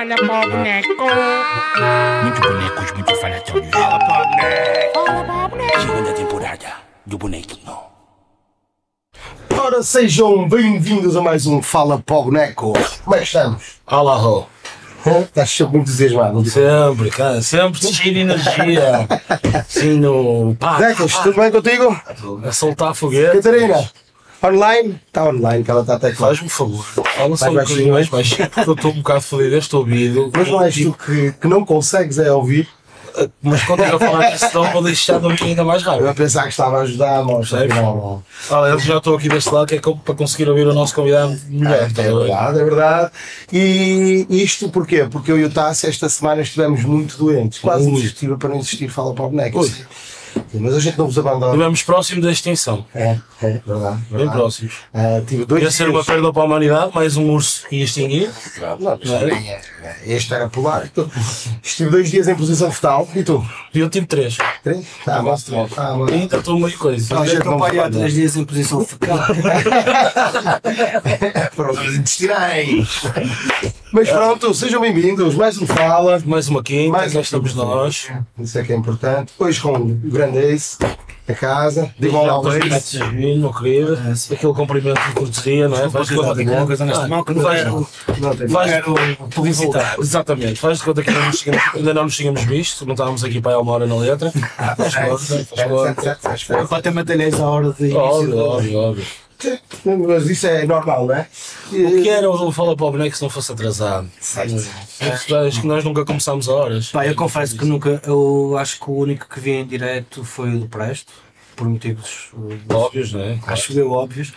Fala boneco. Muito bonecos, muito falatórios. Fala pra boneco. Fala pra boneco. Segunda temporada do bonequinho. Ora, sejam bem-vindos a mais um Fala para o Boneco. Como é que estamos? Olá, Rô. Estás sempre muito entusiasmado. Sempre, cara, sempre cheio de energia. Assim no. Pá, Decos, tudo bem contigo? a soltar foguete. Catarina, online? Está online, que ela está até claro. Faz-me um favor. Fala só um bocadinho mais baixinho, porque eu estou um bocado fodido este ouvido. Mas não és tu que, que não consegues é ouvir. Mas quando eu falar disso, não vou deixar de ouvir ainda mais Eu rápido. a pensar que estava a ajudar, mas não, não. Olha, eu já estou aqui deste lado, que é co- para conseguir ouvir o nosso convidado melhor. É a ver? verdade, é verdade. E isto porquê? Porque eu e o Tassi esta semana estivemos muito doentes. Quase Ui. desistir para não existir Fala para o Boneco. Ui. Sim, Mas a gente não vos abandona. Estivemos próximo da extinção. É, é verdade. Bem verdade. próximos. Ah, tive dois Ia ser dias- uma perda para a humanidade, mais um urso ia extinguir. Não, isto era- este era polar. Estive dois dias em posição fetal. E tu? E eu tive três. Três? Tá. Ah, bom. E ainda estou meio coisa. Não, a gente não Pai, há três dias em posição fecal. Problemas intestinais. Mas pronto, sejam bem-vindos. Mais um Fala. Mais uma quinta, Mais um estamos nós. Isso é que é importante. Hoje com o grande Ace, a casa. Digam lá o Ace. Vinho, meu querido. Aquele cumprimento de cortesia, não é? Faz de conta que Uma coisa nesta mão que não faz, quero publicitar. Exatamente, faz de conta que ainda não, nos tínhamos, visto, não estávamos aqui para uma hora na letra. Faz conta, faz conta. Para ter materiais à hora de início. Óbvio, óbvio, óbvio. Mas isso é normal, não é? O que era o Fala para o boneco se não fosse atrasado? Certo. Acho que nós nunca começámos a horas. Pá, eu confesso que nunca, eu acho que o único que vi em direto foi o do Presto, por motivos, uh, Óbvios, não é? acho eu óbvios.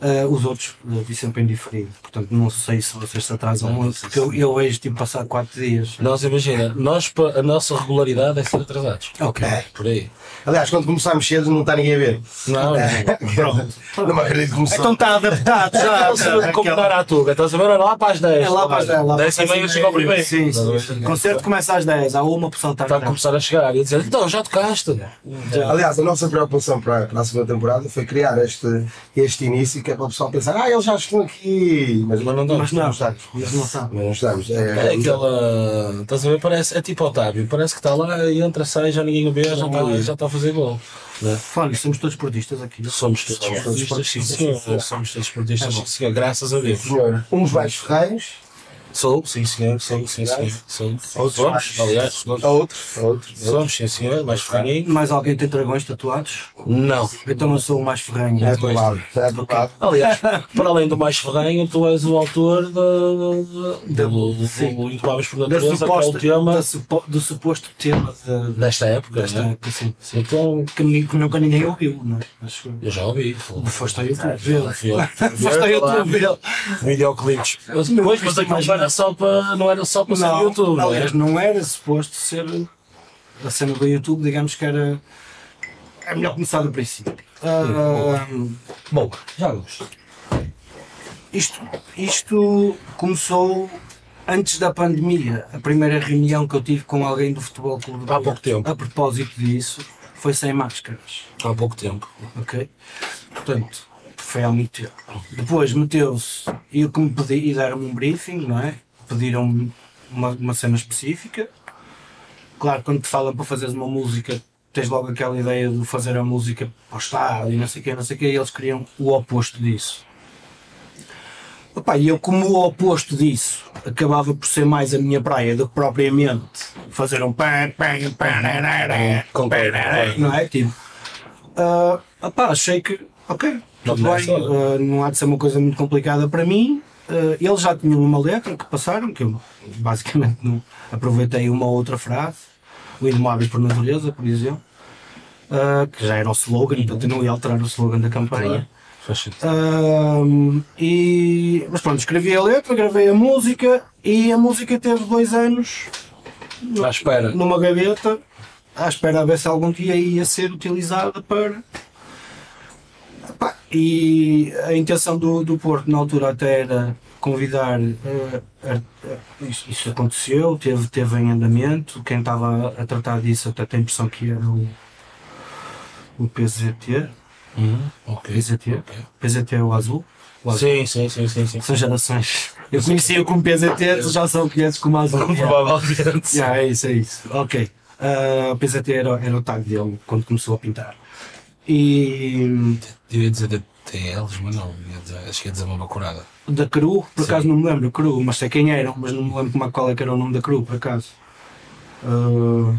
Uh, os outros uh, vi sempre em diferido, portanto não sei se vocês se atrasam muito, porque eu, eu vejo tipo passar 4 dias. Nós, imagina, nós, a nossa regularidade é ser atrasados. Ok. Por aí. Aliás, quando começámos cedo não está ninguém a ver. Não, não. Não me acredito que começou. Então está adaptado já. Não, como dar à tuga, estás a ver? Lá para as 10. É lá para as 10, lá para 10 e meia chega ao primeiro. Sim, sim, concerto começa às 10, há uma opção está Está a começar a chegar e a dizer, então já tocaste. Aliás, a nossa preocupação para, para a segunda temporada foi criar este, este início que é para o pessoal pensar, ah, eles já estão aqui. Mas, Mas não dá. Mas não, estamos. mas não está. Mas não estamos. É, É aquela. Estás a ver? Parece, é tipo Otávio, parece que está lá e entra, sai, já ninguém o vê, já está, já está a fazer gol. Fala, somos todos portistas aqui. Somos todos esportistas, sim senhor. Somos todos esportistas, sim senhor. Graças a Deus. uns mais ferreiros, Sou, sim senhor, sou, sim senhor. Sou. Somos, aliás, somos. a outros, outros. Somos, sim senhor, mais ferranho. Mais alguém tem dragões tatuados? Não. Então eu sou o mais ferranho. É provável, é provável. Aliás, para além do mais ferranho, tu és o autor do, do por Natureza, que é o tema do suposto tema de- desta época. desta né? época, sim. Então, Que, nunca ninguém ouviu, não é? Eu já ouvi. foste ao YouTube. Foste ao YouTube. Videoclipes. Mas depois, mas aquilo não era só para, não era só para ser Não, YouTube. não é? aliás, não era suposto ser a cena do YouTube, digamos que era. É melhor começar do princípio. Ah, bom, já vamos. Isto, isto começou antes da pandemia. A primeira reunião que eu tive com alguém do Futebol Clube do Há pouco tempo. A propósito disso, foi sem máscaras. Há pouco tempo. Ok? Portanto, foi muito tempo. Depois meteu-se e me pedi, e deram-me um briefing, não é? Pediram-me uma, uma cena específica. Claro, quando te falam para fazeres uma música, tens logo aquela ideia de fazer a música Estado e não sei o quê, não sei o quê, e eles queriam o oposto disso. Opa, e eu, como o oposto disso acabava por ser mais a minha praia do que propriamente fazer um pá, Concordo, concordo. não é? Tipo, ah, opá, achei que, ok, tudo Não, bem, ah, não há de ser uma coisa muito complicada para mim. Ah, eles já tinham uma letra que passaram, que eu basicamente não aproveitei uma ou outra frase, o Indomáveis por Natureza, por exemplo, ah, que já era o slogan, portanto eu não ia alterar o slogan da campanha. Sentido. Ahm, e, mas pronto, escrevi a letra, gravei a música e a música teve dois anos À espera. numa gaveta à espera de ver se algum dia ia ser utilizada para. E a intenção do, do Porto na altura até era convidar. ar- eh, isso, isso aconteceu, teve, teve em andamento. Quem estava a tratar disso até tem a impressão que era o, o PZT. Uhum, ok. PZT. Ok. PZT é o azul. O azul. Sim, sim, sim, sim, sim. São gerações Eu conhecia como PZT, tu já só o conheces como Azul. Provavelmente. Yeah, é isso, é isso. Ok. Ah, o PZT era, era o tag dele quando começou a pintar. E Eu ia dizer DTLs, mas não. Ia dizer, acho que ia dizer uma bacurada. da Cru, por acaso não me lembro, Cru, mas sei quem eram, mas não me lembro como, é- qual é que era o nome da Cru, por acaso. Ah,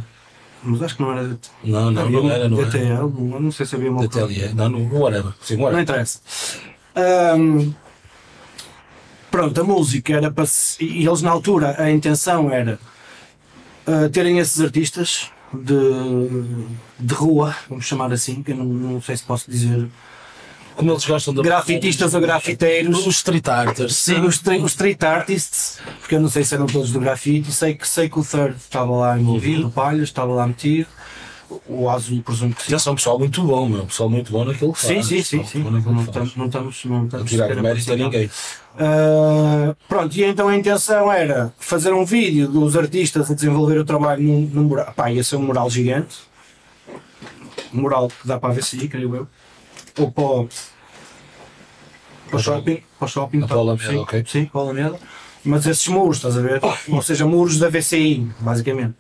mas acho que não era DT. Não, não, não um era, não era. DTL, não, não sei se havia uma. DTLE. Não, não, whatever. Sim, Não interessa. Ahm, pronto, a música era para. E eles na altura, a intenção era ah, terem esses artistas de, de rua, vamos chamar assim, que eu não, não sei se posso dizer. Como eles gostam de. Grafitistas ou grafiteiros. Os street artists. Sim, os, os street artists, porque eu não sei se eram todos do grafite, sei que, sei que o Third estava lá envolvido, o Palha estava lá metido, o Azul presumo que sim. Eles são um pessoal muito bom, meu. Pessoal muito bom naquilo que Sim, faz. sim, sim, sim. Não estamos, não estamos, não A estamos tirar a mérito a ninguém. Uh, pronto, e então a intenção era fazer um vídeo dos artistas a desenvolver o trabalho num, num mural. Pá, ia ser um mural gigante. Um mural que dá para a VCI, creio eu. Ou para o, para o shopping. Para o shopping, Para tá, a Alameda, sim, ok. Sim, para a Alameda. Mas esses muros, estás a ver? Ou seja, muros da VCI, basicamente.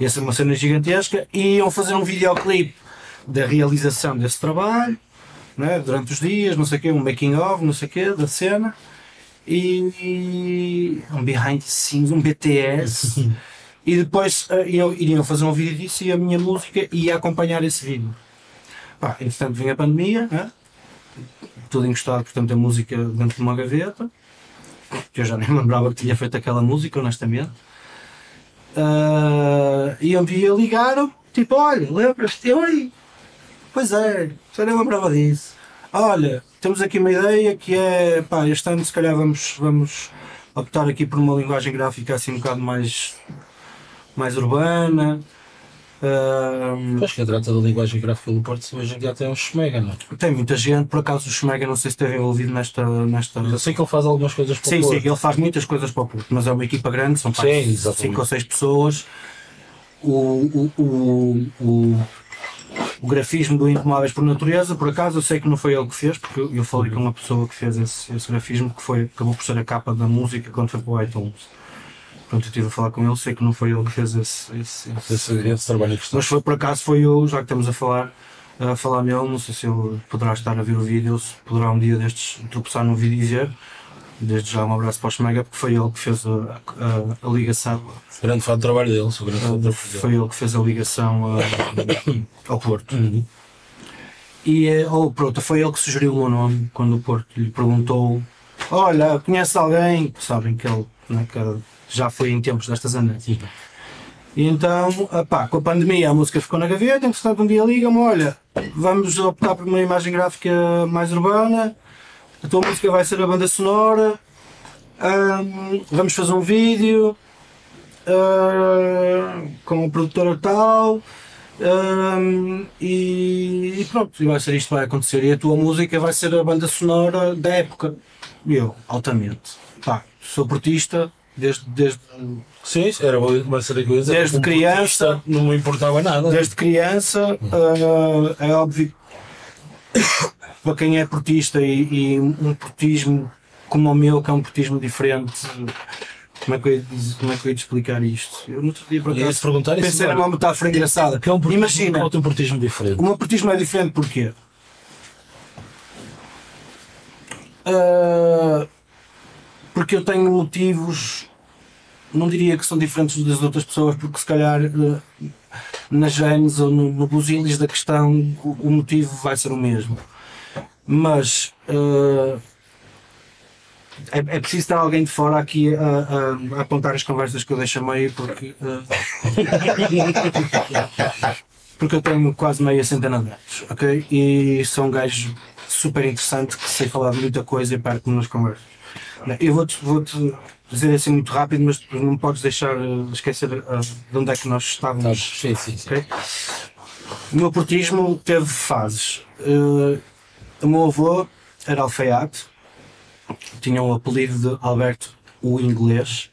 Ia ser uma cena gigantesca e iam fazer um videoclipe da realização desse trabalho, né? durante os dias, não sei o quê, um making of, não sei o quê, da cena. E, um behind the scenes, um BTS. e depois eh, iam, iriam fazer um vídeo disso e a minha música ia acompanhar esse vídeo. Pá, entretanto vem a pandemia, né? tudo encostado, portanto, a música dentro de uma gaveta, que eu já nem lembrava que tinha feito aquela música, honestamente. Ah, e um dia ligaram, tipo, olha, lembras-te? Eu aí, pois é, já nem lembrava disso. Olha, temos aqui uma ideia que é, pá, este ano se calhar vamos, vamos optar aqui por uma linguagem gráfica assim um bocado mais, mais urbana. Ah, Pois que a trata da linguagem gráfica do Porto hoje em dia tem um schmega, não é? tem muita gente, por acaso o Schmega não sei se esteve envolvido nesta. nesta... Mas eu sei que ele faz algumas coisas para o Sim, sim, Porto. ele faz muitas coisas para o Porto, mas é uma equipa grande, são pá, Sim, exatamente. cinco ou seis pessoas. O, o, o, o, o grafismo do Indomáveis por Natureza, por acaso, eu sei que não foi ele que fez, porque eu, eu falei com uma pessoa que fez esse, esse grafismo, que foi, acabou por ser a capa da música quando foi para o iTunes. Pronto, eu estive a falar com ele, sei que não foi ele que fez esse, esse, esse- Esse, esse trabalho mas foi por acaso foi eu, já que estamos a falar, a falar nele, não sei se ele poderá estar a ver o vídeo, se poderá um dia destes tropeçar no vídeo e ver. Desde já um abraço para o Schmega, porque foi ele que fez a, a- a ligação. Grande fã do trabalho dele, grande fã do trabalho dele. Foi ele que fez a ligação a- ao Porto. Uhum. E eh, oh, pronto, foi ele que sugeriu o meu nome quando o Porto lhe perguntou: Olha, conhece alguém? Sabem que ele né, que já foi em tempos destas andanças. E então, pá, com a pandemia a música ficou na gaveta, entretanto um dia ligam-me, olha, vamos optar por uma imagem gráfica mais urbana, a tua música vai ser a banda sonora, ahm, vamos fazer um vídeo com a produtora tal, ahm, e, e pronto, e vai ser isto vai acontecer, e a tua música vai ser a banda sonora da época. E eu, altamente. Pá, sou portista desde, desde Sim, era uma série de coisas. Desde criança- portista, Não me importava nada. Desde criança, ah, é óbvio para quem é portista e, e um portismo como o meu, que é um portismo diferente, como é que eu ia, como é que eu ia te explicar isto? Eu no outro dia Ia-te acaso perguntar isso pensei agora. numa metáfora engraçada. Que é um portismo, Imagina, qual é o teu portismo diferente? o meu portismo é diferente porquê? Ah, porque eu tenho motivos, não diria que são diferentes das outras pessoas, porque se calhar ah, na genes ou no, no busilis da questão o, o motivo vai ser o mesmo. Mas ah, é, é preciso estar alguém de fora aqui a, a- a apontar as conversas que eu deixo a meio porque ah, porque eu tenho quase meia centena de anos, ok? E sou um gajo super interessante que sei falar de muita coisa e perco-me nas conversas. Eu vou-te vou-te dizer assim muito rápido, mas não me podes deixar eh, esquecer de onde é que nós estávamos. Sim, sim, sim. ok? O meu portismo teve fases. Eh, o meu avô era alfaiate, tinha o apelido de Alberto o Inglês,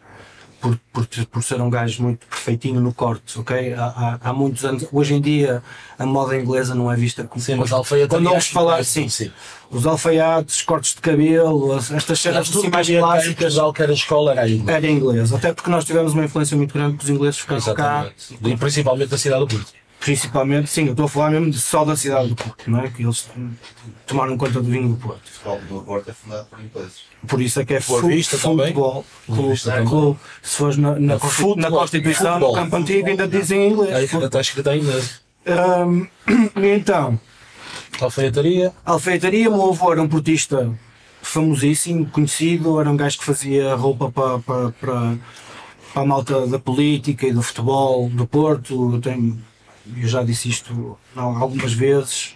por, por, por ser um gajo muito perfeitinho no corte, ok? Há, há, há muitos anos, hoje em dia a moda inglesa não é vista como. Sim, mas a alfaiataria Quando ouves falar, é sim, sim. os alfaiates, cortes de cabelo, as- estas cenas assim mais clássicas. Portugal que era escola era ainda. Era inglês, até porque nós tivemos uma influência muito grande que os ingleses ficaram cá. E principalmente da cidade do Porto. Principalmente, sim, eu estou a falar mesmo de só da cidade do Porto, não é? Que eles tomaram conta do vinho do Porto. O futebol do Porto é fundado por ingleses. Por isso é que é Boa Vista futebol. Clube, também. clube. Se fores na, na, Consti- Futebol. na Constituição, Futebol. no Campo Antigo, ainda dizem em inglês. Aí está escrito em inglês. E então, alfaiataria, o meu avô era um portista famosíssimo, conhecido, era um gajo que fazia roupa para, para, para, para a malta da política e do futebol do Porto. Eu, tenho, eu já disse isto algumas vezes,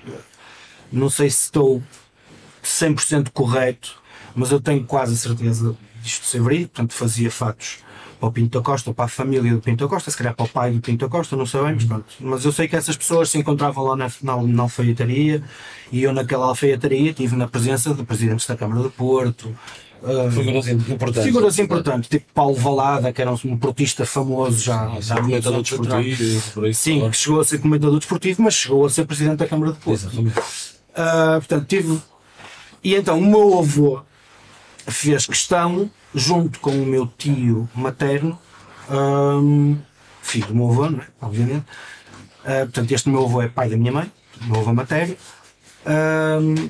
não sei se estou 100% correto, mas eu tenho quase a certeza disto ser verídico, portanto fazia fatos para o Pinto da Costa, ou para a família do Pinto da Costa, se calhar para o pai do Pinto da Costa, não sabemos, pronto. mas eu sei que essas pessoas se encontravam lá na, na, na alfaiataria e eu naquela alfaiataria estive na presença de presidentes da Câmara do Porto, ah, Figuras importantes. figuras importantes, tipo Paulo Valada, que era um, um portista famoso já, já há muitos Comentador desportivo. Sim, que chegou a ser comentador desportivo, mas chegou a ser presidente da Câmara de. Exatamente. Ah, portanto, tive. E então o meu avô fez questão, junto com o meu tio materno, ahm, filho do meu avô, não é? obviamente. Ah, portanto, este meu avô é pai da minha mãe, meu avô materno. ahm,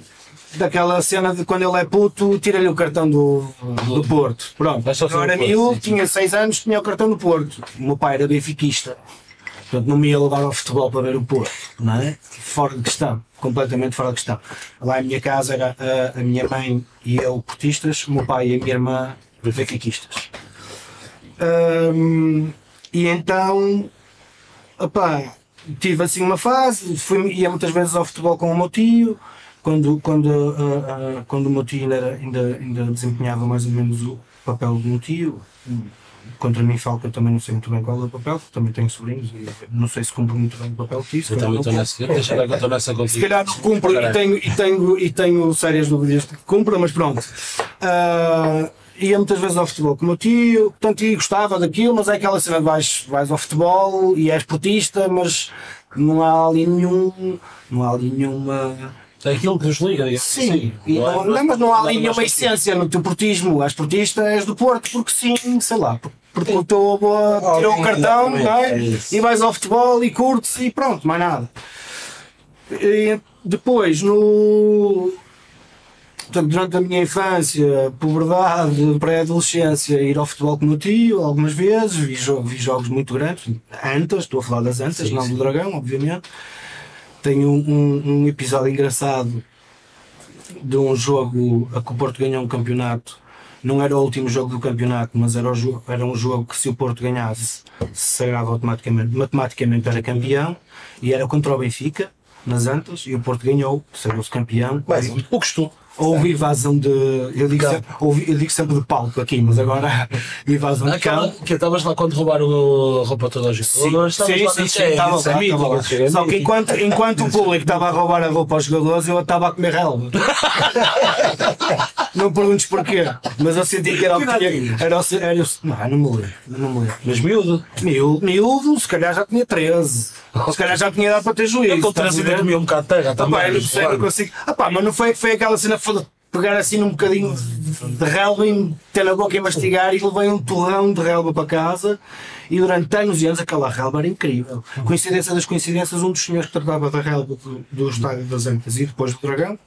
daquela cena de quando ele é puto, tira-lhe o cartão do, do Porto. Pronto, eu era miúdo, tinha 6 anos, tinha o cartão do Porto. O meu pai era benfiquista. Portanto, não me ia levar ao futebol para ver o Porto, não é? Fora de questão, completamente fora de questão. Lá em minha casa era a, a minha mãe e eu portistas, o meu pai e a minha irmã benfiquistas. Hum, e então, opá, tive assim uma fase, fui, ia muitas vezes ao futebol com o meu tio, quando, quando, ah, ah, quando o meu tio ainda, era- ainda, ainda desempenhava mais ou menos o papel do meu tio. Contra mim falo que eu também não sei muito bem qual é o papel, também tenho sobrinhos e não sei se cumpro muito bem o papel que isso. Eu também estou nessa. Eu estou nessa Se calhar não cumpro e tenho, e, tenho, e tenho sérias dúvidas de que cumpra, mas pronto. Ah, ia muitas vezes ao futebol com o meu tio, portanto, e gostava daquilo, mas é aquela cena de vais, vais ao futebol e és portista, mas não há ali nenhum. Não há ali nenhuma. É aquilo que nos liga, digamos Sim, e é? não, não, mas não há ali nenhuma essência no teu portismo. És portista, és do Porto, porque sim, sei lá, por- porque o teu avô tirou o cartão, não é? É. E vais ao futebol e curtes e pronto, mais nada. E depois, no. Portanto, durante a minha infância, puberdade, pré-adolescência, ir ao futebol com o meu tio algumas vezes, vi, vi jogos muito grandes, Antas, estou a falar das Antas, Sim, não sim. do Dragão, obviamente. Tenho um, um- um episódio engraçado de um jogo a que o Porto ganhou um campeonato. Não era o último jogo do campeonato, mas era, o era um jogo que se o Porto ganhasse, se sagrava automaticamente, matematicamente era campeão, e era contra o Benfica, nas Antas, e o Porto ganhou, sagrou-se campeão. Mas o costume. Houve invasão de. Eu digo, sempre, houve, eu digo sempre de palco aqui, mas agora invasão de Aquela campo. que estavas lá quando roubaram a roupa toda aos jogadores. Sim, sim, sim, é, estava lá, estava lá. Só que enquanto, enquanto o público estava a roubar a roupa aos jogadores, eu estava a comer relva. Não perguntes porquê, mas eu senti que era o que tinha. Era, o- era, o- não, não me lembro, não me lembro. Mas miúdo. Miúdo, miúdo, se calhar já tinha 13. Se calhar já tinha dado para ter juízo. Eu com estás a 13 ver? ainda comia um bocado de terra Ah, também. eu não sei, não consigo. Ah, pá, mas não foi, foi aquela cena foi de pegar assim num bocadinho de relva e meter na boca e mastigar e levei um torrão de relva para casa e durante anos e anos aquela relva era incrível. Coincidência das coincidências, um dos senhores que tratava da relva do, do estádio das Antas e depois do Dragão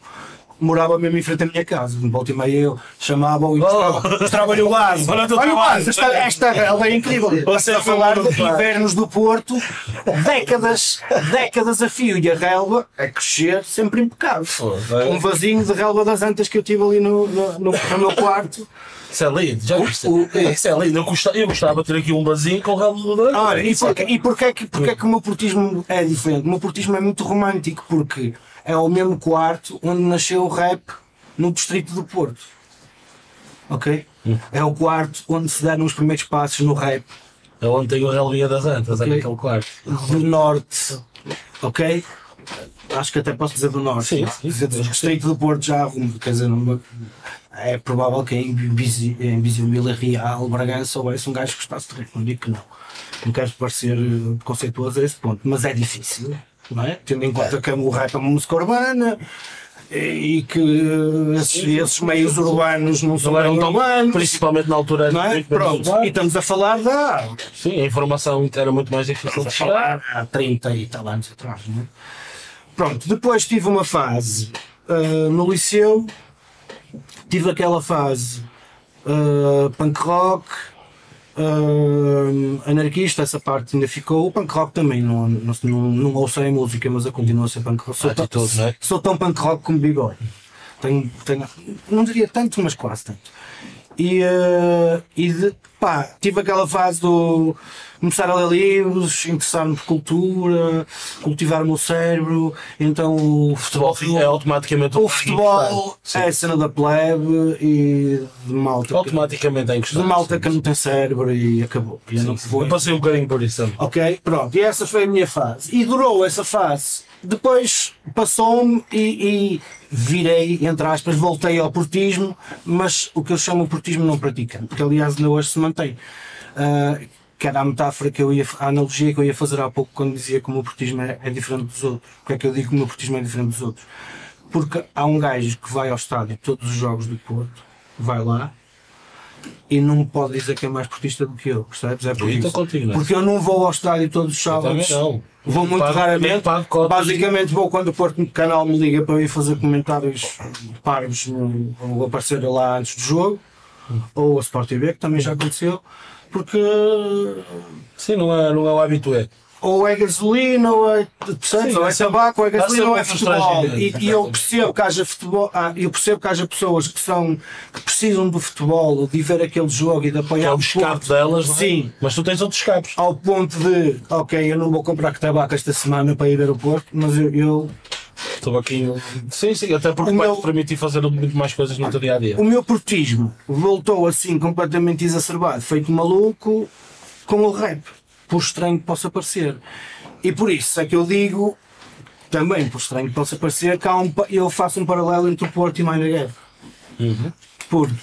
morava mesmo em frente à minha casa. De volta e meia eu chamava-o e mostrava- mostrava-lhe o vaso. Olha o Olha vaso, esta, esta relva é incrível. Você a foi falar de invernos do Porto, décadas, décadas a fio e a relva a crescer sempre impecável. Um vasinho de relva das antas que eu tive ali no, no, no- no meu quarto. Isso é lindo, já viste? Isso é lindo. Eu gostava, eu gostava de ter aqui um vasinho com rabo do. Ora, e porquê, e porquê, é que, porquê é que o meu portismo é diferente? O meu portismo é muito romântico porque é o mesmo quarto onde nasceu o rap no distrito do Porto. Ok? É o quarto onde se deram os primeiros passos no rap É onde tem o relvinha das antas, é Ok. naquele quarto. do norte. Ok? Acho que até posso dizer do norte. Sim, não? sim, dizer, o distrito do Porto já arrumo, quer dizer, não, é provável que em Visi- em Viseu Vila Real, Bragança, houvesse um gajo que gostasse de rap. Não digo que não. Não quero parecer eh, conceituoso a esse ponto, mas é difícil, é? Tendo em conta que o rap é uma música urbana e que esses, esses meios urbanos não são eram tão urbanos. Principalmente na altura. Não é? muito menos Pronto, e estamos a falar da Sim, a informação era muito mais difícil de falar há 30 e tal anos atrás, não é? Pronto, depois tive uma fase ah, no liceu, tive aquela fase ah, punk rock, ah, anarquista, essa parte ainda ficou. O punk rock também, não, não, não, não ouço a música, mas eu continuo a ser punk rock. Sou, A tão, é? sou tão punk rock como Big Tenho, tenho, não diria tanto, mas quase tanto. E, eh, e de, pá, tive aquela fase do começar a ler livros, interessar-me por cultura, cultivar o meu cérebro, então o Futebol futebol, é automaticamente o futebol Sim. é a cena da plebe e de malta, Automaticamente é de malta que não tem cérebro e acabou. E eu não vou Eu passei um bocadinho por isso. Ok, pronto, e essa foi a minha fase. E durou essa fase. Depois passou-me e, e virei, entre aspas, voltei ao portismo, mas o que eu chamo de portismo não praticante, que aliás ainda hoje se mantém. Ah, que era a metáfora que eu ia, a analogia que eu ia fazer há pouco quando dizia que o meu portismo é, é diferente dos outros. Porque é que eu digo que o meu portismo é diferente dos outros? Porque há um gajo que vai ao estádio todos os jogos do Porto, vai lá, e não me pode dizer que é mais portista do que eu, percebes? É por estou isso. contigo, é? Porque eu não vou ao estádio todos os sábados. Vou muito Pago- raramente. pago. Basicamente vou quando o Porto Canal me liga para eu ir fazer comentários parvos no- ou aparecer lá antes do jogo. Ou a Sport TV, que também já aconteceu. Porque Sim, não é, não é o habitué. ou é gasolina, ou é, percebes? Ou é sempre- tabaco, ou é gasolina, ou é futebol. E, e eu percebo que haja futebol, ah, eu percebo que haja pessoas que são que precisam do futebol, de ver aquele jogo e de apoiar é o escape delas, é? Sim. Mas tu tens outros escapes. Ao ponto de, ok, eu não vou comprar tabaco esta semana para ir ver o Porto, mas eu- eu Estou aqui. Sim, sim, até porque O vai meu- te permitir fazer muito mais coisas no teu dia a dia. O meu portismo voltou assim completamente exacerbado, feito maluco com o rap, por estranho que possa parecer. E por isso é que eu digo, também por estranho que possa parecer, que um, eu faço um paralelo entre o Porto e Minor Guerra. Porque,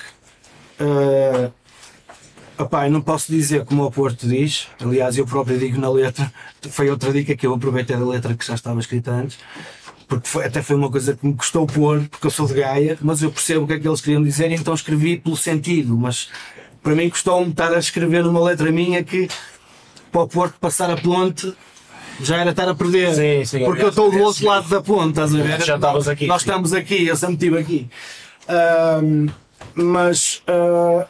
opá, eu não posso dizer como o Porto diz, aliás eu próprio digo na letra, foi outra dica que eu aproveitei da letra que já estava escrita antes, porque foi- até foi uma coisa que me custou pôr, porque eu sou de Gaia, mas eu percebo o que é que eles queriam dizer, então escrevi pelo sentido, mas para mim custou-me estar a escrever uma letra minha que para o Porto passar a ponte já era estar a perder. Sim, sim, porque eu estou do outro lado da ponte, estás a ver? Já estavas aqui, Nós sim. estamos aqui, eu sempre estive aqui. Mas ah,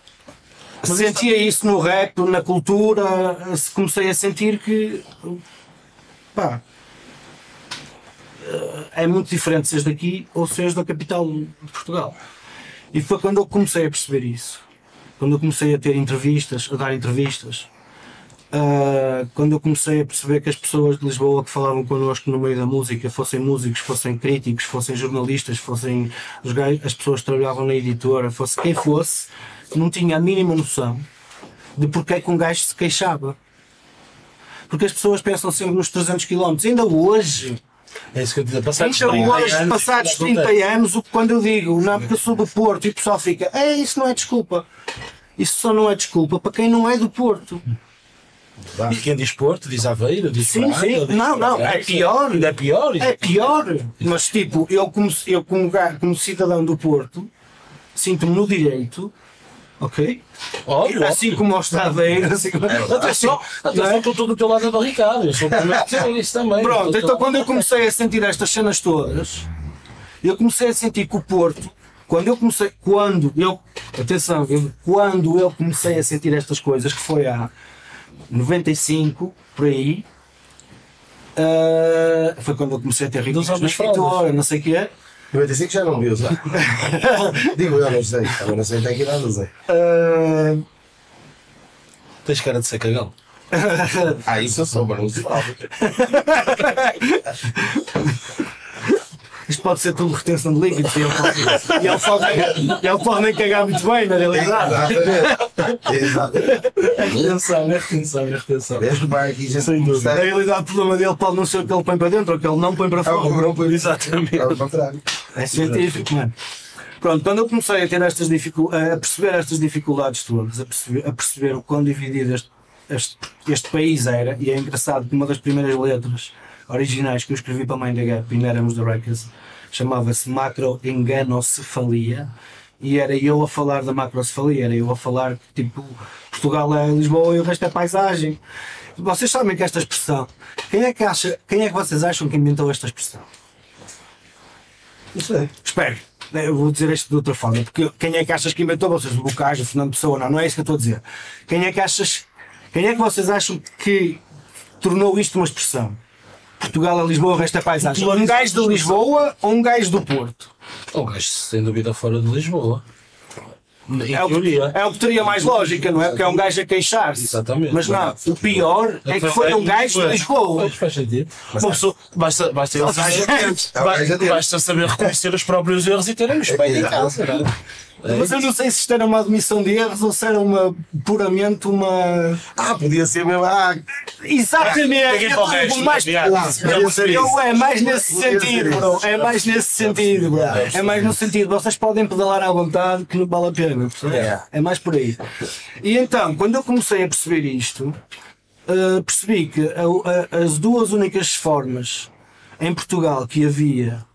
sentia isso no rap, na cultura, comecei a sentir que pá, é muito diferente seres daqui ou seres da capital de Portugal. E foi quando eu comecei a perceber isso. Quando eu comecei a ter entrevistas, a dar entrevistas, ah, quando eu comecei a perceber que as pessoas de Lisboa que falavam connosco no meio da música, fossem músicos, fossem críticos, fossem jornalistas, fossem os as pessoas que trabalhavam na editora, fosse quem fosse, não tinha a mínima noção de porque é que um gajo se queixava. Porque as pessoas pensam sempre nos 300 km. Ainda hoje, É isso que eu dizer. Passados ainda 30 hoje, anos, passados isto acontece. 30 anos, o que quando eu digo, não, porque eu sou do Porto e o pessoal fica, é, isso não é desculpa. Isso só não é desculpa para quem não é do Porto. E quem diz Porto, diz Aveiro, diz Sim, sim. diz Não, não, é pior. É pior. É pior. Mas tipo, eu como, eu como, como cidadão do Porto, sinto-me no direito, ok? Óbvio, assim como ao Estadeiro, assim como... Atenção, atenção é? que estou do teu lado da barricada. Eu sou o isso também. Pronto, então quando eu comecei a sentir estas cenas todas, eu comecei a sentir que o Porto, quando eu comecei, quando eu, atenção, eu- quando eu comecei a sentir estas coisas, que foi há 95, por aí, ah, foi quando eu comecei a ter ricos na escritora, não sei o quê. 95 já não vi usar. Digo eu, não sei. Também não sei até que idade usei. Ah, Tens cara de ser cagão. Ah, isso eu sou, mas não se fala. isto pode ser tudo retenção de líquidos e ele pode, e ele pode, ele pode nem cagar muito bem, na realidade. Exatamente. É retenção, é retenção, é retenção. Desde o bar aqui, gente. Sem Na realidade, o problema dele pode não ser o que ele põe para dentro ou o que ele não põe para É o fora. não isso. Exatamente. Ao contrário. É científico, mano. Pronto, quando eu comecei a ter estas dificuldades, a perceber estas dificuldades todas, a perceber, a perceber o quão dividido este, este, este país era, e é engraçado que uma das primeiras letras originais que eu escrevi para a Mãe da Gap, ainda éramos da Records, chamava-se Macroenganocefalia, e era eu a falar da macrocefalia, era eu a falar que tipo, Portugal é Lisboa e o resto é paisagem. Vocês sabem que esta expressão, quem é que acha, quem é que vocês acham que inventou esta expressão? Não sei. Espere, eu vou dizer isto de outra forma, porque quem é que achas que inventou vocês? O Bocage, o Fernando Pessoa, não, não é isso que eu estou a dizer. Quem é que achas, quem é que vocês acham que tornou isto uma expressão? Portugal é Lisboa, o resto é paisagem. Um gajo de Lisboa ou um gajo do Porto? Um gajo, sem dúvida, fora de Lisboa. Em É o, teoria. é o que teria mais lógica, não é? Porque é um gajo a queixar-se. Exatamente. Mas não, o pior é que foi um gajo de Lisboa. Pois faz sentido. Uma pessoa, basta, basta, ele saber, É gajo atento. basta saber reconhecer os próprios erros e terem um espelho em casa. não é? Mas eu não sei se isto era uma admissão de erros ou se era uma, puramente uma. Ah, podia ser mesmo. Ah, Exatamente! O resto, mais, podia ser isso. Eu, é mais nesse Podia sentido, bro. É mais nesse sentido, bro. É mais no sentido. Vocês podem pedalar à vontade que não vale a pena. É. É mais por aí. E então, quando eu comecei a perceber isto, uh, percebi que a- a- as duas únicas formas em Portugal que havia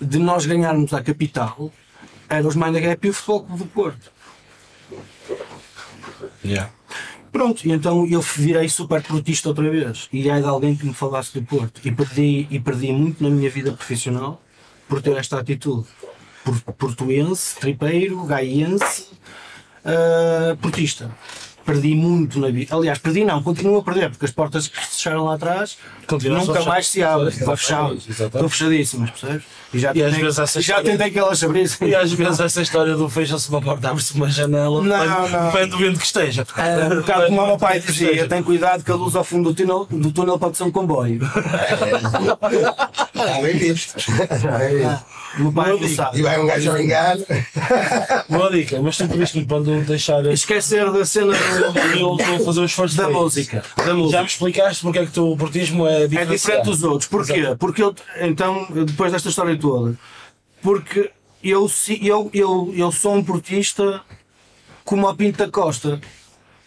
de nós ganharmos a capital eram os Mind the Gap e o Futebol Clube do Porto. Yeah. Pronto, então eu virei super portista outra vez. E é de alguém que me falasse do Porto. E perdi, e perdi muito na minha vida profissional por ter esta atitude. Por, portuense, tripeiro, gaiense, ah, portista. Perdi muito na vida. Aliás, perdi não, continuo a perder, porque as portas que se fecharam lá atrás Continuam nunca mais se abrem. Estão fechadas. fechadíssimas, percebes? E já E às tentei, vezes essa já história- tentei que elas se abrissem. E às vezes essa história do fecha-se uma porta, abre-se uma janela, Não, depende, não. depende do vento que esteja. É, um bocado como o meu pai dizia, tem cuidado que a luz ao fundo do túnel, do túnel pode ser um comboio. ah, bem visto. Meu pai não E vai um gajo ao engano. Boa dica, mas tu pediste-me não deixar. Esquecer da cena do- Eu estou a fazer um esforço da música. Da Já música. me explicaste porque é que tu, o portismo é É diferente. diferente dos outros. Porquê? Porque eu, então, depois desta história toda, porque eu, eu, eu, eu sou um portista como a Pinta Costa.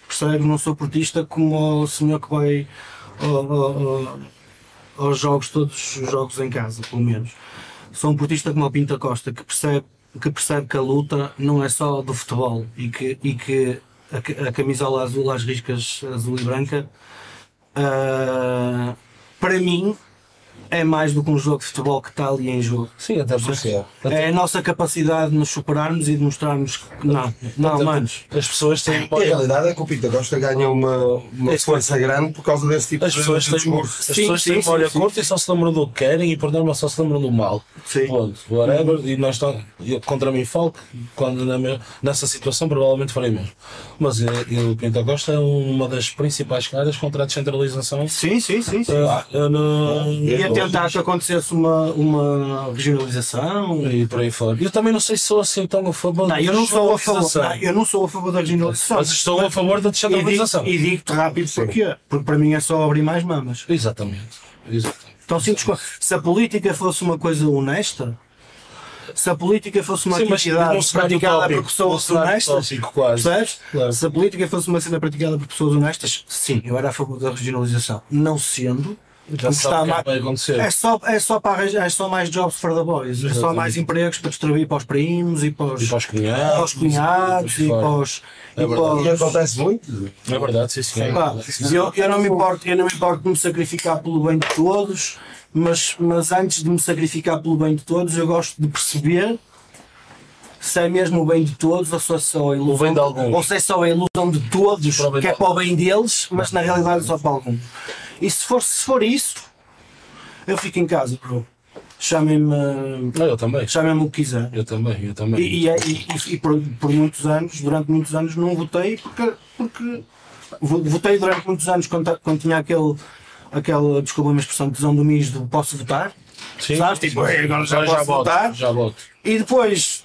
Percebe? Não sou portista como o senhor que vai ao- ao- ao- aos jogos, todos os jogos em casa, pelo menos. Sou um portista como o Pinta Costa, que percebe, que percebe que a luta não é só do futebol e que, e que a, ca- a camisola azul às riscas azul e branca. Ah, para mim é mais do que um jogo de futebol que está ali em jogo. Sim, até porque É a nossa capacidade de nos superarmos e de mostrarmos que não, não, até manos. as pessoas têm. A realidade é que o Pita Costa ganha uma, uma força grande por causa desse tipo As de pessoas de têm, discurso. as Sim, pessoas sim, têm memória curta e só se lembram do que querem e por norma só se lembram do mal. Sim. Ponto. Whatever. E nós estamos, eu, contra mim falo que quando nessa situação provavelmente farei mesmo. Mas eh, o Pinto Costa é uma das principais caras contra a descentralização. Sim, sim, sim. sim. eh, no- E a tentar que acontecesse uma, uma regionalização. e por aí fora. Eu também não sei se sou assim tão a favor Não, da eu não sou a favor. Não, eu não sou a favor da regionalização. Mas estou a favor da descentralização. E digo-te rápido porquê. Porque para mim é só abrir mais mamas. Exatamente. Exatamente. Tão simples quanto- Se a política fosse uma coisa honesta, se a política fosse uma Sim, atividade praticada por pessoas honestas, percebes? Claro. Se a política fosse uma cena praticada por pessoas honestas, sim, eu era a favor da regionalização. Não sendo, Já sabe está o que é mais- vai acontecer. é só, é, só para, é só mais jobs for the boys, é só Exatamente. mais empregos para distribuir para os primos e para os, E para os cunhados. para os cunhados e para os. É e verdade. para os- E acontece muito. É verdade, sim, senhor. Pá, eu, eu não me importo, eu não me importo de me sacrificar pelo bem de todos, mas, mas antes de me sacrificar pelo bem de todos, eu gosto de perceber se é mesmo o bem de todos ou se é só a ilusão, O bem de alguns. ou se é só a ilusão de todos, que é para o bem deles, mas na realidade é só para alguns. E se for, se for isso, eu fico em casa, bro. Chamem-me Não, eu também. chamem o que quiser. Eu também, eu também. E, e, e- e por, por muitos anos, durante muitos anos, não votei porque, porque vo- votei durante muitos anos quando, quando tinha aquele, aquela, desculpa uma expressão, tesão do mijo do posso votar. Sim. Sabes? Tipo, "Ei, agora já posso voto, votar." Já voto. E depois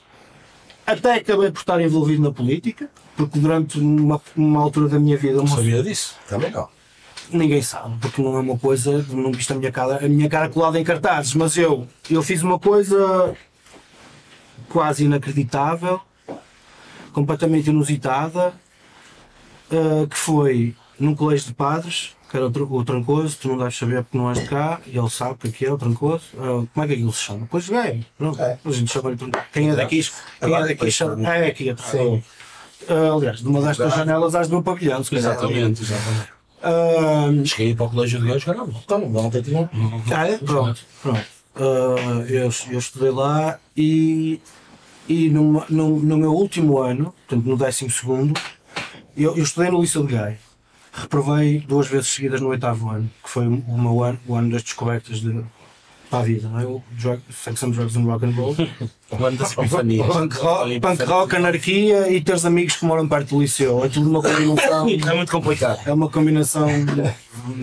até acabei por estar envolvido na política, porque durante uma, uma altura da minha vida uma- Sabia disso. Também não. ninguém sabe, porque não é uma coisa, não viste a minha cara, a minha cara colada em cartazes, mas eu, eu fiz uma coisa quase inacreditável, completamente inusitada, uh, que foi num colégio de padres, que era o, Tr- o Trancoso, tu não deves saber porque não és de cá, e ele sabe que aqui é o Trancoso. Uh, como é que aquilo se chama? Pois é, pronto, É. a gente chama-lhe Trancoso. Quem é daqui, quem é daqui chama. É aqui atrás. Sim. Uh, aliás, de uma destas janelas às do meu pavilhão, se quiser. Exatamente, exatamente. Uh, Cheguei para o colégio de gajos, cara, não. Então, não tem tinha. Ah, é? Pronto, pronto. Ah, eu, eu estudei lá e, e no, no, no meu último ano, portanto no décimo segundo, eu, eu estudei no Liceu de Gaia. Reprovei duas vezes seguidas no oitavo ano, que foi ano, o ano das descobertas de, para a vida, não é? O drug, Sex and Drugs and Rock and Roll. O ano das epifanias. punk, rock, punk rock, anarquia e teres amigos que moram perto do liceu. É tudo uma combinação. É muito complicado. É uma combinação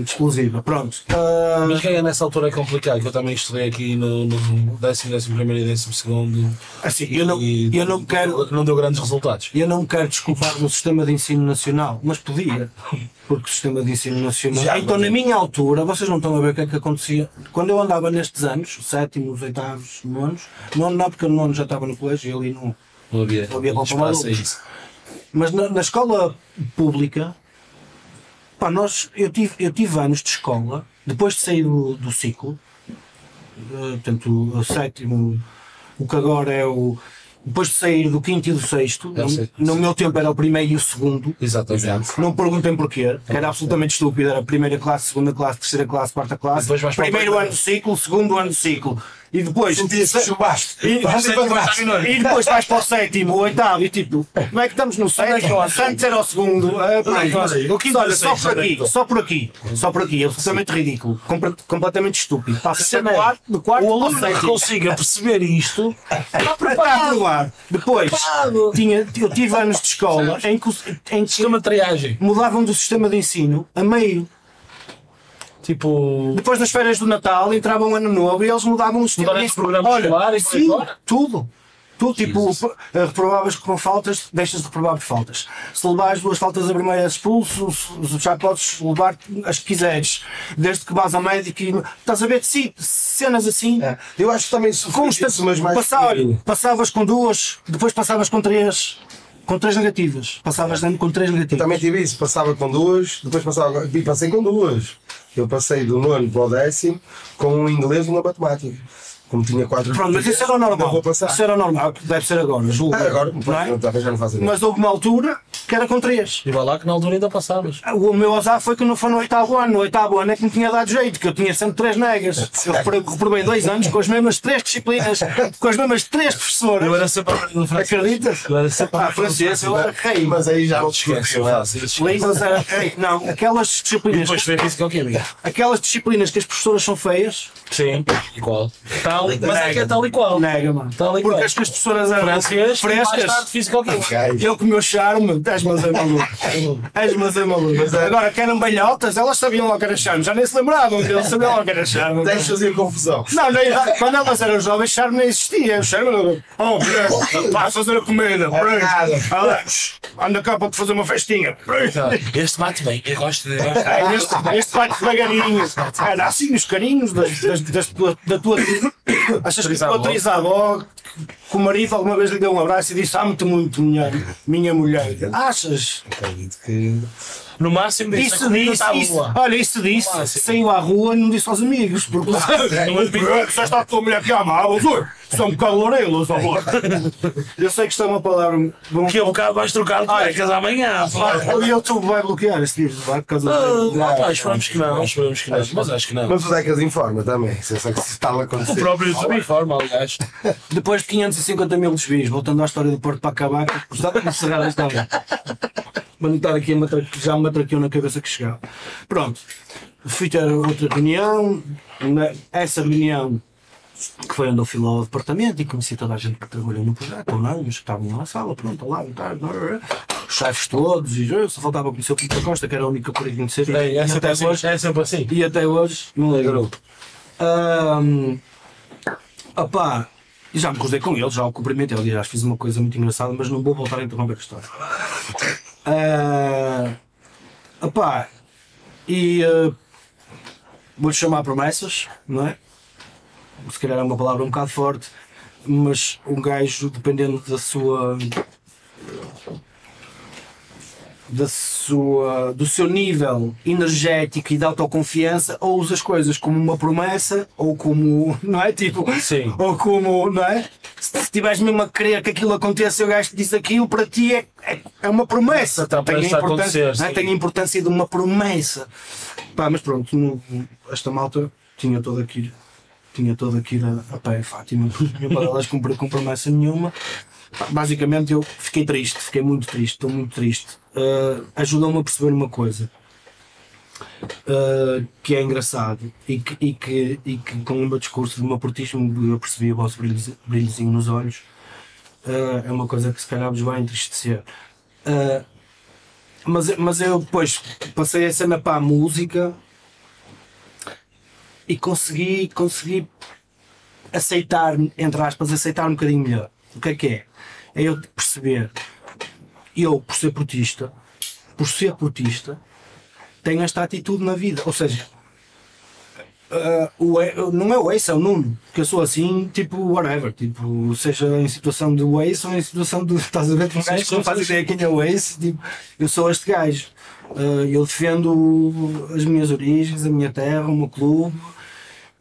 explosiva. Pronto. Ah, Mas quem é nessa altura é complicado, que eu também estudei aqui no, no décimo, décimo primeiro e décimo segundo. assim, eu não, e eu não quero. Não deu grandes resultados. Eu não quero desculpar no sistema de ensino nacional, mas podia, porque o sistema de ensino nacional. Já, então, na minha altura, vocês não estão a ver o que é que acontecia. Quando eu andava nestes anos, sétimos, oitavos, nonos, nono não, porque o nono já estava no colégio e ali não. Não havia, Não havia espaço isso. Mas na, na escola pública, pá, nós, eu, tive, eu tive anos de escola, depois de sair do, do ciclo, eh, portanto, o sétimo, o que agora é o. Depois de sair do quinto e do sexto, É no, no meu tempo era o primeiro e o segundo. Exatamente. Não perguntem porquê, que era absolutamente estúpido. Era primeira classe, segunda classe, terceira classe, quarta classe. Primeiro. ano do ciclo, segundo ano do ciclo. E depois. Sentias-te chubaste. E, e depois vais para o sétimo, o oitavo, e tipo, como é que estamos no sétimo? Antes era o segundo. É. O quinto Olha, só por é aqui, só por aqui, só por aqui, absolutamente ridículo, completamente estúpido. Passa é, quarto, de quarto o aluno que consiga perceber isto Está preparado. Depois, tinha, eu tive anos de escola em que, em que sistema de triagem. mudavam do sistema de ensino a meio. Tipo. Depois das férias do Natal entrava um ano novo e eles mudavam o sistema Mudaram de esse programa escolar e por aí sim, tudo. Tudo, tipo, eh, reprovavas com faltas, deixas de reprovar por faltas. Se levares duas faltas a és expulso, já podes levar as que quiseres, desde que vás ao médico e. Estás a ver? Sim, cenas assim. É. Eu acho que também isso, mas mais passava- passavas com duas, depois passavas com três, com três negativas. Passavas dando com três Eu negativas. também tive isso, passava com duas, depois passava, e passei com duas. Eu passei do nono para o décimo com um inglês e uma matemática. Como tinha quatro Pronto, mas isso era o não normal. vou passar. Isso era o normal, deve ser agora, julgo. Ah, agora, não é? já não nada. Mas houve uma altura que era com três. E vai lá que na altura ainda passavas. O meu azar foi que não foi no oitavo ano. No oitavo ano é que me tinha dado jeito, que eu tinha sempre três negas. Eu repro- reprovei dois anos com as mesmas três disciplinas, com as mesmas três professoras. Eu era sempre a no francês. Acreditas? Eu era sempre Ah, francês, eu era rei. Mas aí já não te esquece. Línguas era rei. Não, aquelas E disciplinas, depois foi física-química. aquelas disciplinas que as professoras são feias, Sim. Igual. Tal, mas é que é tal e qual. nega, mano. Tal e Porque qual. as que as professoras eram tarde frescas. física-química. Eu com o meu charme, és mas é maluco. És mas é maluco. Agora que eram balhotas, elas sabiam logo que era charme. Já nem se lembravam deles, sabiam logo que era charme. Deixa fazer confusão. Não, nem, quando elas eram jovens, charme nem existia. O charme era. Oh, vai fazer a comida. Alex, anda cá para te fazer uma festinha. Este bate bem, eu gosto de. É, este, este vai devagarinho. Era assim nos carinhos das, das, das tua, da tua. Achas que a tua trisavó, que o marido alguma vez lhe deu um abraço e disse: Amo-te muito, minha, minha mulher. Achas? Acredito que. No máximo disse Isso a disse, estava isso, boa. olha, isso disse, Ah, saiu à rua e não disse aos amigos, porque Não admito. já está a tua mulher que amava, são um bocado lourelos, amor. Eu sei que isto é uma palavra. Bom, Daqui a bocado vais trocar de cuecas amanhã. o YouTube vai bloquear este livro, vai por causa Ah, do. não, pá, esperamos que não, esperamos que não, mas acho que não. Mas o Decas informa também. Se que está a O acontecer. próprio YouTube informa, aliás. Depois de 550 mil desvios, voltando à história do Porto para acabar, gostava de encerrar esta aula. Para não estar aqui a já me matraqueou na cabeça que chegava. Pronto, fui ter outra reunião. Essa reunião que foi onde eu fui lá ao departamento e conheci toda a gente que trabalhou no projeto, ou não, mas que estavam lá na sala, pronto, lá, os chefes todos, e eu só faltava conhecer o Pinto da Costa, que era a única que eu queria conhecer. É, e, é, e sempre até assim, hoje, é sempre assim. e até hoje não lembro. Ahm, opá, e já me cruzei com ele, já o cumprimentei. Aliás, fiz uma coisa muito engraçada, mas não vou voltar a interromper a história. Ah, opá, e ah, vou-lhe chamar promessas, não é? Se calhar é uma palavra um bocado forte. mas um gajo, dependendo da sua. Da sua, do seu nível energético e de autoconfiança, ou usa as coisas como uma promessa, ou como, não é? Tipo, Sim. ou como, não é? Se estiveres mesmo a querer que aquilo aconteça e o gajo te diz aquilo, para ti é, é, é uma promessa. Está Tem a, importância, é? Tem a importância de uma promessa. Pá, mas pronto, no- esta malta tinha toda ir, tinha toda ir a, a pé, Fátima, nenhuma delas cumpriu com promessa nenhuma. Basicamente eu fiquei triste, fiquei muito triste, estou muito triste. Ah, Ajudou-me a perceber uma coisa. Uh, que é engraçado e que, e, que, e que com o meu discurso do meu portismo eu percebi o vosso brilho- brilhozinho nos olhos Uh, é uma coisa que se calhar vos vai entristecer Uh, mas, mas eu depois passei a cena para a música e consegui, consegui aceitar, entre aspas, aceitar um bocadinho melhor. O que é que é? É eu perceber, eu por ser portista, por ser portista, tenho esta atitude na vida. Ou seja, ah, o, não é o Ace, é o Nuno. Que eu sou assim, tipo, whatever. Tipo, seja em situação de Ace ou em situação de. Estás a ver? Um gajo que não faz ideia quem é o Ace. Tipo, eu sou este gajo. Ah, eu defendo as minhas origens, a minha terra, o meu clube.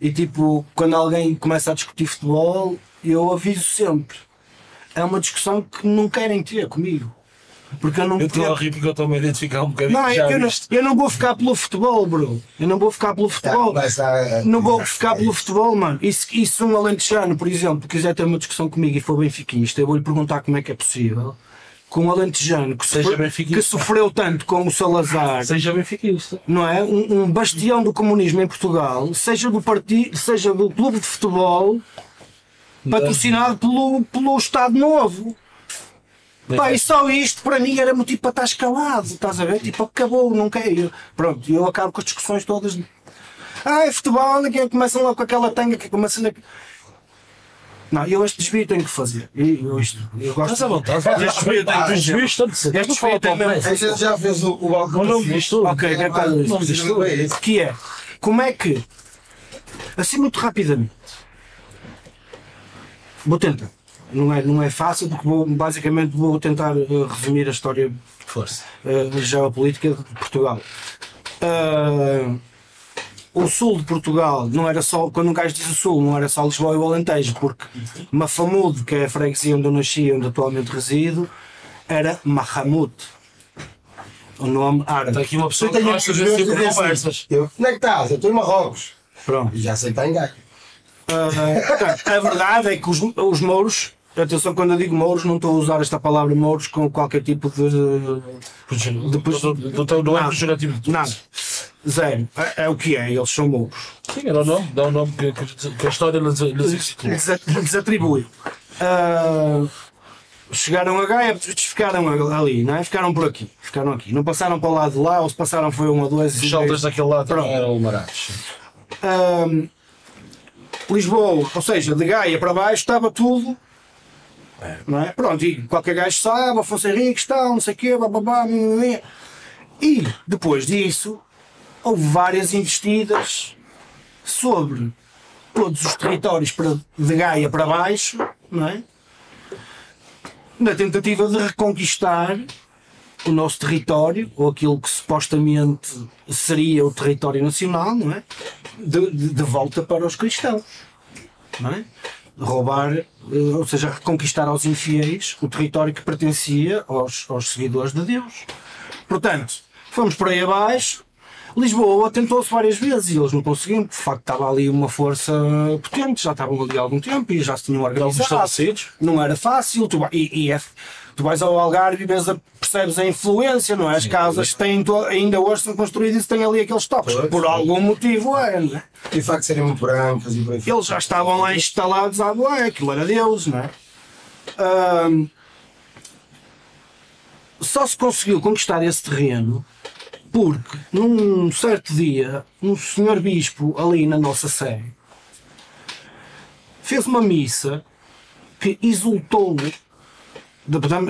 E tipo, quando alguém começa a discutir futebol, eu aviso sempre. É uma discussão que não querem ter comigo. Porque eu não Eu estou a rir porque eu estou a me identificar um bocadinho. não, é já que eu, não, eu não vou ficar pelo futebol, bro. Eu não vou ficar pelo futebol. Vai estar- Não vou ficar pelo futebol, mano. E se, e se um alentejano, por exemplo, quiser ter uma discussão comigo e for benfiquista, eu vou-lhe perguntar como é que é possível. Com um alentejano que, sofre- que sofreu tanto com o Salazar, Seja benfiquista. não é? Um, um bastião do comunismo em Portugal, seja do partido, seja do clube de futebol, patrocinado pelo, pelo Estado Novo. Pá, e só isto para mim era motivo para estar escalado, estás a ver? Tipo, acabou, não quero. Pronto, e eu acabo com as discussões todas. Ah, é futebol, ninguém começam logo com aquela tanga que começa na. Não, eu este desvio tenho que fazer. E eu, isto, eu gosto. Estás à vontade. Este desvio tenho que fazer. Este desvio tem mesmo-. A gente já fez o, o balcão. O nome diz tudo. Ok, que é para Não me diz tudo. É isso. que é como é que assim muito rapidamente vou tentar não é, não é fácil porque vou, basicamente vou tentar eh, resumir a história Força. uh, geopolítica de Portugal. Uh, o sul de Portugal não era só, quando um gajo diz o sul, não era só Lisboa e o Alentejo, porque Mafamude, que é a freguesia onde eu nasci e onde atualmente resido, era Mahamud. O nome árabe. Está aqui uma pessoa Eu que gosta de conversas. assim, eu, Onde é que estás? Eu estou em Marrocos. Pronto. E já sei que está em Gaia. Uh, portanto, a verdade é que os, os mouros, atenção, quando eu digo mouros, não estou a usar esta palavra mouros com qualquer tipo de. Depois não não é pejorativo de. Nada. Zero. É, é o que é, eles são mouros. Sim, era o nome. Dá o nome que, que, que a história lhes, lhes. Lhes at- lhes atribui. Ah, chegaram a Gaia, ficaram ali, não é? Ficaram por aqui. Ficaram aqui. Não passaram para o lado de lá, ou se passaram foi um ou dois. Os saltas daquele lado Pronto. eram marados. Ahm, Lisboa, ou seja, de Gaia para baixo estava tudo. Não é? Pronto, e qualquer gajo sabe, Afonso Henriques, tal, não sei o quê, bababá. E depois disso, houve várias investidas sobre todos os territórios de Gaia para baixo, não é? Na tentativa de reconquistar o nosso território, ou aquilo que supostamente seria o território nacional, não é? De, de- de volta para os cristãos, não é? Roubar, eh, ou seja, reconquistar aos infiéis o território que pertencia aos, aos seguidores de Deus. Portanto, fomos por aí abaixo. Lisboa tentou-se várias vezes e eles não conseguiram, de facto estava ali uma força potente, já estavam ali há algum tempo e já se tinham organizado não era fácil. E, e é- tu vais ao Algarve e vês a- percebes a influência, não é? As casas têm, ainda hoje são construídas e têm ali aqueles toques. Pois. Por algum motivo é, não é? E o facto de serem muito brancas e por aí. Eles já estavam lá instalados à boa, aquilo era Deus, não é? Ahm, só se conseguiu conquistar esse terreno porque num certo dia um senhor bispo ali na nossa sé fez uma missa que exultou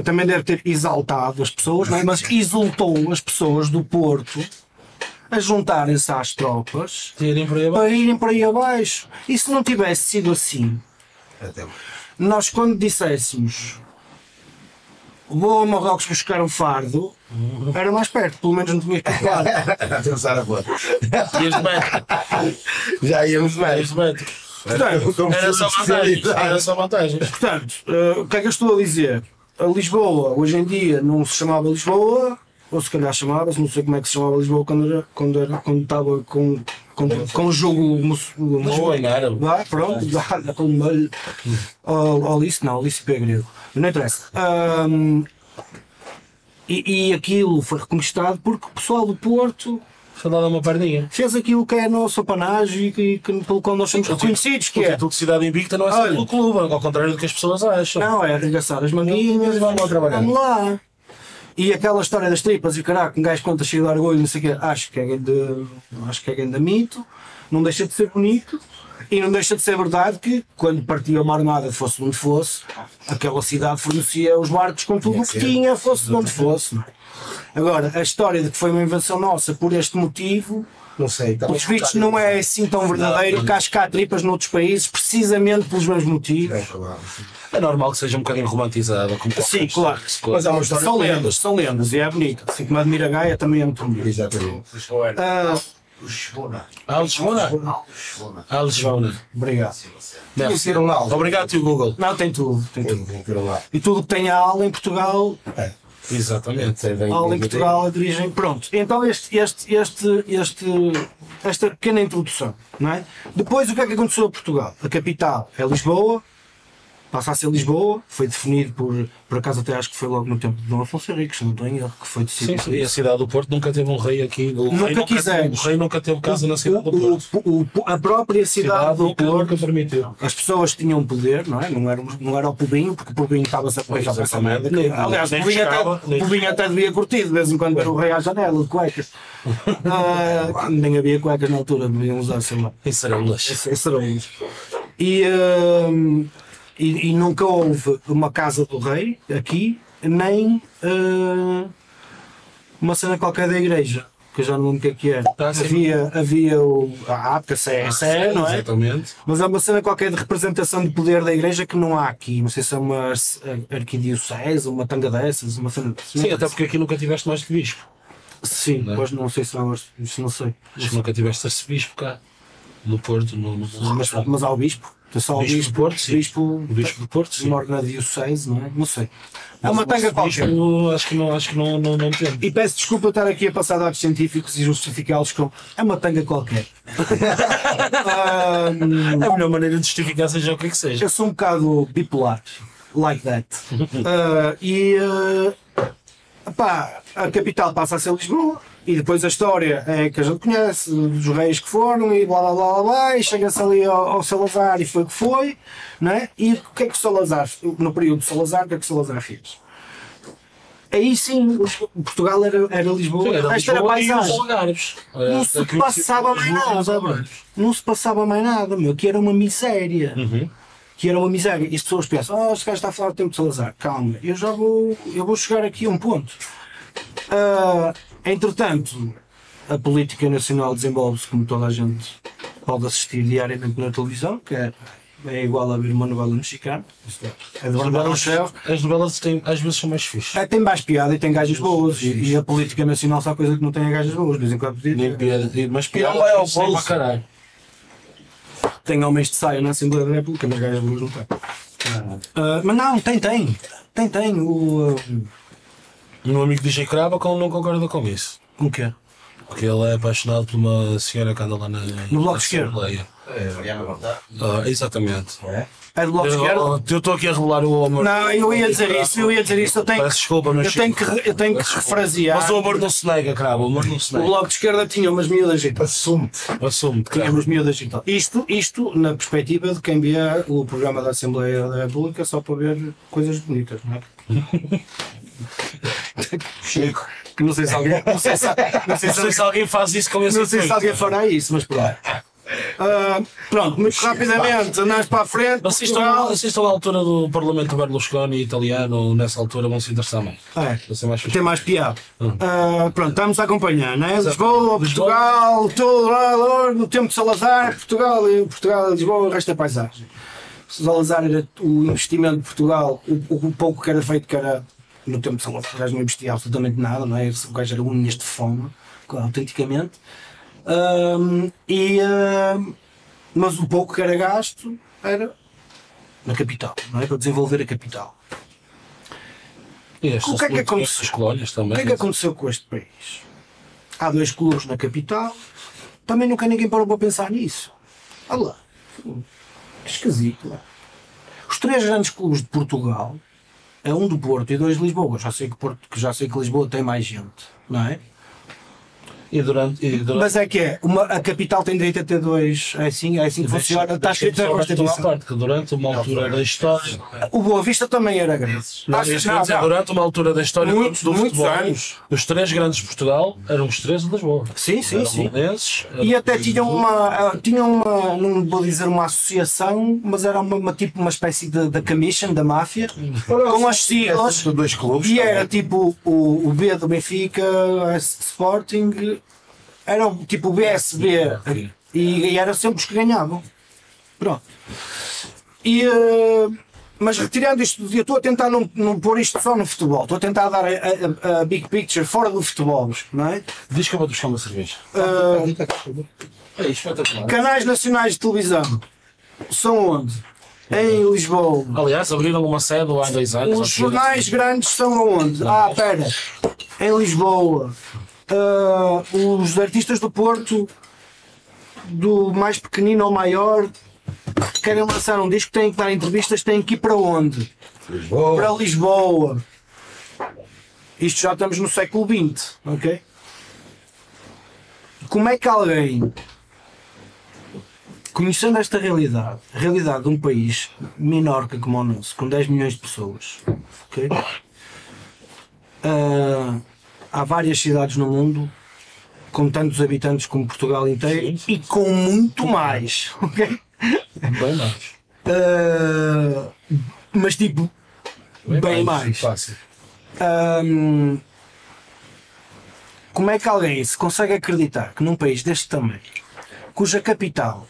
também deve ter exaltado as pessoas, não é? mas exultou as pessoas do Porto a juntarem-se às tropas Tirem por aí abaixo. para irem por aí abaixo. E se não tivesse sido assim, nós quando disséssemos vou a Marrocos buscar um fardo, era mais perto, pelo menos não tinha que. A pensar a boa. Ias de metro. Já íamos bem. Ias de metro. Portanto, Era só vantagens. Era só vantagens. portanto eh, o que é que eu estou a dizer? A Lisboa, hoje em dia, não se chamava Lisboa, ou se calhar chamava-se, não sei como é que se chamava Lisboa quando era, quando era, quando estava com, com, com o jogo muçulmano. Lisboa em árabe. Vá, pronto, molho. Ou Alice, não, Alice é grego. Não interessa. Ahm, e, e aquilo foi reconquistado porque o pessoal do Porto Foi lá dar uma perninha. fez aquilo que é a nossa apanagem e que, que- pelo qual nós somos reconhecidos, que O é. título de cidade invicta não é só pelo clube, ao contrário do que as pessoas acham. Não, é arregaçar as manguinhas, Vamos lá trabalhar. Vamos lá. E aquela história das tripas e o caraca, um gajo conta cheio de orgulho, não sei o quê, acho que é grande, acho que é grande mito, não deixa de ser bonito e não deixa de ser verdade que quando partia uma armada, fosse de onde fosse, aquela cidade fornecia os barcos com tudo o que tinha, fosse de onde fosse. Não é? Agora, a história de que foi uma invenção nossa por este motivo, Não sei. os vistos não é assim tão verdadeiro que acho que há tripas noutros países precisamente pelos mesmos motivos. É. É normal que seja um bocadinho romantizado. Como Sim, claro. Mas há uma história. São lendas, são lendas e é bonito. Assim como a de Miragaia também é muito bonito. Exatamente. Ah, Lisboa. Ah, Lisboa? Lisboa. Ah, Lisboa. obrigado. Que ter um. Obrigado, tio Google. Não, tem tudo, tem tudo. E tudo que tem a aula em Portugal, Exatamente. a aula em Portugal a dirigem. Pronto. Então este, este, este, este, esta pequena introdução, não é? Depois o que é que aconteceu a Portugal? A capital é Lisboa, passa a ser Lisboa, foi definido por, por acaso até acho que foi logo no tempo de Dom Afonso Henriques, não em erro, que foi Sim, decidido. sim. E a cidade do Porto nunca teve um rei aqui. O Nunca rei nunca, quisemos. o rei nunca teve casa na cidade do O- Porto. o- o- a própria cidade cidade do Porto nunca permitiu. as pessoas tinham poder, não é? Não era, não era o Pobinho, porque o Pobinho estava-se a pegar para essa merda. Aliás, o buscava, até, o até devia curtir de vez em quando ver o rei à janela de cuecas. Ah, nem havia cuecas na altura, deviam usar, sei lá. Esse, esse era um. E, ah, e, e nunca houve uma casa do rei aqui, nem ah, uma cena qualquer da igreja. Que eu já não lembro o que é que era. Tá, sim. havia, havia o, a APCA, CSE, não é? Exatamente. Mas é uma cena qualquer de representação de poder da igreja que não há aqui. Não sei se é uma arquidiocese, uma tanga dessas, uma cena Sim, até porque aqui nunca tiveste mais que bispo. Sim, Não é? pois não sei se há arce- isso não sei. Que nunca tiveste arcebispo cá. No Porto, no, no, Mas, mas há o bispo. Tem só o Bispo bispo, do Porto, sim. bispo, o bispo do Porto, sim. diocese, não é? Não sei. É uma tanga qualquer. Bispo, acho que não, acho que não, não, não entendo. E peço desculpa estar aqui a passar dados científicos e justificá-los com é uma tanga qualquer. Ah, A melhor maneira de justificar seja o que é que seja. Eu sou um bocado bipolar, like that. Ah, e ah, pá, a capital passa a ser Lisboa e depois a história é que a gente conhece, dos reis que foram e blá blá blá blá, blá e chega-se ali ao, ao Salazar e foi o que foi, não é? E o que é que o Salazar, no período de Salazar, o que é que o Salazar fez? Aí sim, Portugal era, era Lisboa, Era esta era a paisagem. Não se passava mais nada. Não se passava mais nada, meu. Que era uma miséria. Que era uma miséria. E as pessoas pensam, oh, este gajo está a falar do tempo de Salazar. Calma, eu já vou, eu vou chegar aqui a um ponto. Ah, entretanto, a política nacional desenvolve-se como toda a gente pode assistir diariamente na televisão, que é, é igual a ver uma novela mexicana. É, é As novelas, as novelas têm, às vezes são mais fixes. É, tem mais piada e tem gajas boas. E, e a política nacional só coisa que não tem é gajas boas. De vez em quando Nem piada, mas piada Não para bolso. caralho. tem homens de saia na Assembleia da República, mas gajas boas não tem. Ah, mas não, tem, tem. Tem, tem. O. O meu amigo DJ Crava não concorda com isso. O quê? Porque ele é apaixonado por uma senhora que anda lá na, No Bloco Esquerda. Assembleia. É, Mariana Bordá. Ah, exatamente. É do Bloco de Esquerda? Eu estou aqui a revelar o amor. Não, eu ia dizer isso, eu ia dizer isso. Eu tenho, Peço desculpa, mas. eu tenho que, eu tenho que refrasear. Mas o amor não se nega, Crava. O amor não se O nega. Bloco de Esquerda tinha umas miúdas e tal. Assume-te. Assume, Tinha umas miúdas e tal. Isto, isto na perspectiva de quem vê o programa da Assembleia da República só para ver coisas bonitas, não é? Chico. Que não sei se alguém. Não sei se, não sei se sei se alguém faz isso com esse Não sei se alguém fará isso, mas pronto. Ah, pronto, muito rapidamente, andas para a frente. Vocês Portugal. estão, vocês estão à altura do Parlamento Berlusconi italiano, nessa altura vão se interessar mais. É, Vai ser mais tem mais piada. Hum. Ah, pronto, estamos a acompanhar, não é? Lisboa, Portugal, tudo lá, no tempo de Salazar, Portugal, e Portugal, Lisboa, o resto é paisagem. Salazar era o investimento de Portugal, o- o pouco que era feito, que era no tempo de Salazar, o gajo não investia absolutamente nada, não é? O gajo era unhas de fome, autenticamente. Ahm, e, ahm, mas o pouco que era gasto era na capital, não é? Para desenvolver a capital. E O que é que aconteceu? colónias também. O que é que aconteceu com este país? Há dois clubes na capital, também nunca ninguém parou para pensar nisso. Olha lá, esquisito. lá. Os três grandes clubes de Portugal é um do Porto e dois de Lisboa. Já sei que, Porto, já sei que Lisboa tem mais gente, não é? E durante. E durante Mas é que é, uma, a capital tem direito a ter dois, é assim, é assim que funciona, está escrito na Constituição. parte que durante uma altura da história. O Boa Vista também era grande. Não, não. durante uma altura da história Muitos- do muitos futebol, anos. os três grandes de Portugal eram os três de Lisboa. Sim, sim, eram sim. Belenenses, E até tinham uma, ah, tinham uma, não vou dizer uma associação, mas era uma, uma tipo uma espécie de, da commission da máfia, com as siglas. Dois clubes. E também. era tipo o, o B do Benfica, Sporting, era o- tipo o BSB, e, e era sempre os que ganhavam. Pronto. E, eh, mas retirando isto, eu estou a tentar não, não pôr isto só no futebol, estou a tentar dar a, a- a big picture fora do futebol, não é? Diz que eu vou buscar uma cerveja. É espetacular. Canais nacionais de televisão são onde? Em Lisboa. Aliás, abriram uma sede há dois anos. Os jornais grandes são aonde? Ah, pera. Em Lisboa. Ah, os artistas do Porto, do mais pequenino ao maior, querem lançar um disco, têm que dar entrevistas, têm que ir para onde? Lisboa. Para Lisboa. Isto já estamos no século XX, ok? Como é que alguém, conhecendo esta realidade, a realidade de um país menor que como o nosso, com 10 milhões de pessoas, ok? Ah, há várias cidades no mundo com tantos habitantes como Portugal inteiro e com muito mais, ok? Bem mais. Ah, mas tipo, bem, mais. Fácil. Ahm, como é que alguém se consegue acreditar que num país deste tamanho, cuja capital,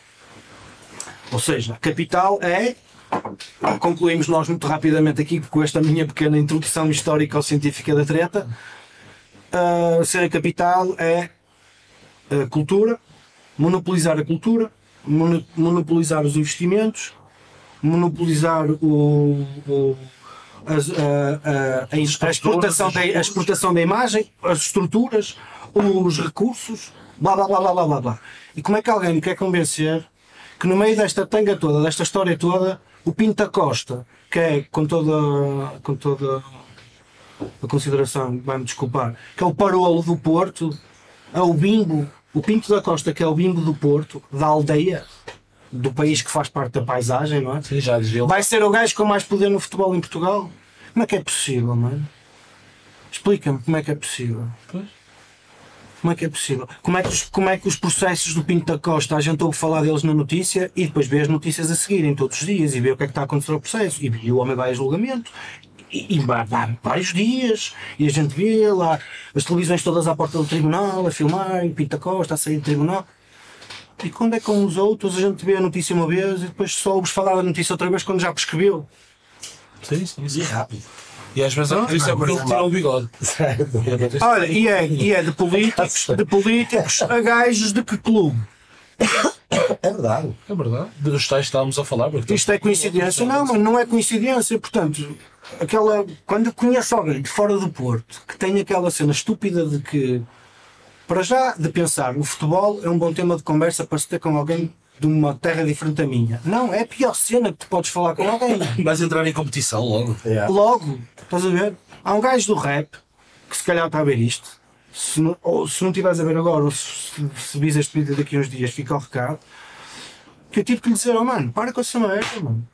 ou seja, a capital é, concluímos nós muito rapidamente aqui com esta minha pequena introdução histórica ou científica da treta, ah, ser a capital é a cultura, monopolizar a cultura, mono- monopolizar os investimentos, monopolizar o, o- as- a, a- a a exportação da, a exportação da imagem, as estruturas, os recursos, blá blá blá blá blá blá. E como é que alguém me quer convencer que no meio desta tanga toda, desta história toda, o Pinto da Costa, que é com toda, com toda a consideração, vai-me desculpar, que é o parolo do Porto, é o bimbo, o Pinto da Costa, que é o bimbo do Porto, da aldeia, do país que faz parte da paisagem, não é? Sim, já ele. Vai ser o gajo com mais poder no futebol em Portugal? Como é que é possível, mano? Explica-me como é que é possível. Pois. Como é que é possível? Como é que, os, como é que os processos do Pinto da Costa a gente ouve falar deles na notícia e depois vê as notícias a seguirem todos os dias e vê o que é que está a acontecer ao processo e, e o homem vai a julgamento e, e vai, vai vários dias e a gente vê lá as televisões todas à porta do tribunal a filmar e o Pinto da Costa a sair do tribunal e quando é com os outros a gente vê a notícia uma vez e depois só ouves falar da notícia outra vez quando já prescreveu Sim, sim, sim. E rápido. E às vezes a notícia é porque ele tirou o bigode. Olha, e é, e é de políticos, de políticos a gajos de que clube? É verdade. É verdade. Dos tais estávamos a falar. porque- Isto é coincidência? Não, mas não é coincidência. Portanto, aquela, quando eu conheço alguém de fora do Porto que tem aquela cena estúpida de que, para já, de pensar, o futebol é um bom tema de conversa para se ter com alguém de uma terra diferente da minha. Não, é a pior cena que tu podes falar com alguém. Vais entrar em competição logo. Yeah. Logo, estás a ver? Há um gajo do rap que se calhar está a ver isto. Se não, ou se não estiveres a ver agora, ou se, se vis este vídeo daqui a uns dias, fica o recado. Que eu tive que lhe dizer, oh mano, para com essa merda, mano.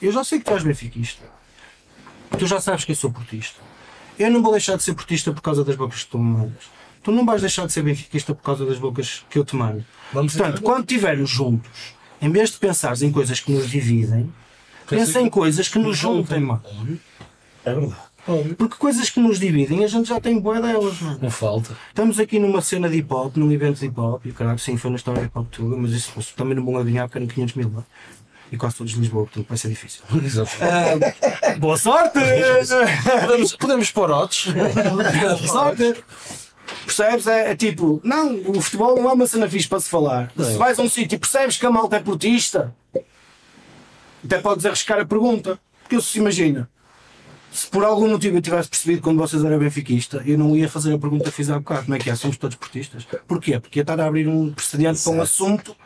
Eu já sei que tu és benfiquista. Tu já sabes que eu sou portista. Eu não vou deixar de ser portista por causa das bocas que tu me mandas. Tu não vais deixar de ser benfiquista por causa das bocas que eu te mando. Vamos Portanto, quando estivermos juntos, em vez de pensares em coisas que nos dividem, pensa em coisas que nos juntem, mano. É verdade. Porque coisas que nos dividem, a gente já tem boa delas, mano. Não falta. Estamos aqui numa cena de hip hop, num evento de hip hop, e o caralho, sim, foi na história de hip hop tudo, mas isso, também não vão adivinhar porque eram 500 mil, não é? E quase todos de Lisboa, portanto vai ser difícil. Ah, boa sorte! Podemos, podemos pôr odds. boa sorte! Percebes? É, é tipo, não, o futebol não é uma cena fixe para se falar. Se vais a um sítio e percebes que a malta é portista, até podes arriscar a pergunta. Porque eu se imagina, se por algum motivo eu tivesse percebido quando vocês eram benfiquista, eu não ia fazer a pergunta que fiz há bocado. Como é que é? Somos todos portistas? Porquê? Porque ia estar a abrir um precedente para um assunto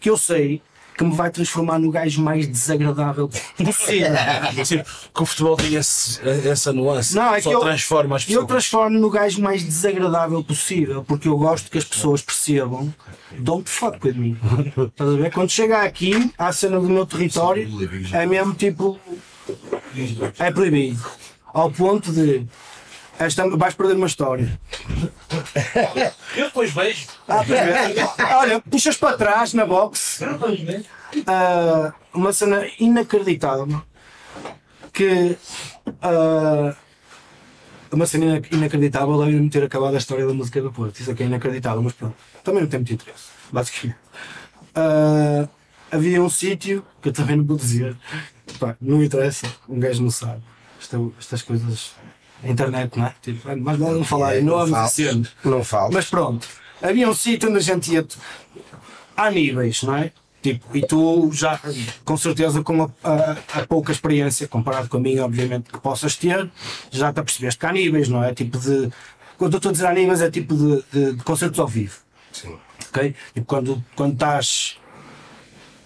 que eu sei que me vai transformar no gajo mais desagradável possível. Tipo, que o futebol tem esse- essa nuance. Não, é Só que eu- transforma as Eu pessoas. transformo no gajo mais desagradável possível, porque eu gosto que as pessoas percebam don't fuck with me. Estás a ver? Quando chega aqui, à cena do meu território, é mesmo tipo. É proibido. Ao ponto de. Esta, vais perder uma história. Eu depois vejo. Ah, pois é. Olha, puxas para trás na box. Ah, uma cena inacreditável que ah, uma cena ina- inacreditável é eu me ter acabado a história da música do Porto. Isso aqui é inacreditável, mas pronto. Também não tem muito interesse, basicamente. Ah, havia um sítio que eu também não vou dizer. Pá, não interessa, um gajo não sabe. Isto- estas coisas. A internet, não é? Tipo, mas não falar em nomes. Não falo. Mas pronto, havia um sítio onde a gente ia. Há níveis, não é? Tipo, e tu já, com certeza, com a, a- a pouca experiência, comparado com a minha, obviamente, que possas ter, já te apercebeste que há níveis, não é? Tipo de. Quando eu estou a dizer há níveis, é tipo de, de- de concertos ao vivo. Sim. Ok? Tipo, quando, quando estás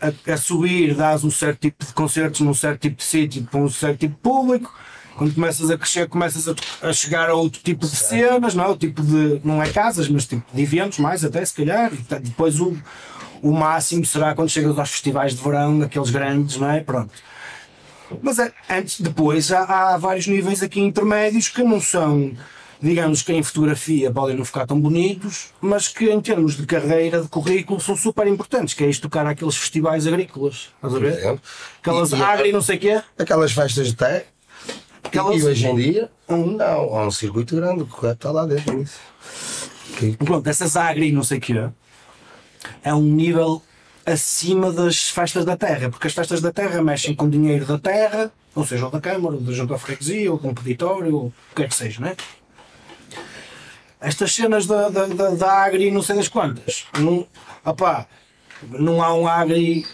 a, a subir, dás um certo tipo de concertos num certo tipo de sítio para um certo tipo de público. Quando começas a crescer, começas a, a chegar a outro tipo de cenas, não é? O tipo de. não é casas, mas tipo de eventos, mais até se calhar. Tá- depois o, o máximo será quando chegas aos festivais de verão, aqueles grandes, não é? Pronto. Mas é- antes, depois, há, há vários níveis aqui intermédios que não são, digamos que em fotografia podem não ficar tão bonitos, mas que em termos de carreira, de currículo, são super importantes, que é isto tocar àqueles festivais agrícolas. Estás a ver? Aquelas e- agri não sei o quê. Aquelas festas de terra. E hoje em dia, não, há um circuito grande, o correto está lá dentro nisso. Que- Pronto, essas agri não sei o quê é um nível acima das festas da terra, porque as festas da terra mexem com dinheiro da terra, ou seja, ou da Câmara, ou da Junta de Freguesia, ou com o peditório, ou o que é que seja, não é? Estas cenas da, da, da, da agri não sei das quantas, não, opá, não há um agri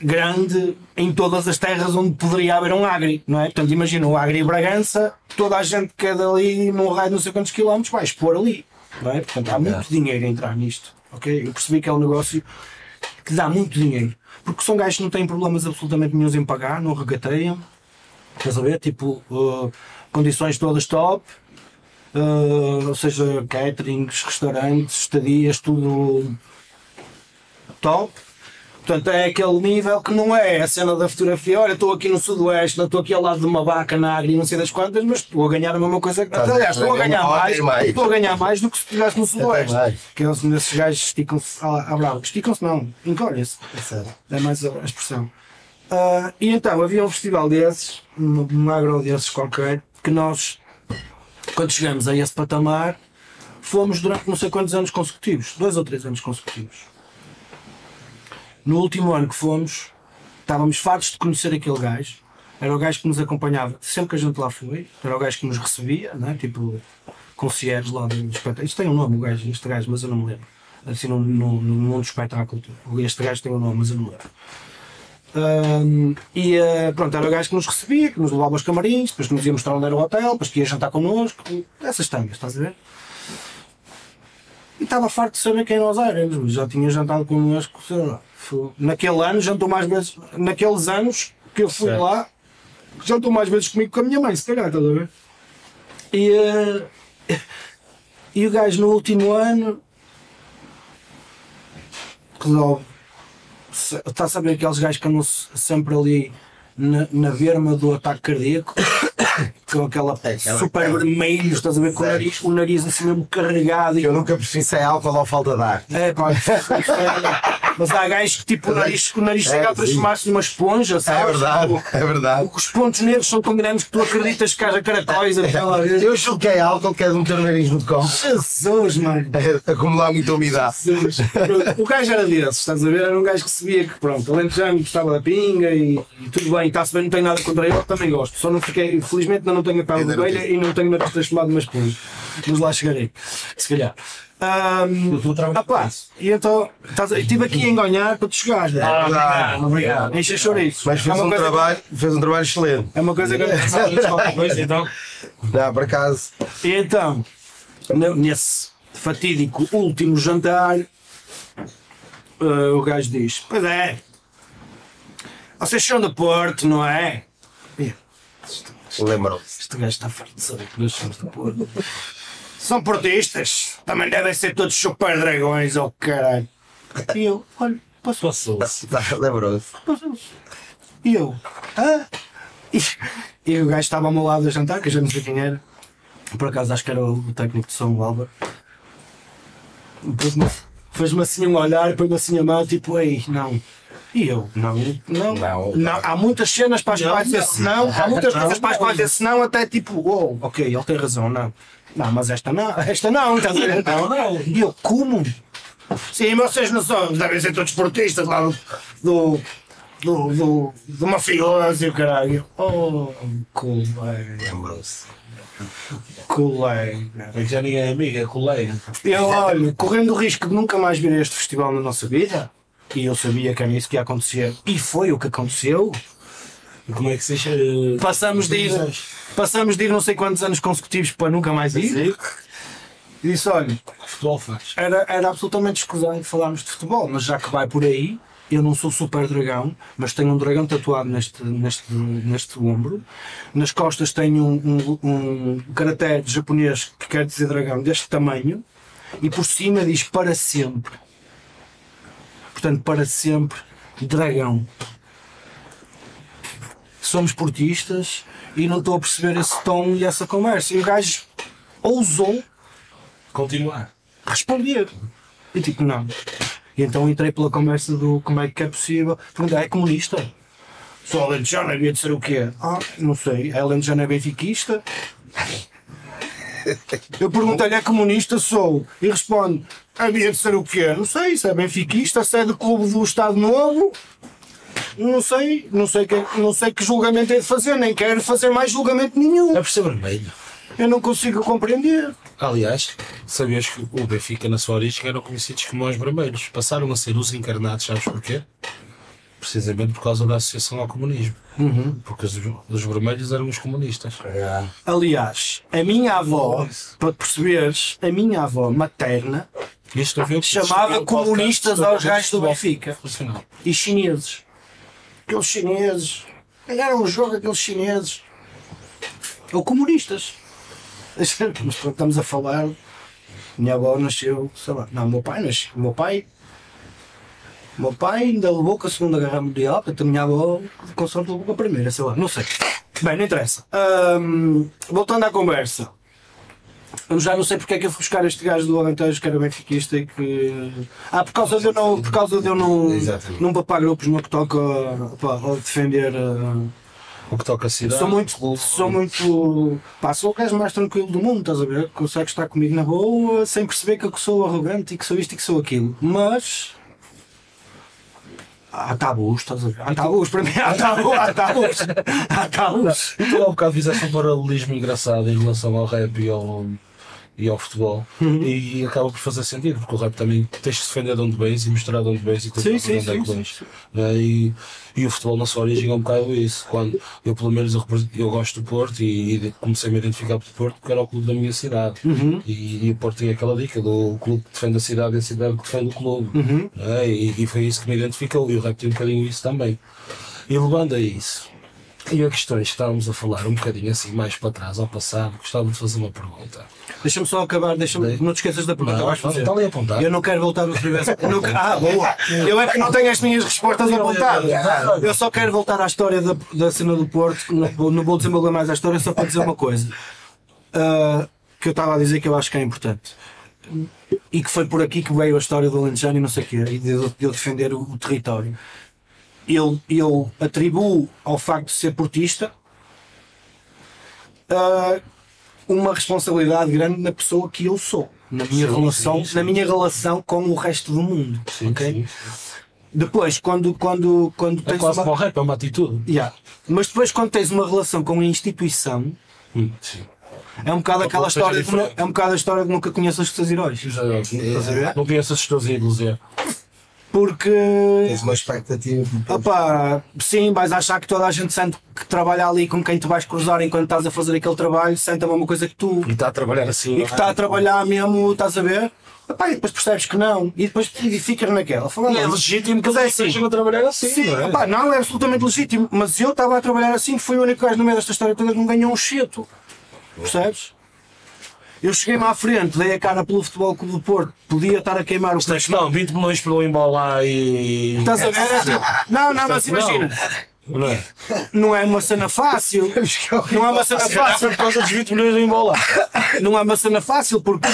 grande em todas as terras onde poderia haver um agri, não é? Portanto, imagina o agri Bragança, toda a gente que é dali num raio de não sei quantos quilómetros vai expor ali, não é? Portanto, há muito dinheiro a entrar nisto, ok? Eu percebi que é um negócio que dá muito dinheiro, porque são gajos que não têm problemas absolutamente nenhum em pagar, não regateiam, estás a ver? Tipo, uh, condições todas top, uh, ou seja, caterings, restaurantes, estadias, tudo top. Portanto, é aquele nível que não é a cena da fotografia. Olha, estou aqui no Sudoeste, não estou aqui ao lado de uma vaca na agri, não sei das quantas, mas estou a ganhar a mesma coisa que. A Aliás, estou a ganhar mais, mais. estou a ganhar mais do que se estivesse no Sudoeste. Que eles, esses gajos esticam-se à, à brava. Esticam-se não, encolhem-se. É. É mais a a expressão. Ah, e então, havia um festival desses, um, um agro desses qualquer, que nós, quando chegamos a esse patamar, fomos durante não sei quantos anos consecutivos, dois ou três anos consecutivos. No último ano que fomos, estávamos fartos de conhecer aquele gajo. Era o gajo que nos acompanhava sempre que a gente lá foi. Era o gajo que nos recebia, né? tipo concierge lá do espetáculo. Isto tem um nome, o gajo, este gajo, mas eu não me lembro. Assim, no, no, no mundo do espetáculo. Este gajo tem um nome, mas eu não me lembro. Ahm, e eh, pronto, era o gajo que nos recebia, que nos levava aos camarins, depois que nos ia mostrar onde era o hotel, depois que ia jantar connosco, essas tangas, estás a ver? E estava farto de saber quem nós éramos, já tinha jantado connosco, sei lá. Naquele ano jantou mais vezes, naqueles anos que eu fui lá, jantou mais vezes comigo que com a minha mãe, se calhar, estás a ver? E, eh, e o gajo no último ano resolve está a saber aqueles gajos que andam se- sempre ali na, na berma do ataque cardíaco com aquela aquela super cara. vermelho, estás a ver com o nariz, o nariz assim mesmo carregado e Eu nunca percebi se é álcool ou falta de ar. é pá, Mas há gajos que tipo o nariz, o nariz chega a É, transformar-se numa esponja, É sabes? verdade, é verdade. Os pontos negros são tão grandes que tu acreditas que haja caracóis aquela vez. Eu julgo que é álcool, quer meter o nariz no. Jesus, mano. É acumular muita umidade. Jesus. O gajo era desses, estás a ver? Era um gajo que sabia que, pronto, além de já gostava da pinga e, e tudo bem, está-se bem, não tenho nada contra ele, também gosto. Só não fiquei, felizmente ainda não tenho a pele de ovelha e não tenho nariz transformado numa esponja. Mas lá chegarei, se calhar. Ahm, ah pá, e então estás, estive aqui a enganhar para tu chegares. né? É verdade. Obrigado. Enche chouriços. Mas fez é, um trabalho, fez um trabalho excelente. é uma coisa que Pois então. Não, por acaso. E então, ne- nesse fatídico último jantar, eh, o gajo diz: Pois é, vocês são do Porto, não é? Lembrou-se. Este gajo está farto de saber que nós somos do Porto. São portistas, também devem ser todos super dragões, oh caralho. E eu, olha, passou. Passou-se. Tá, Lembrou-se. E eu, ah? E, e o gajo estava ao meu lado a jantar, que eu já não sei quem era. Por acaso acho que era o técnico de São Álvaro. Pôs-me- Fez-me assim um olhar, pôs-me assim a mão, tipo, ei, não. E eu, não, não, Não. não. Há muitas cenas para as quais dizer se não, há muitas coisas para as quais dizer se não, até tipo, uou, ok, ele tem razão, não. Não, mas esta não, esta não, estás a ver? Não, não. E eu, como? Sim, vocês não são, devem ser todos portistas lá do. do do, do, mafioso e o caralho. Oh, colega, Lembrou-se. colega. É que já ninguém é amigo, é colega. Eu, olha, correndo o risco de nunca mais vir a este festival na nossa vida, e eu sabia que era isso que ia acontecer, e foi o que aconteceu, como é que se passamos de ir, passamos de ir não sei quantos anos consecutivos para nunca mais ir. E disse, olha, Futebol faz. era, era absolutamente escusado falarmos de futebol, mas já que vai por aí, eu não sou super dragão, mas tenho um dragão tatuado neste, neste, neste ombro. Nas costas tenho um, um, um caractere japonês que quer dizer dragão deste tamanho, e por cima diz para sempre. Portanto, para sempre, dragão. Somos portistas e não estou a perceber esse tom e essa conversa. E o gajo ousou Continuar. responder. E tipo, não. E então entrei pela conversa do como é que é possível. Perguntei, é comunista? Sou alentejano, havia de ser o quê? Ah, não sei. É alentejano, é benfiquista? Eu perguntei-lhe, é comunista? Sou. E responde, havia de ser o quê? Não sei, se é benfiquista, se é do clube do Estado Novo. Não sei, não sei que, não sei que julgamento é de fazer, nem quero fazer mais julgamento nenhum. É por ser vermelho. Eu não consigo compreender. Aliás, sabias que o Benfica, na sua origem, eram conhecidos como os vermelhos. Passaram a ser os encarnados, sabes porquê? Precisamente por causa da associação ao comunismo. Porque os, os vermelhos eram os comunistas. Aliás, a minha avó, para perceberes, a minha avó materna chamava com- comunistas com- aos gajos do Benfica e chineses. Aqueles chineses. Ganharam um jogo aqueles chineses. Ou comunistas. Mas estamos a falar. Minha avó nasceu, sei lá. Não, meu pai nasceu. Meu pai. Meu pai ainda levou com a Segunda Guerra Mundial, portanto a minha avó com sorte levou com a primeira, sei lá, não sei. Bem, não interessa. Ahm, voltando à conversa. Eu já não sei porque é que eu fui buscar este gajo do Alentejo que era benfiquista e que. Ah, por causa de eu não, por causa de eu não, Exatamente. não papar grupos no que toca pá, a defender. O que toca a cidade. Sou muito, sou muito. Pá, sou o gajo mais tranquilo do mundo, estás a ver? Consegue estar comigo na boa sem perceber que eu sou arrogante e que sou isto e que sou aquilo. Mas. Há tabus, estás a ver? Há tabus para mim, há tabus, há tabus. Há tabus. Tu há um bocado fizeste um paralelismo engraçado em relação ao rap e ao, e ao futebol Uhum. e, acaba por fazer sentido, porque o rap também tens de defender de onde vens e mostrar de onde vens e Sim, sim, de onde é que vens. E, e o futebol na sua origem é um bocado isso. Quando eu pelo menos eu, eu gosto do Porto e, e comecei a me identificar pelo Porto porque era o clube da minha cidade. Uhum. E, e o Porto tem aquela dica do clube que defende a cidade e a cidade que defende o clube. Uhum. né? E, e foi isso que me identificou e o rap tem um bocadinho isso também. E levando a isso, e a questões que estávamos a falar um bocadinho assim mais para trás, ao passado, gostava de fazer uma pergunta. Deixa-me só acabar, deixa-me. Não te esqueças da pergunta. vais fazer. está ali. Eu não quero voltar. Eu não que- Ah, boa! Eu é que não tenho as minhas respostas apontadas. Eu só quero voltar à história da, da cena do Porto. Não, vou- não vou desenvolver mais a história, só para dizer uma coisa. Ah, que eu estava a dizer que eu acho que é importante. e que foi por aqui que veio a história do Alentejano e não sei o quê, e de, de eu defender o, o território. Eu, eu atribuo ao facto de ser portista ah, uma responsabilidade grande na pessoa que eu sou, na minha Sim, relação, sim, sim. na minha relação com o resto do mundo. Sim, ok? sim. Depois, quando, quando, quando É tens quase uma... para o rap, é uma atitude. Yeah. Mas depois quando tens uma relação com a instituição, Hum, é um bocado aquela história de, é um bocado a história de nunca conheço os teus heróis. A ver? Não conheço esses teus ídolos, é. Porque Tens uma expectativa. Opa, sim, vais achar que toda a gente sente que trabalha ali com quem tu vais cruzar enquanto estás a fazer aquele trabalho, sente a mesma coisa que tu E está a trabalhar assim. e que está a trabalhar mesmo, estás a ver? Epá, e depois percebes que não, e depois e ficas naquela. Falando, E é legítimo que é eles assim. estejam a trabalhar assim. Sim, não é? epá, não, é absolutamente legítimo, mas eu estava a trabalhar assim, fui o único gajo no meio desta história toda que não ganhou um cheto. Percebes? Eu cheguei-me à frente, dei a cara pelo Futebol Clube do Porto, podia estar a queimar o Tens não, 20 milhões pelo embolar e. Estás a ver? Não, não, mas imagina, Não é? não é uma cena fácil. Não é uma cena fácil. Por causa dos 20 milhões de embolar. Não é uma cena fácil porque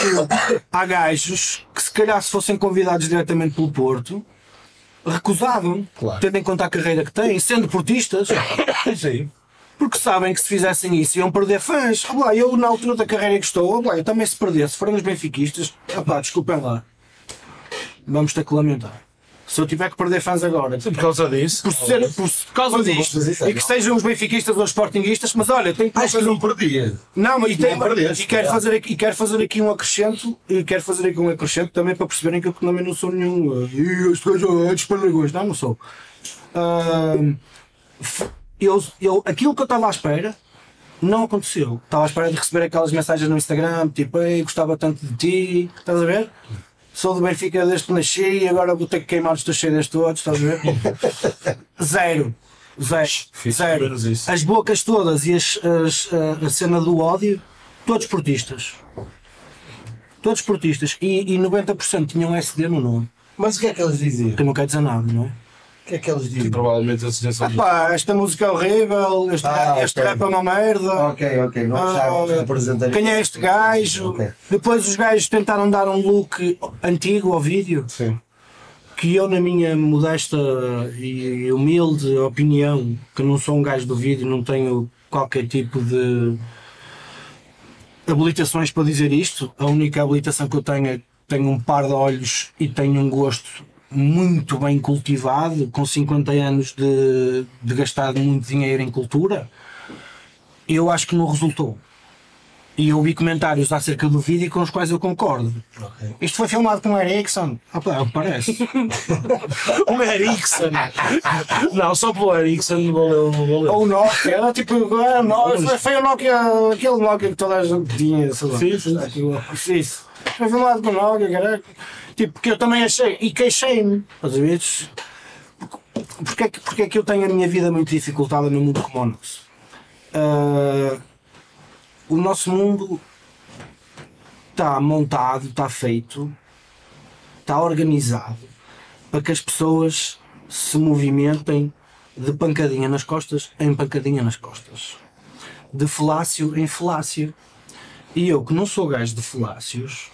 há gajos que se calhar se fossem convidados diretamente pelo Porto recusavam, Claro. tendo em conta a carreira que têm, sendo portistas, Sim. Porque sabem que se fizessem isso iam perder fãs. Ah, lá, eu na altura da carreira que estou, ah, lá, eu também se perdesse, se forem os benfiquistas, ah, pá, desculpem lá. Vamos ter que lamentar. Se eu tiver que perder fãs agora, Sim, por causa disso. por, ser, por, por causa disto, e que sejam os benfiquistas ou os sportinguistas, mas olha, tem que Acho que não perdia. Não, mas e, tem, Não perdeste, e, quero é. fazer aqui, e quero fazer aqui um acrescento e quero fazer aqui um acrescento também para perceberem que eu também não sou nenhum uh, "Ih, este gajo é de Esparnagões. não, não sou f- eu, eu, aquilo que eu estava à espera não aconteceu estava à espera de receber aquelas mensagens no Instagram tipo, ei, gostava tanto de ti estás a ver? Sou do Benfica desde que nasci e agora vou ter que queimar os teus CDs todos, estás a ver? Zero. Zero. Zero. As bocas todas e as, as- a, a cena do ódio, todos portistas. Todos portistas. E, e 90% tinham SD no nome. Mas o que é que eles diziam? Que não quer dizer nada, não é? O que é que eles diziam? provavelmente a sensação do. Pá, esta música é horrível, este, Ah, este rap é uma merda. Ok, ok. Não Ah, representaria. Quem é este gajo? Ok. Depois os gajos tentaram dar um look antigo ao vídeo. Sim. que eu, na minha modesta e humilde opinião, que não sou um gajo do vídeo, não tenho qualquer tipo de habilitações para dizer isto. A única habilitação que eu tenho é que tenho um par de olhos e tenho um gosto muito bem cultivado, com 50 anos de, de gastar muito dinheiro em cultura. Eu acho que não resultou. E eu vi comentários acerca do vídeo com os quais eu concordo. Isto foi filmado com o Ericsson. Ah, pá, parece. Um Ericsson! Não, só pelo Ericsson valeu. Valeu. Ou o Nokia, era tipo, era Nokia, foi o Nokia, aquele Nokia que toda a gente tinha, sei lá. Sim, sim. Isso. Foi filmado com Nokia, caralho. Tipo, porque eu também achei, e queixei-me, a ver? Porque é, que, porque é que eu tenho a minha vida muito dificultada no mundo como nosso? Ah, o nosso mundo está montado, está feito, está organizado para que as pessoas se movimentem de pancadinha nas costas em pancadinha nas costas, de falácio em falácio. E eu, que não sou gajo de falácios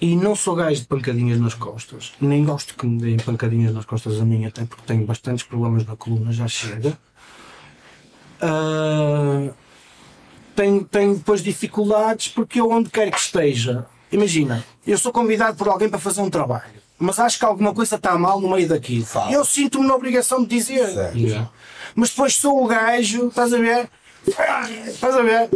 e não sou gajo de pancadinhas nas costas, nem gosto que me deem pancadinhas nas costas a mim, até porque tenho bastantes problemas na coluna, já chega. Ah, tenho, tenho depois dificuldades porque eu onde quer que esteja, imagina, eu sou convidado por alguém para fazer um trabalho, mas acho que alguma coisa está mal no meio daqui. Fala. Eu sinto-me na obrigação de dizer. Yeah. Mas depois sou o gajo, estás a ver? Estás a ver?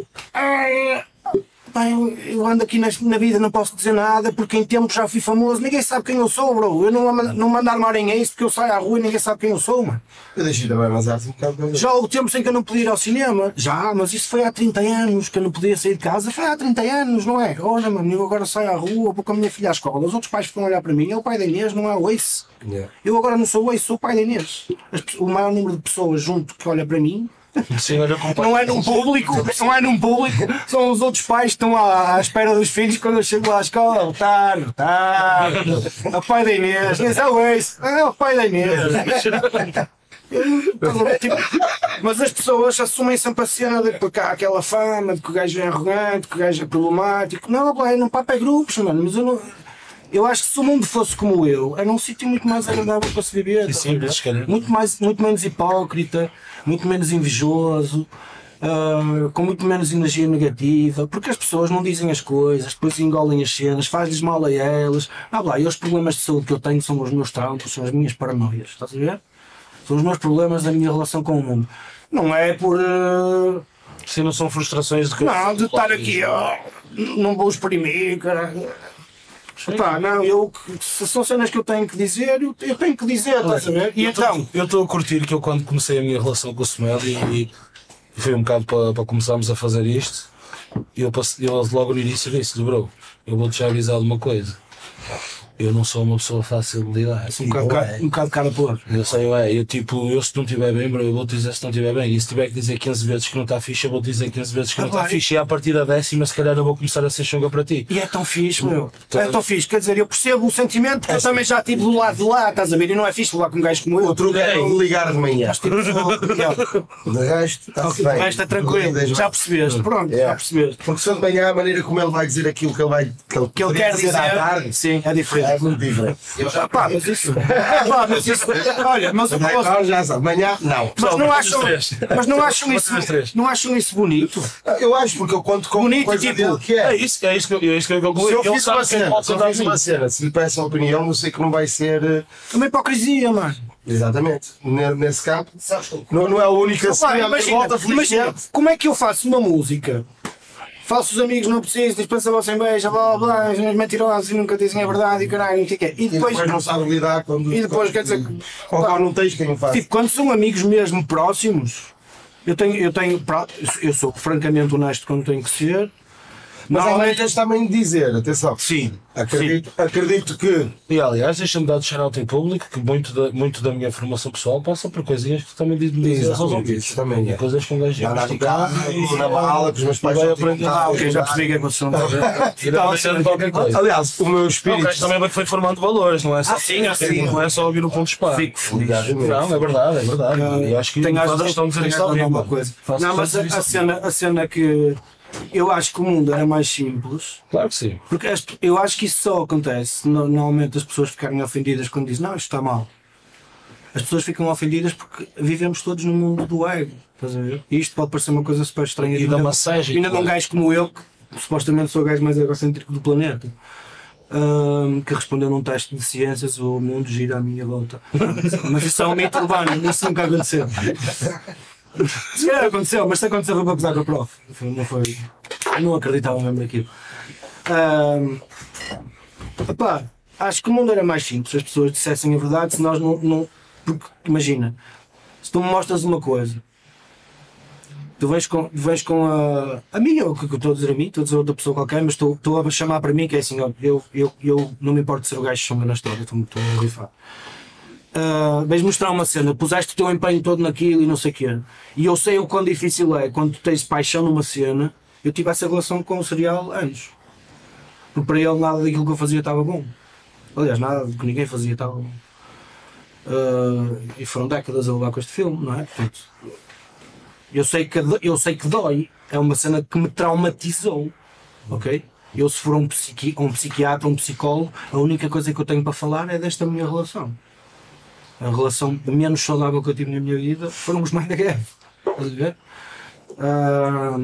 Pá, eu, eu ando aqui na, na vida, não posso dizer nada, porque em tempo já fui famoso, ninguém sabe quem eu sou, bro. Eu não, não mando armarem a isso porque eu saio à rua e ninguém sabe quem eu sou, mano. Eu deixei também mais arte um bocado. Já houve tempos em que eu não podia ir ao cinema. Já, mas isso foi há 30 anos que eu não podia sair de casa. Foi há 30 anos, não é? Olha, mano, eu agora saio à rua, vou com a minha filha à escola. Os outros pais ficam a olhar para mim. É o pai da Inês, não é o Ace. Yeah. Eu agora não sou o Ace, sou o pai da Inês. As o maior número de pessoas junto que olha para mim Sim, olha não é num público, não é num público, são os outros pais que estão à, à espera dos filhos quando eu chego lá à escola. Otário, otário, é o pai da Inês, é o Ace, é o pai da Inês. Tipo, mas as pessoas assumem sempre a cena de porque há aquela fama de que o gajo é arrogante, que o gajo é problemático. Não, pá, não papo é grupos, mano. Mas eu não. Eu acho que se o mundo fosse como eu, era um sítio muito mais agradável para se viver. E tá calhar. muito, mais, muito menos hipócrita, muito menos invejoso, ah, com muito menos energia negativa, porque as pessoas não dizem as coisas, depois engolem as cenas, faz-lhes mal a elas. Ah, lá, e os problemas de saúde que eu tenho são os meus traumas, são as minhas paranoias, estás a ver? São os meus problemas da minha relação com o mundo. Não é por. Se não são frustrações de que. não, de estar aqui, ó, não vou exprimir, caralho. Pá, não, eu, se são cenas que eu tenho que dizer, eu, eu tenho que dizer, estás a ver? E então, Eu estou a curtir que eu quando comecei a minha relação com o Smell e, e foi um bocado para, para começarmos a fazer isto, eu, passe- eu logo no início disse, bro, eu vou-te já avisar de uma coisa. Eu não sou uma pessoa fácil de lidar. um bocado, cara- um bocado cara por. Eu sei, ué, eu tipo, eu se não estiver bem, bro, eu vou-te dizer se não estiver bem. E se tiver que dizer 15 vezes que não está fixe, eu vou-te dizer 15 vezes que não Ah, está vai. fixe. E a partir da décima, se calhar eu vou começar a ser chunga para ti. E é tão fixe, meu. É tão fixe. Quer dizer, eu percebo o sentimento porque eu também já estive do lado de lá, estás a ver? E não é fixe falar com um gajo como eu. O truque é não ligar de manhã. Tipo, oh, De resto, está-se bem. o resto é tranquilo. Já percebeste. Pronto, já Yeah. percebeste. Porque se eu de manhã a maneira como ele vai dizer aquilo que ele vai que ele, Que ele quer dizer. à tarde Sim, é é muito diferente. Eu já Pá, mas isso. Pá, mas isso. Olha, mas eu posso. Já sabe, amanhã não. Mas não acham, mas não acham isso, não acham isso bonito? Eu acho porque eu conto com Bonito, coisa tipo, dele que É é. isso, é isso que eu, é isso que eu concluí. Se eu fiz uma é cena, pode se eu fiz uma cena, se lhe peço a opinião, eu sei que não vai ser. eh, Uma hipocrisia, mano. Exatamente. Ne- Nesse campo, não, não é a única cena. imagina, imagina, como é que eu faço uma música? Falsos amigos não precisam, dispensa sem beija, blá blá blá, os mentirosos e nunca dizem a verdade e caralho, não sei o quê. E E depois, depois não sabe lidar quando. e depois quer dizer, Ou quando não tens quem o faz. tipo, quando são amigos mesmo próximos, eu tenho, eu tenho, eu sou francamente honesto quando tenho que ser. Mas há Normalmente, maneiras também de dizer, atenção. sim, Acredito, acredito que E aliás, deixa-me dar de shout em público que muito da, muito da minha formação pessoal passa por coisinhas que também Exatamente, ouvidos. isso também é. Coisas que um gajo andar mastigar carro, na bala, que os meus pais tinham aprender. ah, ok, já percebi que é que vocês estão a ver. e dá de qualquer coisa. Aliás, o meu o espírito. gajo também foi formando valores, não é só, Ah, sim, ah, sim. não é só ouvir o ponto de espada. Fico feliz. Não, é verdade, é verdade. E acho que Tenho as questão de dizer tenho isto ao as vivo. uma coisa. Não, mas a, isso a a cena que eu acho que o mundo era mais simples. Claro que sim. Porque eu acho que isso só acontece no- normalmente as pessoas ficarem ofendidas quando dizem não, isto está mal. As pessoas ficam ofendidas porque vivemos todos no mundo do ego. Estás a ver? E isto pode parecer uma coisa super estranha. E da Ainda- massagem. Ainda de um gajo como eu, que supostamente sou o gajo mais egocêntrico do planeta. ahm, que respondeu num teste de ciências o mundo gira à minha volta. Mas isso é um mito urbano, isso nunca aconteceu. Se calhar aconteceu, mas se aconteceu foi para gozar com a prof. Não foi. Não acreditava mesmo naquilo. Epá, acho que o mundo era mais simples, se as pessoas dissessem a verdade, se nós não. não porque imagina, se tu me mostras uma coisa, tu vens com, vens com a, a mim, ou que eu estou a dizer a mim, estou a dizer outra pessoa qualquer, mas estou, a chamar para mim que é assim, eu, eu, eu não me importo de ser o gajo chunga na história, estou, estou a rifar. Uh, vens mostrar uma cena, puseste o teu empenho todo naquilo e não sei o quê. E eu sei o quão difícil é quando tu tens paixão numa cena. Eu tive essa relação com o serial anos. Porque para ele nada daquilo que eu fazia estava bom. Aliás, nada do que ninguém fazia estava bom. Uh, e foram décadas a levar com este filme, não é? Portanto, eu sei que, eu sei que dói. É uma cena que me traumatizou. Ok? Eu, se for um, psiqui, um psiquiatra, um psicólogo, a única coisa que eu tenho para falar é desta minha relação a relação menos saudável que eu tive na minha vida foram os Gap. Estás a ver? Ah,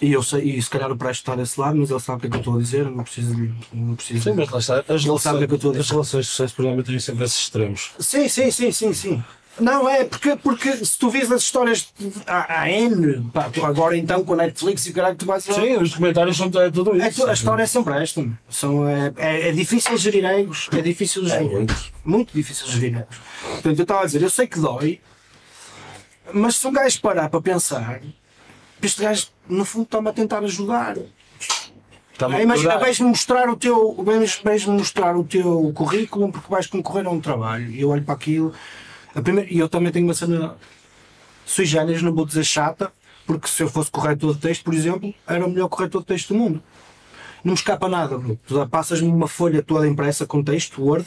e eu sei, e se calhar o Presto está desse lado, mas ele sabe o que é que eu estou a dizer, não preciso de. Não preciso Sim, mas lá está. As, Ele sabe o que é que eu estou a relações, as dizer. relações de sucesso provavelmente têm sempre esses extremos. sim, sim, sim, sim, sim. Não, é porque, porque se tu vês as histórias a, a N, pá, agora então com a Netflix e o caralho, tu vais Sim, os documentários são é tudo É, isso. tu- a história é sempre esta. São, é, é, é difícil gerir egos. É difícil gerir egos. Muito difícil gerir egos. Portanto, eu estava a dizer, eu sei que dói, mas se um gajo parar para pensar, este gajo, no fundo, está-me a tentar ajudar. A imagina, vais-me mostrar o teu, vais- vais-me mostrar o teu currículo porque vais concorrer a um trabalho. E eu olho para aquilo. A primeira, e eu também tenho uma cena sui generis, não vou dizer chata, porque se eu fosse corretor de texto, por exemplo, era o melhor corretor de texto do mundo. não me escapa nada, bro. Tu passas-me uma folha toda impressa com texto, Word,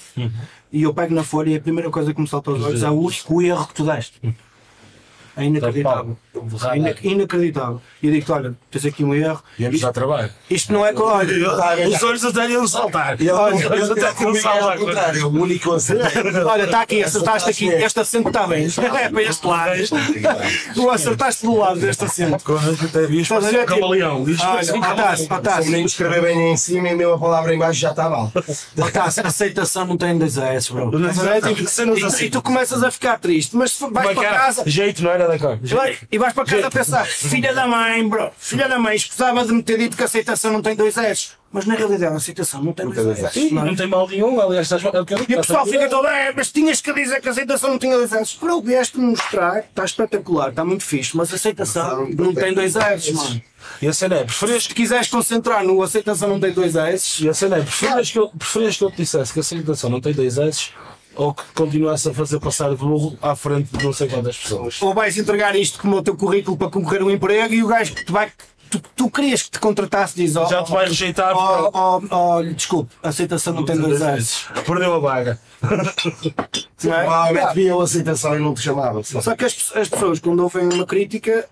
e eu pego na folha e a primeira coisa que me salta aos olhos é o único erro que tu deste. É inacreditável. É ina- inacreditável. E eu digo olha, tens aqui um erro. Viemos dar trabalho. Isto não é olha, Os olhos até iam saltar. E ele- Os olhos até iam é saltar. contrário, o único acertei. Olha, está aqui, acertaste aqui. Este assento está bem. É para este lado. Tu acertaste do lado deste assento. Até vi Estás a parecia um ver, camaleão. Isto Olha, Se Tassi, nem escrever bem em cima e a mesma palavra em baixo já está mal. ó, Tassi, aceitação não tem dois S, bro. Tipo, e-. E tu começas a ficar triste, mas se vais é para casa. Jeito, não era da cor. E vai- E vais para casa a pensar, filha da mãe, bro, filha da mãe, escusava de me ter dito que a aceitação não tem dois S. Mas na realidade a aceitação não tem dois S. Sim, não é? não tem mal nenhum. Aliás, estás. é o que eu digo, E o pessoal a- fica todo, é, mas tinhas que dizer que a aceitação não tinha dois S. Bro, vieste-me mostrar, está espetacular, está muito fixe, mas a aceitação não tem dois S, mano. E a cena é, preferias Se quiseres concentrar no aceitação não tem dois S, E a cena é, preferias que, eu, preferias que eu te dissesse que a aceitação não tem dois S ou que continuasse a fazer passar de burro à frente de não sei quantas pessoas? ou vais entregar isto como o teu currículo para concorrer a um emprego e o gajo que te vai. Tu, tu querias que te contratasse diz ó, Já te vai rejeitar ó, porque ó, ó, desculpe, a aceitação não tem dois S. perdeu a vaga. Não é? Provavelmente via a aceitação e não te chamava. Só que as, as pessoas, quando ouvem uma crítica,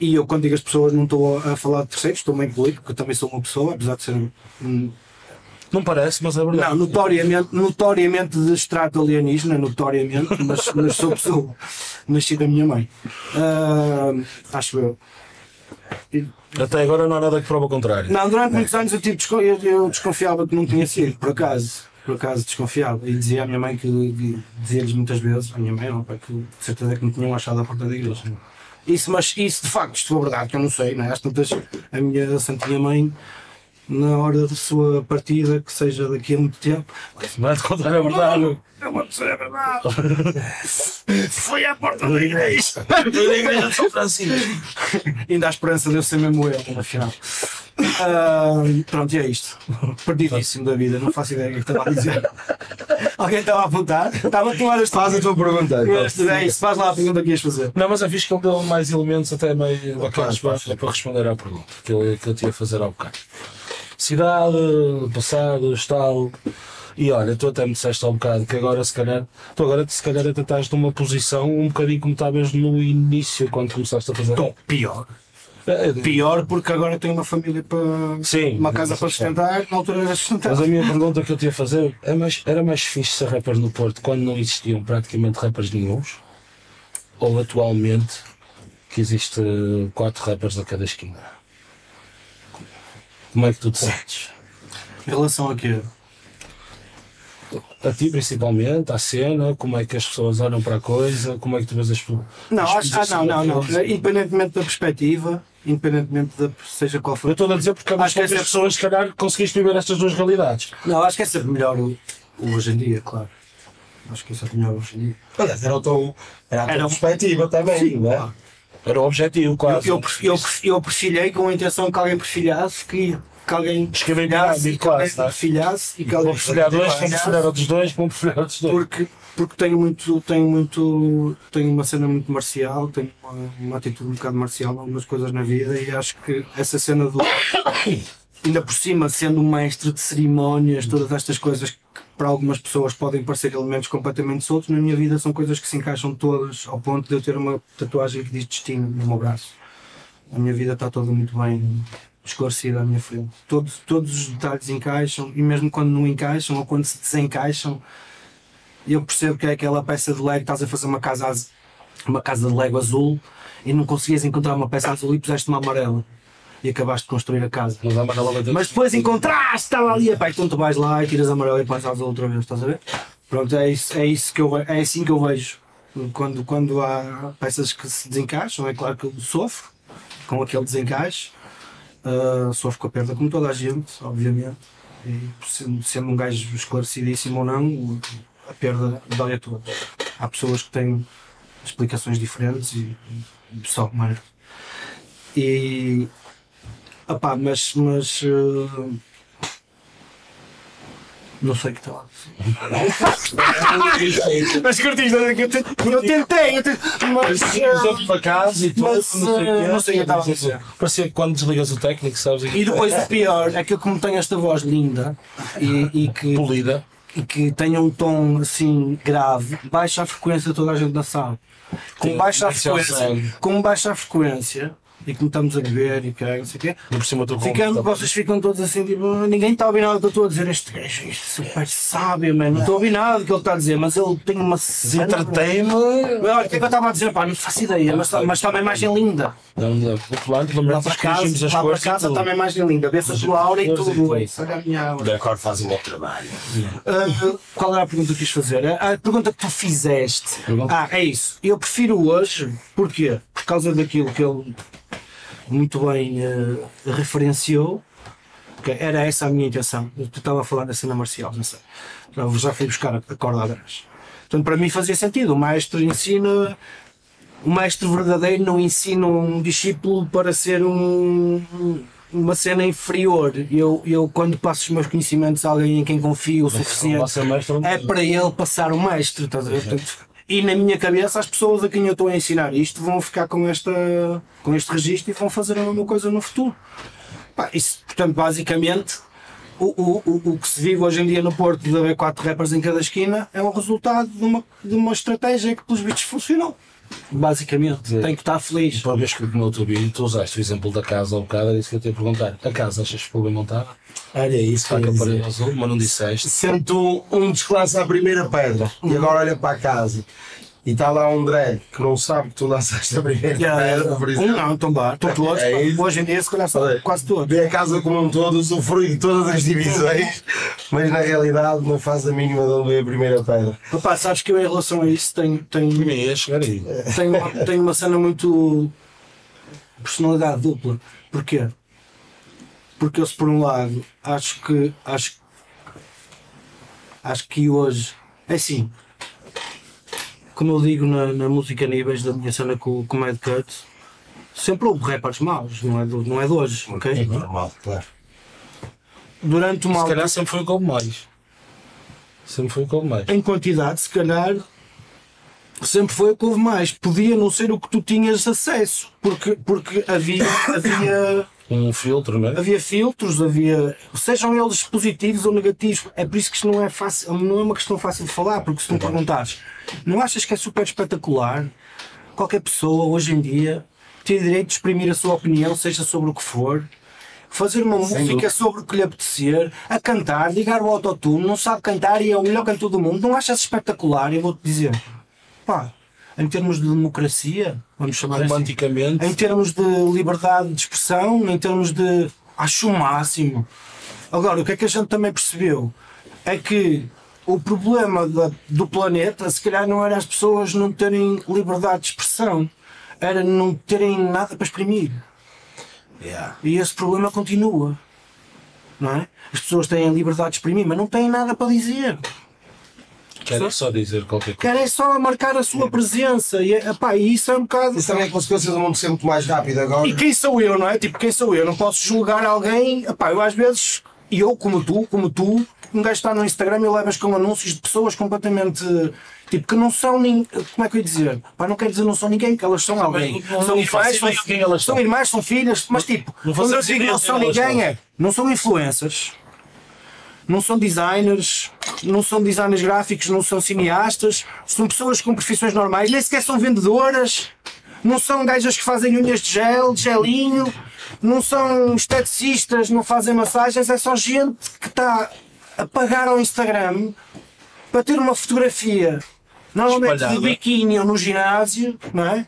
e eu quando digo as pessoas não estou a, a falar de terceiros, estou meio incluído, porque eu também sou uma pessoa, apesar de ser um, Não parece, mas é verdade. Não, notoriamente, notoriamente de extrato alienígena, notoriamente, mas, mas sou pessoa. Nasci da minha mãe. Ah, acho eu. Até agora não há nada que prova o contrário. Não, durante muitos anos eu, desco- eu, eu desconfiava que não tinha sido, por acaso. Por acaso desconfiava. E dizia à minha mãe que dizia-lhes muitas vezes, à minha mãe, ao pai, que de certeza que me tinham achado à porta da igreja. Isso, mas isso de facto, isto foi verdade, que eu não sei, não é? Às tantas, a minha santinha mãe, na hora da sua partida, que seja daqui a muito tempo, Vai-te contar a verdade. é uma pessoa é verdade. Foi à porta da igreja. Da igreja de São Francisco. Ainda há esperança de eu ser mesmo eu, afinal. Ah, pronto, e é isto. Perdidíssimo da vida, não faço ideia do que estava a dizer. Alguém estava a apontar? Estava a tomar as Faz a tua pergunta. então. É isso, faz lá a pergunta que ias fazer. Não, mas é fixe que ele deu mais elementos até meio bacanas para, para responder à pergunta que eu, que eu tinha a fazer há bocado. Cidade, passados, tal. E olha, tu até me disseste há um bocado que agora se calhar, tu agora se calhar até estás numa posição um bocadinho como estavas no início quando começaste a fazer. Então, pior. É, Pior porque agora tenho uma família para. Sim, Uma casa para sustentar, na altura era sustentar. Mas a minha pergunta que eu tinha a fazer é mais, era mais fixe ser rapper no Porto quando não existiam praticamente rappers nenhums? Ou atualmente que existe quatro rappers a cada esquina? Como é que tu te sentes? Em relação a quê? A ti principalmente, à cena, como é que as pessoas olham para a coisa, como é que tu vês as pessoas. Não, acho, ah, não, não, não. Independentemente da perspectiva, independentemente da seja qual Eu for. estou a dizer porque há Acho que muitas essa- pessoas, se calhar, conseguiste viver estas duas realidades. Não, acho que é sempre melhor o, o hoje em dia, claro. Acho que é sempre melhor hoje em dia. Aliás, era, o teu, era a tua Era- perspectiva também, Sim, não é? claro. Era o objetivo, Eu, quase. eu, eu, perf- eu perfilhei com a intenção que alguém perfilhasse, que, que alguém Escrevi perfilhasse, e que alguém é? perfilhasse e que Vão alguém perfilhar dois, vão perfilhasse, perfilhar outros dois, vão perfilhar outros dois. porque, porque tenho muito, tenho muito, tenho uma cena muito marcial, tenho uma, uma atitude um bocado marcial em algumas coisas na vida e acho que essa cena do ainda por cima sendo um mestre de cerimónias, todas estas coisas que para algumas pessoas podem parecer elementos completamente soltos, na minha vida são coisas que se encaixam todas ao ponto de eu ter uma tatuagem que diz destino no meu braço. A minha vida está toda muito bem esclarecida à minha frente. Todos, todos os detalhes encaixam e mesmo quando não encaixam ou quando se desencaixam, eu percebo que é aquela peça de Lego, estás a fazer uma casa, uma casa de Lego azul e não conseguias encontrar uma peça azul e puseste uma amarela e acabaste de construir a casa. Mas depois encontraste, estava ali, epá, então tu vais lá e tiras a amarela e pões a azul outra vez, estás a ver? Pronto, é, isso, é, isso que eu, é assim que eu vejo. Quando, quando há peças que se desencaixam, é claro que eu sofro com aquele desencaixe, Ah, sofro com a perda, como toda a gente, obviamente. E sendo, sendo um gajo esclarecidíssimo ou não, a perda dói a todos. Há pessoas que têm explicações diferentes e, e só merda. E Opá, mas, mas eh, Não sei o que está lá. Mas curtiste, eu tentei, eu tentei, eu tentei mas. Exemplo para casa e tudo, Mas, não sei o eh, não sei o que estava a dizer. Parecia que quando desligas o técnico, sabes? E depois o pior é que eu como tenho esta voz linda e, e que, polida. e que tenha um tom assim grave, baixa a frequência de toda a gente na sala. Como baixa é frequência, como baixa a frequência e como estamos a beber e que não sei o quê, Não por cima com Ficando, vocês ficam todos assim, tipo, ninguém está a ouvir nada do que eu estou a dizer. Este gajo é super sábio, mano. Não estou a ouvir nada do que ele está a dizer, mas ele tem uma cena. Entretei-me. Olha, o que é que eu estava a dizer? Pá, não faço ideia, mas, mas está uma imagem linda. Não, não. O plano, pelo Lá menos, corrigimos lá para casa está uma imagem linda. Vê-se a tua aura e tudo. tudo. é. Olha a minha aura. Agora fazem o meu trabalho. Ah, qual era a pergunta que quis fazer? A pergunta que tu fizeste. Ah, é isso. Eu prefiro hoje, porquê? Por causa daquilo que ele muito bem eh, referenciou. que era essa a minha intenção. Eu estava a falar da cena marcial, não sei. Já, já fui buscar a, corda atrás. Portanto, para mim fazia sentido. O maestro ensina. O maestro verdadeiro não ensina um discípulo para ser um, uma cena inferior. Eu, eu, quando passo os meus conhecimentos a alguém em quem confio o suficiente, é para ele passar o mestre. Estás a ver? Portanto, e na minha cabeça, as pessoas a quem eu estou a ensinar isto vão ficar com, esta, com este registro e vão fazer a mesma coisa no futuro. Pá, isso, portanto, basicamente, o, o, o, o que se vive hoje em dia no Porto de haver quatro rappers em cada esquina é um resultado de uma, de uma estratégia que, pelos bichos, funcionou. Basicamente, tem que estar feliz. Para vez que no outro vídeo tu usaste o exemplo da casa ao bocado, era isso que eu te ia perguntar. A casa achas que ficou bem montada? Olha isso, que eu azul, mas não disseste. Sento um desclaça a primeira pedra e agora olha para a casa e está lá um drag que não sabe que tu lançaste a primeira pedra, por Um não, estão lá, estão todos. É isso. hoje em dia, se calhar, são Olha, quase todos. Vê a casa como um todo, usufrui de todas as divisões, mas na realidade não faz a mínima de onde a primeira pedra. Rapaz, sabes que eu, em relação a isso, tenho, tenho, ia chegar aí. tenho, tenho uma cena muito personalidade dupla. Porquê? Porque eu se por um lado acho que acho, acho que hoje é assim como eu digo na, na música níveis da minha cena com, com o Mad Cut sempre houve rappers maus, não é, do, não é de hoje, ok? Normal, claro. Durante uma Se altura, calhar sempre foi o que houve mais. Sempre foi o que houve mais. em quantidade, se calhar, sempre foi o que houve mais. Podia não ser o que tu tinhas acesso, porque, porque havia, havia, Um filtro, não é? havia filtros, havia, sejam eles positivos ou negativos. É por isso que isto não é fácil, não é uma questão fácil de falar, porque se me perguntares, não achas que é super espetacular qualquer pessoa hoje em dia ter direito de exprimir a sua opinião, seja sobre o que for? Fazer uma música sobre o que lhe apetecer, a cantar, ligar o autotune, não sabe cantar e é o melhor cantor do mundo, não achas espetacular? Eu vou-te dizer, pá, em termos de democracia, vamos chamar assim, Romanticamente. em termos de liberdade de expressão, em termos de. acho o máximo. Agora, o que é que a gente também percebeu? É que o problema da- do planeta, se calhar, não era as pessoas não terem liberdade de expressão, era não terem nada para exprimir. Yeah. E esse problema continua. Não é? As pessoas têm liberdade de exprimir, mas não têm nada para dizer. Quero só dizer qualquer coisa. Querem só marcar a sua presença. E, é- epá, e isso é um bocado. Isso também é consequência do mundo ser muito mais rápido agora. E quem sou eu, não é? Tipo, quem sou eu? Não posso julgar alguém. Epá, eu às vezes, e eu como tu, como tu, um gajo está no Instagram e levas com anúncios de pessoas completamente. Tipo, que não são nem. Como é que eu ia dizer? Pá, não quero dizer não são ninguém, que elas são alguém. não- são não irmãs, são, ideia quem elas são são. irmãs, são filhas, mas tipo, Não quando eu fazemos digo não são ninguém é. Não são influencers, não são designers, não são designers gráficos, não são cineastas, são pessoas com profissões normais, nem sequer são vendedoras, não são gajas que fazem unhas de gel, de gelinho, não são esteticistas, não fazem massagens, é só gente que está a pagar ao Instagram para ter uma fotografia, normalmente de Espalhada. biquíni ou no ginásio, não é?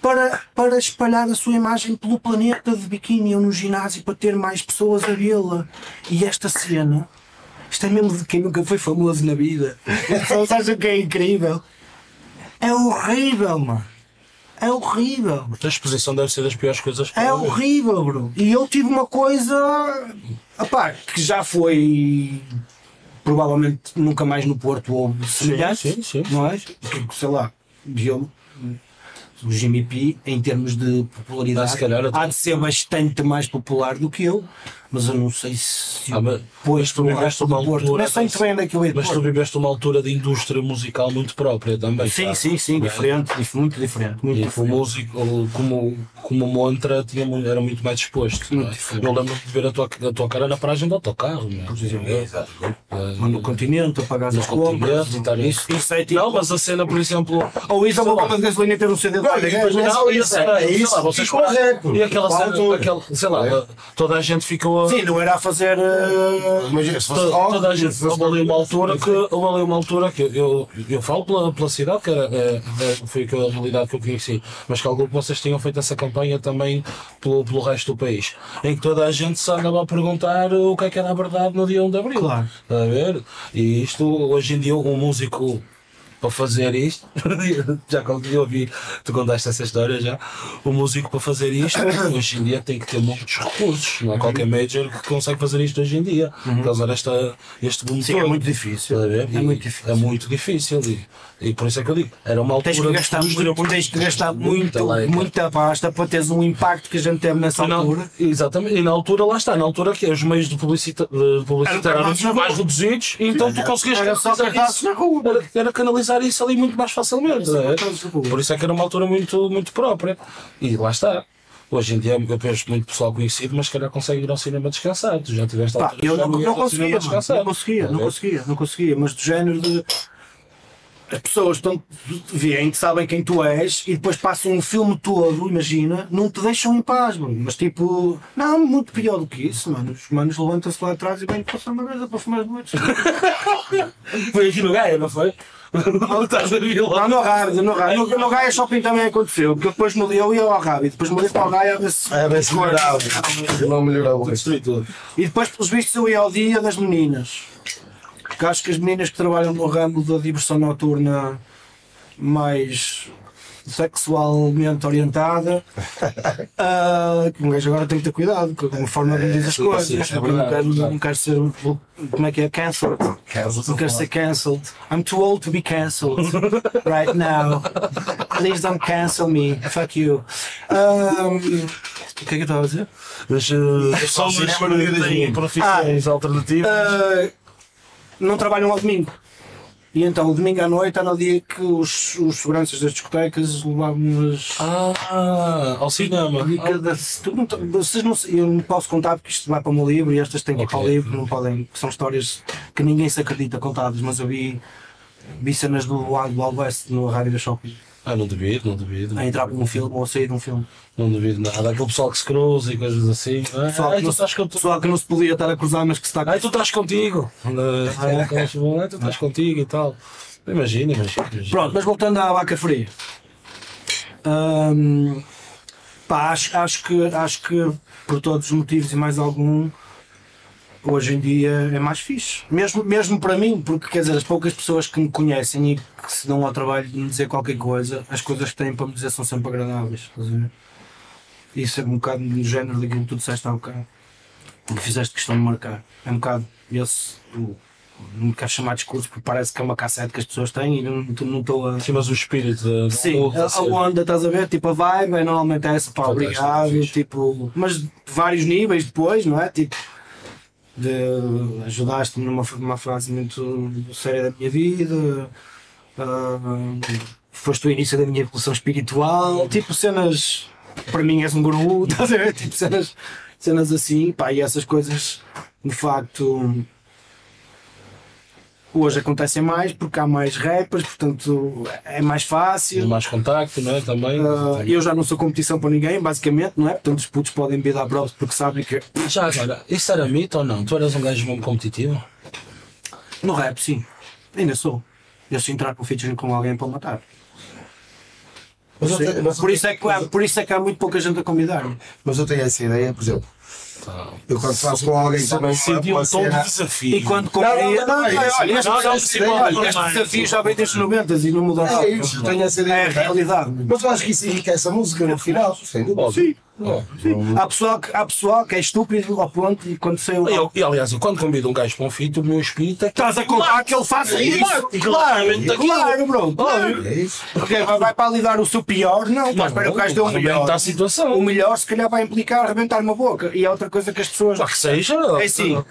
Para, para espalhar a sua imagem pelo planeta de biquíni ou no ginásio para ter mais pessoas a vê-la. E esta cena, isto é mesmo de quem nunca foi famoso na vida. As pessoas acham que é incrível. É horrível, mano. É horrível. A exposição deve ser das piores coisas que É horrível, bro. E eu tive uma coisa opá, que já foi provavelmente nunca mais no Porto houve semelhante, sim, sim. não é? Sei lá, eu, o Jimmy P, em termos de popularidade, Ah, se calhar há de ser bastante mais popular do que eu, mas eu não sei se Ah, mas- depois tu viveste uma Porto. altura- Não sei muito bem onde é que eu ia Mas tu Porto. viveste uma altura de indústria musical muito própria também. Sim, tá? sim, sim, diferente, dif- muito diferente. Muito E o diferente. músico, como, como montra, tinha, era muito mais disposto. não é? diferente. Eu lembro-me de ver a tua, a tua cara na paragem do autocarro. Não é? Exatamente. Mas no continente, a pagar as compras. Isso, isso é tipo. Não, mas a cena, por exemplo. Ou isso é uma bomba de gasolina ter um CD de é- Não, e cena, é isso, e aquela cena, sei lá, toda a gente ficou. A- Sim, não era a fazer. Imagina, se fosse Toda, toda a se gente, fosse houve ali uma altura que, houve ali uma altura que eu, eu falo pela, pela cidade, que era, é, é, foi aquela realidade que eu conheci, mas que algum que vocês tinham feito essa campanha também pelo, pelo resto do país, em que toda a gente se andava a perguntar o que é que era a verdade no dia 1 de Abril. Claro. Está a ver? E isto, hoje em dia, um músico para fazer isto, já quando eu ouvi, tu contaste essa história já, o músico para fazer isto, hoje em dia tem que ter muitos recursos, não é? Qualquer major que consegue fazer isto hoje em dia, causar esta, este boom Sim, é todo. muito difícil. É E muito difícil. É muito difícil e, e por isso é que eu digo, era uma altura Tens que gastar, muito, tens que gastar muita muito, muita pasta para teres um impacto que a gente teve nessa na- altura. exatamente, e na altura lá está, na altura que os meios de publicita, de publicitar Eram na mais reduzidos, então tu conseguias Era só isso, na rua. era, era canalizar isso ali muito mais facilmente. não é? Por isso é que era uma altura muito, muito própria. E lá está. Hoje em dia eu vejo muito pessoal conhecido, mas se calhar consegue ir ao cinema descansar. Tu já tiveste Pá, eu não, não conseguia, não conseguia, não Tá a ver? conseguia, não conseguia, mas do género de as pessoas estão, veem que sabem quem tu és e depois passam um filme todo, imagina, não te deixam em paz, mano. Mas tipo, não, muito pior do que isso, mano. Os manos levantam-se lá atrás e vêm passar uma vez para fumar noites. Foi aqui no Gaia, não foi? Não estás a vir lá. Não, no Rábida, no Rábida. No, no Gaia Shopping também aconteceu, porque depois mudei, eu ia ao Rábida, depois mudei para o Gaia a ver se. Se melhorava. Não melhorava. E depois, pelos vistos, eu ia ao dia das meninas. Porque acho que as meninas que trabalham no ramo da diversão noturna mais sexualmente orientada, ah, que um gajo agora tem que ter cuidado com a forma como diz as coisas. é porque não, quero, é não quero ser. Como é que é? Cancelled. Não quero ser cancelled. I'm too old to be cancelled right now. Please don't cancel me. Fuck you. Um, o que é que eu estava a dizer? Mas uh, pessoas cinema no dia das profissões alternativas. Ah, não trabalham ao domingo. E então, o domingo à noite era o dia que os, os seguranças das discotecas levavam-nos. Ah, ao cinema. E cada, vocês não, eu não posso contar porque isto vai para o meu livro e estas têm que ir para o livro, não podem. São histórias que ninguém se acredita contadas, mas eu vi, vi cenas do Wild Wild West no Rádio da Shopping. Ah, não duvido, não duvido. A entrar por um filme ou a sair de um filme. Não duvido nada. Aquele pessoal que se cruza e coisas assim. Ah, Pessoal, ai, que tu não, estás pessoal que não se podia estar a cruzar, mas que se está Ai, tu estás contigo. Ah, é? ah, tu estás contigo e tal. Imagina, imagina. imagina. Pronto, mas voltando à vaca fria. Hum, pá, acho, acho, que, acho que por todos os motivos e mais algum, hoje em dia é mais fixe. Mesmo, mesmo para mim, porque quer dizer, as poucas pessoas que me conhecem e que se dão ao trabalho de me dizer qualquer coisa, as coisas que têm para me dizer são sempre agradáveis. estás a ver? Isso é um bocado no género daquilo que tu disseste há bocado. Que fizeste questão de marcar. É um bocado esse. o- Não me quero chamar discurso porque parece que é uma cassete que as pessoas têm e não estou a. Sim, mas o espírito da. Sim, a, a onda, estás a ver? Tipo, a vibe é normalmente essa, pá, obrigado, tipo, mas de vários níveis depois, não é? Tipo, de ajudaste-me numa, numa fase muito séria da minha vida, ah, foste o início da minha evolução espiritual, tipo, cenas, para mim és um guru, estás a ver? Tipo, cenas, cenas assim, pá, e essas coisas, de facto. Hoje acontecem mais porque há mais rappers, portanto é mais fácil. Mais contacto, não é? Também. Ah, eu já não sou competição para ninguém, basicamente, não é? Portanto, os putos podem vir dar provas porque sabem que Já agora, isso era mito ou não? Tu eras um gajo mesmo competitivo? no rap, sim, ainda sou. Eu se entrar com featuring com alguém para matar. Mas eu Sim. tenho- mas Por isso, é que, há- por isso é que há muito pouca gente a convidar-me. Mas eu tenho essa ideia, por exemplo. Eu quando faço com alguém também Senti um tom de desafio. E quando Não, compreendo. não, não, é Não, sim, olha, não, este desafio já vem desde os 90 e não mudou nada. É isso, tenho essa ideia. É a realidade. Mas eu acho que isso enriquece a música no final, sem dúvida. Óbvio. Há pessoal, que, há pessoal que é estúpido ao ponto e quando saiu. Eu, e aliás, eu quando convido um gajo para um fito, o meu espírito é que Estás a contar que ele faça isso? Claramente Claro, claro, bro. Claro. É isso. Porque vai, vai para ali dar o seu pior? Não, pá, espera que o gajo dê o melhor. a situação. O melhor, se calhar, vai implicar arrebentar uma boca. E é outra coisa que as pessoas. Pá, que seja. É assim,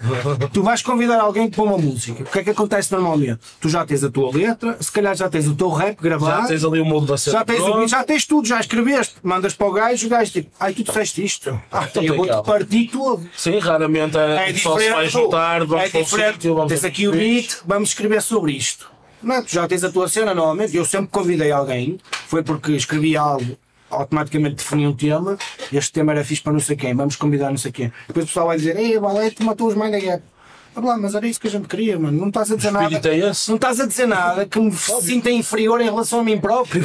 tu vais convidar alguém para uma música. O que é que acontece normalmente? Tu já tens a tua letra, se calhar já tens o teu rap gravado. Já tens ali o molde da cena. Já tens, o, já tens tudo, já escreveste, mandas para o gajo, o gajo tipo, ai tu disseste isto, ah, Então eu vou-te partir todo. Sim, raramente é, É só se vai juntar, vamos é diferente. sítio, vamos Tens aqui o beat, vamos escrever sobre isto. Não, é? tu já tens a tua cena normalmente, eu sempre convidei alguém, foi porque escrevi algo, automaticamente defini um tema, este tema era fixe para não sei quem, vamos convidar não sei quem. Depois o pessoal vai dizer, ei, Valete matou os Mind. Ah, lá, mas era isso que a gente queria, mano. Não estás a dizer nada. é esse. Não estás a dizer nada que me sinta inferior em relação a mim próprio.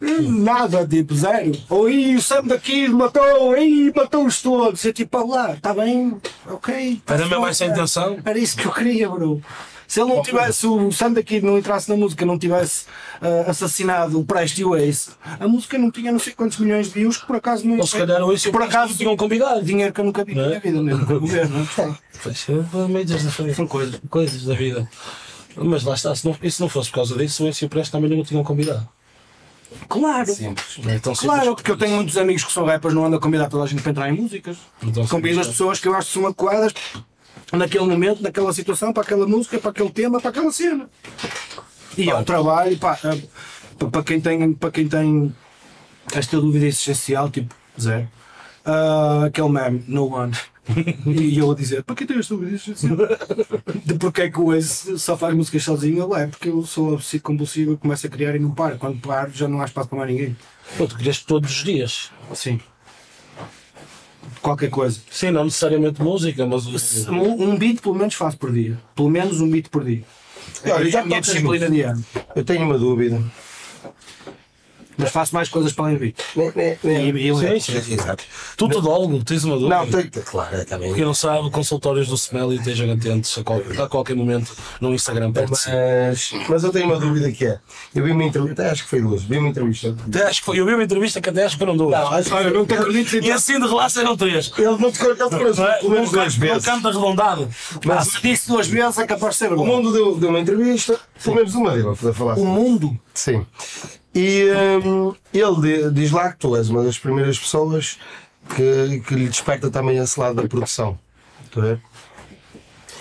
Nada, tipo, zero. Ou aí o Sam daqui matou, aí matou-os todos. Eu tipo, ah lá, está bem, ok. tá Era mesmo essa a intenção? Era isso que eu queria, bro. Se ele não tivesse, se o Sam daqui não entrasse na música, não tivesse ah, assassinado o Prest e o Ace, a música não tinha não sei quantos milhões de views que por acaso não Ou se calhar o isso por acaso tinham combinado. dinheiro que eu nunca vi na minha vida mesmo. o governo, não é? É, Majors da frente. São coisas. coisas da vida. Mas lá está, se não, e se não fosse por causa disso, o Encio Prest também não o tinham convidado. Claro. Não é tão simples. Claro, porque eu tenho muitos amigos que são rappers, não ando a convidar toda a gente para entrar em músicas. Então, Convido as pessoas que eu acho que são adequadas naquele momento, naquela situação, para aquela música, para aquele tema, para aquela cena. E é um trabalho, pá, é, pa- para quem tem, para quem tem esta dúvida existencial, tipo, zero. Ah, aquele meme, no one. e eu a dizer, para quem tem esta dúvida existencial? De porque é que o Ace só faz músicas sozinho? Ele é porque eu sou obsessivo compulsivo e começo a criar e não paro. Quando paro já não há espaço para mais ninguém. Pô, tu querias todos os dias. Sim. Qualquer coisa. Sim, não necessariamente música, mas. Um, um beat pelo menos faço por dia. Pelo menos um beat por dia. Olha, já a minha disciplina diária. Eu tenho uma dúvida. Mas faço mais coisas para além do beat. Nem- nem- nem- E, e, Sim, sim. Exato. Tu todólogo, tens uma dúvida. Não, tenho. Claro, é também. Quem não sabe, consultórios do Smell e estejam atentos a, qual- a qualquer momento no Instagram perto de si. Mas, mas eu tenho uma dúvida que é. Eu vi uma entrevista, até acho que foi duas, vi uma entrevista. Até acho que foi, eu vi uma entrevista que até acho que foram duas. Não, acho que Olha, não te acredito E assim de relaxa eram três. ele não te conhece, ele é? pelo menos duas canto- vezes. canto arredondado. Mas se disse duas vezes é capaz de ser O mundo deu, deu uma entrevista, pelo menos uma dele, a falar O assim. mundo. Sim. E hum, ele di- diz lá que tu és uma das primeiras pessoas que, que lhe desperta também esse lado da produção. Ver?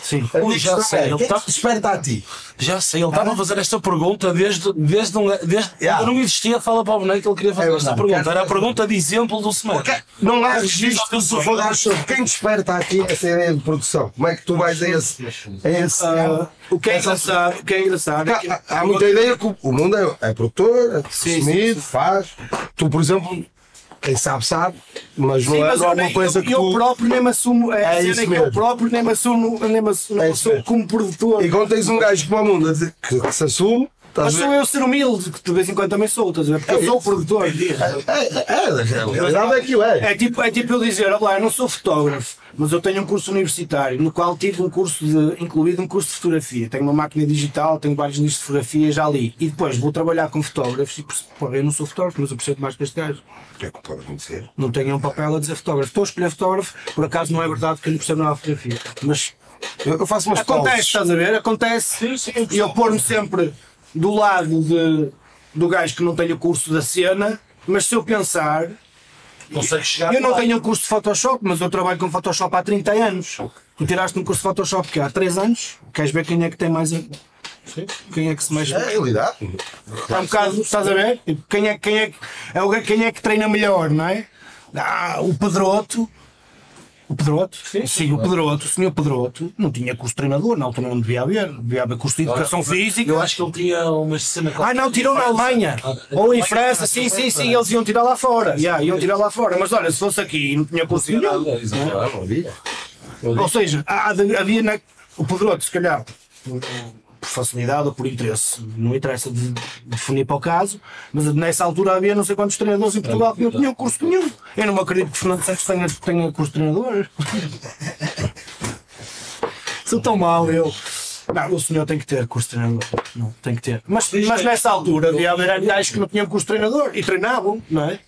Sim. Ui, já sei, é, ele quem tá- te desperta a ti? Já sei, ele estava a fazer esta pergunta desde, desde, um, desde Yeah. quando não existia Fala para o Boneco que ele queria fazer É esta pergunta. Era a pergunta de exemplo do semana. Não há registro que se for dar sobre quem desperta a ti essa ideia de produção. Como é que tu vais a esse. A esse Ah, o que é engraçado, o que é engraçado é que Há, há muita ideia que o- mundo é, é produtor, é Sim, consumido, faz. Tu, por exemplo, quem sabe, sabe, mas não Sim, é mas não é nem- coisa eu, que eu tu. próprio nem me assumo, é, É isso cena que eu mesmo. próprio nem me assumo, nem me assumo, É assumo mesmo. como produtor. E quando tens um gajo como o mundo que, que se assume, Mas sou eu ser humilde, que de vez em quando também sou, estás a ver? Porque eu sou o produtor. É, é, é, a realidade é que o é. É tipo, é tipo eu dizer, olha lá, eu não sou fotógrafo, mas eu tenho um curso universitário no qual tive um curso de, incluído um curso de fotografia. Tenho uma máquina digital, tenho vários livros de fotografia já li. E depois vou trabalhar com fotógrafos e pô, eu não sou fotógrafo, mas eu percebo mais que este gajo. É que pode acontecer. Não tenho um papel a dizer fotógrafo. Estou a escolher fotógrafo, por acaso não é verdade que eu não percebo nada de fotografia. Mas Eu, faço umas acontece, pausas. estás a ver? Acontece. E eu pôr-me sempre do lado de, do gajo que não tem o curso da cena, mas se eu pensar, Consegue chegar eu não lá. tenho um curso de Photoshop, mas eu trabalho com Photoshop há 30 anos. Tu tiraste um curso de Photoshop que há 3 anos, queres ver quem é que tem mais. a- Quem é que se mexe? É a realidade. É um bocado, estás a ver? Quem é, quem é, é o, quem é que treina melhor, não é? Ah, o Pedroto. O Pedroto? Sim, o Pedroto, o senhor Pedroto, não tinha curso de treinador, na altura não devia haver. Devia haver curso de educação física. Eu acho que ele tinha uma cena Ah, não, tirou na Alemanha. Ou em França, sim, sim, sim, eles iam tirar lá fora. Yeah, iam tirar lá fora. Mas olha, se fosse aqui e não tinha curso nenhum. Ou seja, havia na, o Pedroto, se calhar, por facilidade ou por interesse, não interessa de definir para o caso, mas nessa altura havia não sei quantos treinadores em Portugal que não tinham curso nenhum. Eu não me acredito que Fernando Santos tenha, tenha curso de treinador. Sou tão mal eu. Não, o senhor tem que ter curso de treinador. Não, tem que ter. Mas, mas nessa altura havia gajos que não tinham curso de treinador e treinavam, não é?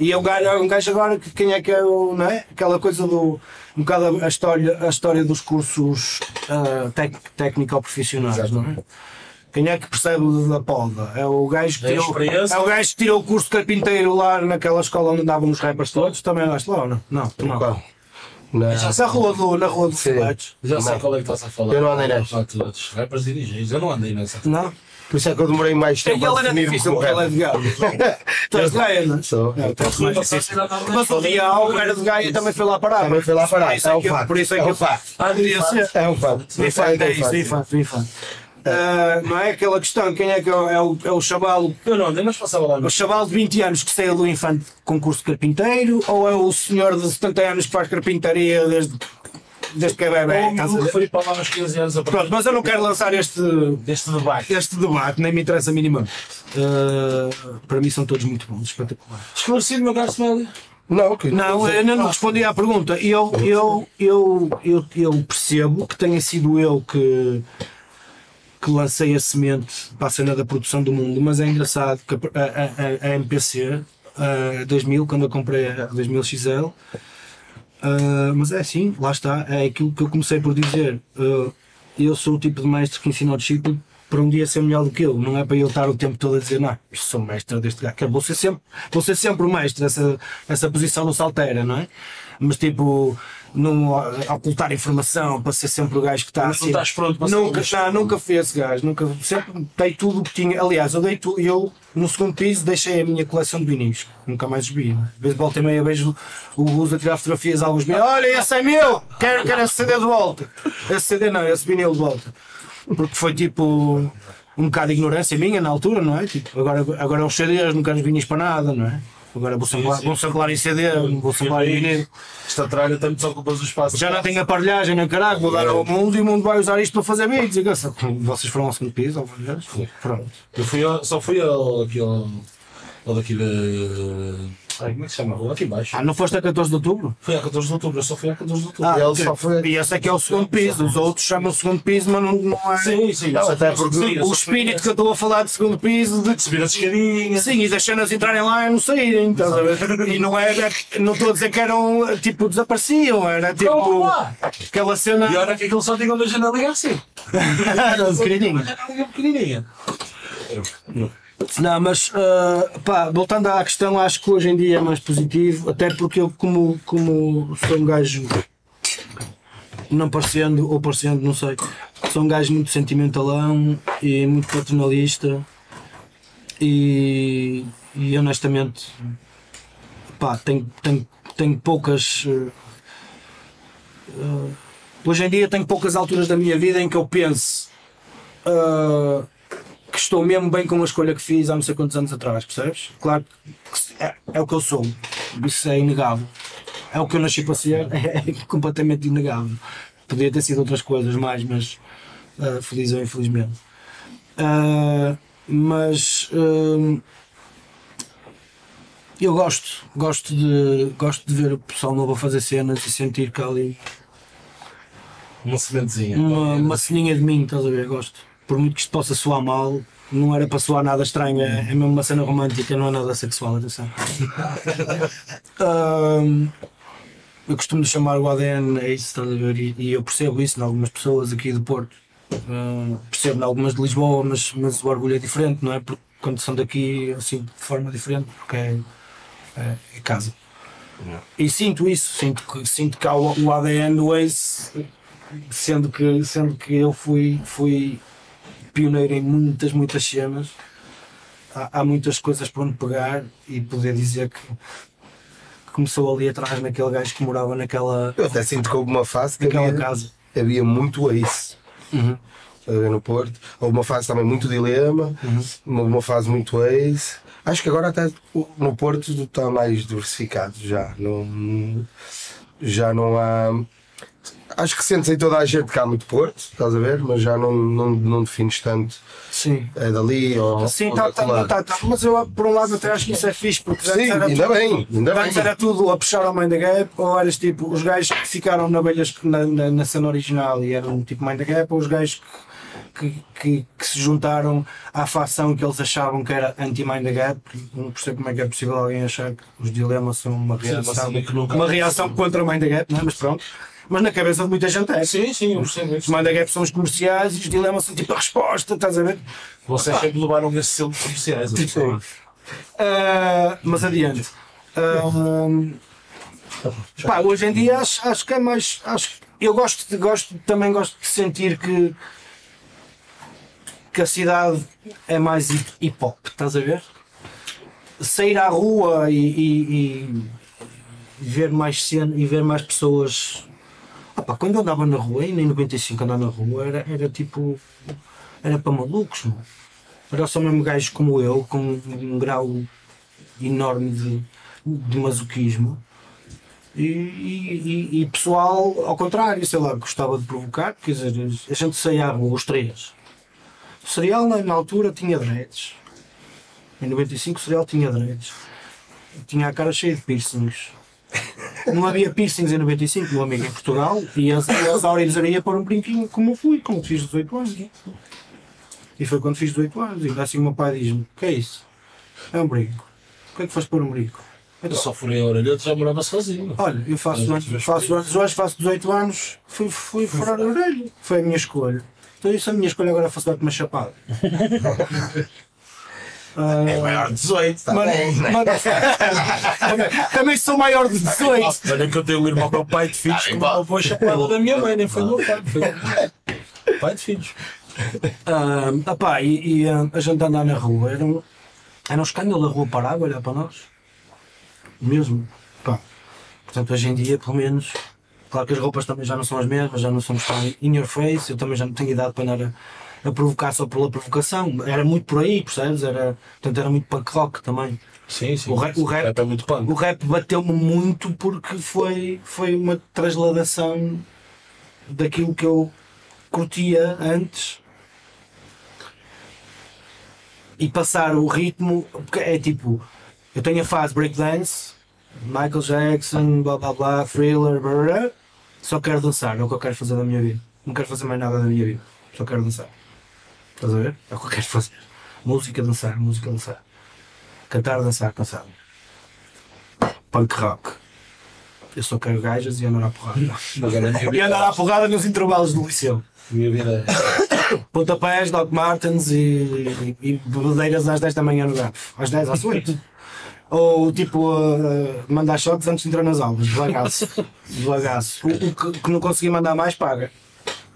E é um gajo, um gajo agora que quem é que é o, não é? Aquela coisa do. Um bocado a história, a história dos cursos ah, tec, técnico-profissionais, não é? Quem é que percebe da poda? É o gajo que tirou, é o gajo que tirou o curso de carpinteiro lá naquela escola onde andavam os rappers todos. Também andaste lá ou não? Não, tu não. Qual? Na... Na rua do, na rua do Sim. Filetes. Já sei qual é que estás a falar. Eu não andei nessa. Tu- dos rappers e DJs. Eu não andei nessa. Não? Por isso é que eu demorei mais tempo ele a era definir difícil como porque ele é de Gaia. Tu és de Gaia, não é? Sou. É, mais difícil. Mas o Real era de Gaia e também foi lá parar. Também foi lá parar, Por isso é é um facto. Por isso é É que um eu. Ah, ser. É um fato. Infante, é isso, infante, infante. Ah, não é aquela questão, quem é que é o, é o, é o chaval, Eu não andei, mas passava lá. o chaval de 20 anos que saiu do infante com curso de carpinteiro ou é o senhor de 70 anos que faz carpintaria desde, desde que é bebê? Ou Estás a eu ver? fui para lá aos 15 anos a Pronto, mas eu não quero lançar este, deste debate. este debate, nem me interessa minimamente. Ah, para mim são todos muito bons, espetaculares. Esclarecido, meu caro Smelly. Não, que Não, eu ainda não respondi à pergunta. Eu, eu, eu, eu, eu percebo que tenha sido eu que, que lancei a semente para a cena da produção do mundo, mas é engraçado que a, a, a, a MPC a 2000, quando eu comprei a 2000 XL, ah, mas é assim, lá está, é aquilo que eu comecei por dizer. Ah, eu sou o tipo de mestre que ensina ao discípulo para um dia ser melhor do que ele, não é para eu estar o tempo todo a dizer, não, eu sou mestre deste gajo, vou ser sempre, vou ser sempre o mestre, essa, essa posição não se altera, não é? Mas tipo, não ah, ocultar informação para ser sempre o gajo que está Mas não assim. estás pronto para ser nunca, um não, nunca fui esse gajo, nunca, sempre dei tudo o que tinha. Aliás, eu dei tu, eu no segundo piso deixei a minha coleção de vinis, nunca mais os vi. Às vezes volta e meia vejo o Luz a tirar fotografias a alguns meses. Olha, esse é meu! Quero, quero esse CD de volta. Esse CD não, esse vinil de volta. Porque foi tipo um bocado de ignorância minha na altura, não é? Tipo, agora, agora os CDs não quero os vinis para nada, não é? Agora vou samplar, vou em CD, vou samplar em vinil. Esta tralha também desocupas o espaço. Já não tenho aparelhagem nem caralho, vou dar ao mundo e o mundo vai usar isto para fazer graça, Vocês foram ao segundo piso? Pronto. Eu fui só fui ao, aqui ao, ao daquele. eh, Ai, como é que se chama? a rua? Aqui embaixo. Ah, não foste a 14 de outubro? Fui a 14 de outubro, eu só fui a 14 de outubro. Ah, Ele só foi- E esse é que é o segundo piso, os outros chamam segundo piso, mas não, não é. sim, sim. Não, até porque sim, O espírito que eu estou a falar de segundo piso, de subir as escadinhas. Sim, e das cenas entrarem lá e não saírem. estás a ver? E não era, não estou a dizer que eram tipo desapareciam, era tipo lá. aquela cena. E olha que aquilo só tinha uma janelinha assim. Era pequenininho. Uma janelinha pequenininha. Não, mas ah, pá, voltando à questão, acho que hoje em dia é mais positivo, até porque eu, como, como sou um gajo, não parecendo ou parecendo, não sei, sou um gajo muito sentimentalão e muito paternalista e, e honestamente, pá, tenho, tenho, tenho poucas. ah, hoje em dia tenho poucas alturas da minha vida em que eu pense. ah, que estou mesmo bem com a escolha que fiz há não sei quantos anos atrás, percebes? Claro que é, é o que eu sou, isso é inegável. É o que eu nasci para ser, é completamente inegável. Podia ter sido outras coisas mais, mas ah, feliz ou infelizmente. Ah, mas ah, eu gosto, gosto de, gosto de ver o pessoal novo a fazer cenas e sentir que há ali Uma sementezinha. uma, uma de mim, estás a ver? Gosto. Por muito que isto possa soar mal, não era para soar nada estranho, é, é mesmo uma cena romântica, não é nada sexual, atenção. Ahm, eu costumo chamar o ADN a isso, estás a ver? E, e eu percebo isso em algumas pessoas aqui do Porto. Ahm, percebo em algumas de Lisboa, mas, mas o orgulho é diferente, não é? Porque quando são daqui, assim, de forma diferente, porque é, é, é casa. E sinto isso, sinto que, sinto que há o, o ADN do Ace sendo que, sendo que eu fui, fui pioneiro em muitas, muitas cenas, há, há muitas coisas para onde pegar e poder dizer que, que começou ali atrás naquele gajo que morava naquela, Eu até sinto que houve uma fase que havia, casa. havia muito Ace. Uhum. Estás a ver, no Porto. Houve uma fase também muito dilema, Uhum. uma, fase muito Ace. Acho que agora até no Porto está mais diversificado já. Não, já não há. Acho que sentes em toda a gente que há muito Porto, estás a ver? Mas já não, não, não defines tanto Sim. é dali ou. Sim, ou tá, daquele tá, tá, tá. mas eu por um lado até acho que isso é fixe, porque antes Sim, era ainda tudo- bem, ainda Antes bem. era tudo a puxar ao Mind the Gap, ou eras tipo os gajos que ficaram na, velhas, na, na, na cena original e eram tipo Mind the Gap, ou os gajos que, que, que, que se juntaram à facção que eles achavam que era anti-Mind the Gap. Não percebo como é que é possível alguém achar que os dilemas são uma reação, nunca- uma reação contra Mind the Gap, não é? mas pronto. Mas na cabeça de muita gente é. Sim, sim, eu percebo Os isso. The Gap são os comerciais e os dilemas são tipo a resposta, estás a ver? Vocês sempre levaram esse selo de comerciais. sei. Ah, mas adiante. Ah, pá, hoje em dia acho, acho que é mais. Acho, eu gosto, de, gosto, também gosto de sentir que, que a cidade é mais hip hop, estás a ver? Sair à rua e, e- e ver mais cena e ver mais pessoas. Ah, pá, quando eu andava na rua, em 95 andar na rua, era, era tipo. Era para malucos, mano. Era só mesmo gajos como eu, com um grau enorme de, de masoquismo. E- e- e pessoal, ao contrário, sei lá, gostava de provocar, quer dizer, a gente saía à rua, os três. O cereal na, na altura tinha dreads. Em 95 o cereal tinha dreads. Tinha a cara cheia de piercings. Não havia piercings em 95, meu amigo, em Portugal. E a, a Zauri ia pôr um brinquinho como eu fui, como fiz 18 anos. E foi quando fiz 18 anos. E assim o meu pai diz-me: O que é isso? É um brinco. O que é que foste pôr um brinco? Eu só furei a orelha, eu já morava sozinho. Olha, eu faço anos, faço anos hoje, faço 18 anos, fui, fui furar a orelha. Foi a minha escolha. Então isso é a minha escolha agora faço dar-te uma chapada. Ah, É maior de 18, tá Mano, bem, né? mano, também sou maior de 18. Olha que eu tenho um irmão com o pai de filhos que igual. levou a chapada da minha mãe, nem foi do meu pai, foi meu pai. De filhos. Ah, opá, e, e, ah, a gente andar na rua era um, era um escândalo a rua parar a olhar para nós. Mesmo. Pá. Portanto, hoje em dia, pelo menos, claro que as roupas também já não são as mesmas, já não somos tão in your face, eu também já não tenho idade para andar a, a provocar só pela provocação. Era muito por aí, percebes? Era, portanto, era muito punk rock também. Sim, sim. O rap- o rap- é muito punk. O rap bateu-me muito porque foi, foi uma transladação daquilo que eu curtia antes e passar o ritmo, porque é tipo, eu tenho a fase breakdance, Michael Jackson, blá blá blá, thriller, blá, blá, só quero dançar, é o que eu quero fazer da minha vida. Não quero fazer mais nada da minha vida, só quero dançar. Estás a ver? É o que eu quero fazer. Música, dançar, música, dançar. Cantar, dançar, cansado. Punk rock. Eu só quero gajas e andar à porrada. E andar à porrada nos intervalos do liceu. minha vida é. Pontapés, Doc Martens e, e, bebedeiras às 10 da manhã no GAF. Às 10 às 8. Ou tipo, uh, mandar shots antes de entrar nas aulas. Devagaço. Devagaço. O, o que, que não consegui mandar mais, paga.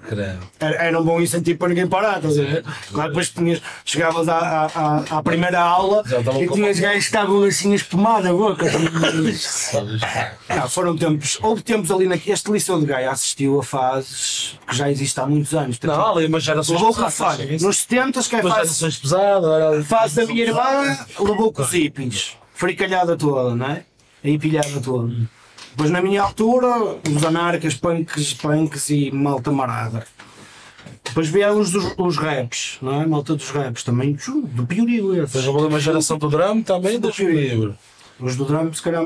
Credo. Era, um bom incentivo para ninguém parar, estás a ver? Claro, depois tinhas, chegavas à, à, à, primeira aula e tinhas gajos que estavam assim a espumar na boca. Não, foram tempos. Houve tempos ali na. Este Liceu de Gaia assistiu a fases que já existe há muitos anos. Não, ali umas gerações Levou a pesadas, sim. Nos 70 que é fase, gerações pesadas, fase da minha irmã, levou com os hippies. Fricalhada toda, não é? A empilhada toda. Depois na minha altura, os anarcas, punks, punks e malta marada. Depois vieram os, dos- os raps, não é? Malta dos raps também, do piorio esses. Depois houve uma geração do drama também, me livre. Os do drum, se calhar,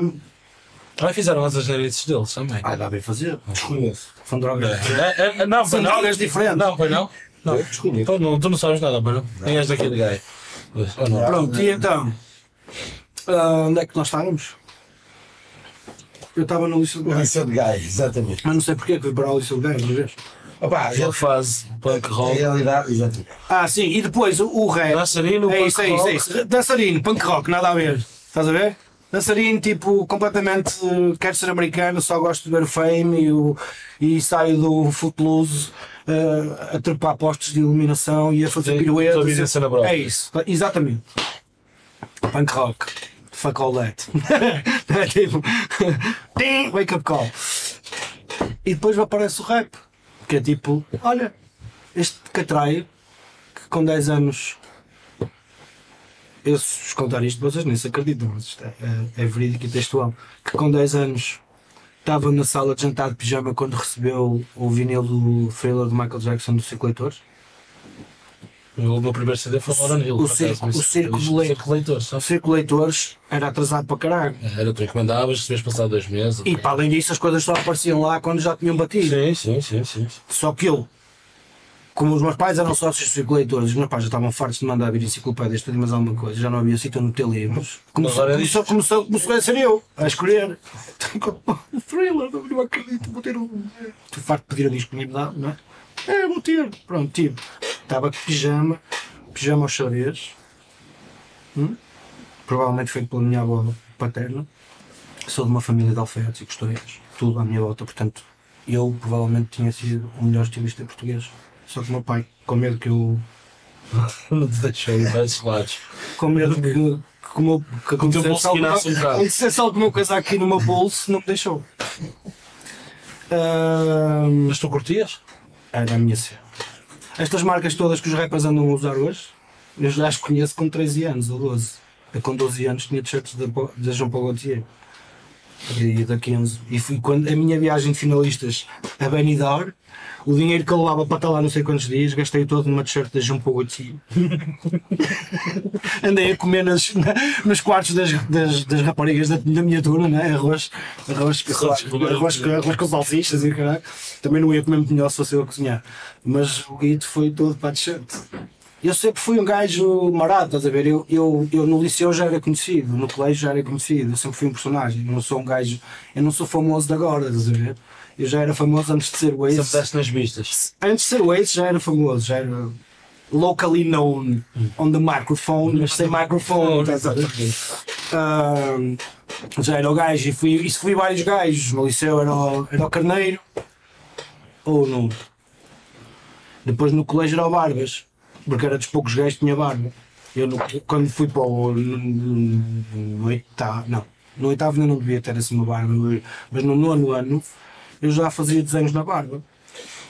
Também fizeram as asneirices deles também. ah, dá bem fazer. Desconheço. São drogas. É, é, é, não, São não. drogas diferentes. Não, foi não. Não. Desconheço. Tu não, tu não sabes nada, mas não. Nem és daquele gajo. Pois. Pronto, e então? ah, onde é que nós estávamos? Eu estava no Liceu de Gaia. Liceu de Gaia, exatamente. Mas não sei porque é que fui para o Liceu de Gaia, uma vez. Opa, Aquela fase punk a rock. realidade, exatamente. Ah, sim, e depois o, o rap. Dançarino, é punk isso, é isso, é rock. isso. Dançarino, punk rock, nada a ver. Estás a ver? Dançarino, tipo, completamente. eh, quero ser americano, só gosto de ver o fame e, o, e saio do footloose eh, a trepar postos de iluminação e a fazer Sim, piruetas. vida cena própria. É isso, exatamente. Punk rock. Fuck all that. é tipo. Wake up call. E depois aparece o rap. Que é tipo, olha, este catraio que com 10 anos. Eu se contar isto, vocês nem se acreditam, mas isto é, é, é verídico e textual. Que com 10 anos estava na sala de jantar de pijama quando recebeu o vinil do thriller de Michael Jackson do Circulatores. O meu primeiro CD foi Lauren Hill. o circo- acaso, o circo do leite. Circo de leitor, O sabe? Circulatores era atrasado para caralho. Era tu encomendavas, se passado dois meses. E para além disso, as coisas só apareciam lá quando já tinham batido. Sim, sim, sim, sim. Só que eu, como os meus pais eram sócios circuladores, os meus pais já estavam fartos de mandar vir enciclopédias, e mais alguma coisa, já não havia sítio no ter livros. Começou, começou, começou, começou a ser eu a escolher. O thriller, não, não acredito, vou ter um. Estou farto de pedir a disponibilidade, não é? É, vou ter. Pronto, tive. Estava com pijama, pijama aos xadrez, hum? provavelmente feito pela minha avó paterna. Sou de uma família de alfaiates e costureiros, tudo à minha volta, portanto, eu provavelmente tinha sido o melhor estilista português. Só que o meu pai, com medo que eu. Não te esses lados. com medo que, que, o meu- que acontecesse alguma, um acontecesse alguma coisa aqui no meu bolso, não me deixou. Ahm, Mas tu curtias? Era a minha cena. Estas marcas todas que os rappers andam a usar hoje, eu já as conheço com 13 anos ou 12. Eu com 12 anos tinha t-shirts da Po- da Jean Paul Gaultier. E da 15. E fui quando a minha viagem de finalistas a Benidorm, o dinheiro que eu levava para estar lá não sei quantos dias, gastei todo numa t-shirt da Paul Gaultier. Andei a comer nas, na- nos quartos das, das, das raparigas da, da minha turma, né? arroz, arroz, arroz, arroz, com- arroz com salsichas e caralho. Também não ia comer muito melhor se fosse eu a cozinhar. Mas o guito foi todo para a t-shirt. Eu sempre fui um gajo marado, estás a ver? Eu, eu, eu no liceu já era conhecido, no colégio já era conhecido, eu sempre fui um personagem. Eu não sou um gajo, eu não sou famoso de agora, estás a ver? Eu já era famoso antes de ser o Sempre deste nas vistas. Antes de ser o Ace já era famoso, já era locally known on the microphone, mas sem microphone, estás a ver? Já era o gajo e fui, isso fui vários gajos. No liceu era o, era o Carneiro ou no. Depois no colégio era o Barbas, porque era dos poucos gajos que tinha barba. Eu no- quando fui para o. No, no, no oitavo, não, no oitavo ainda não devia ter assim uma barba, mas no nono ano eu já fazia desenhos na barba.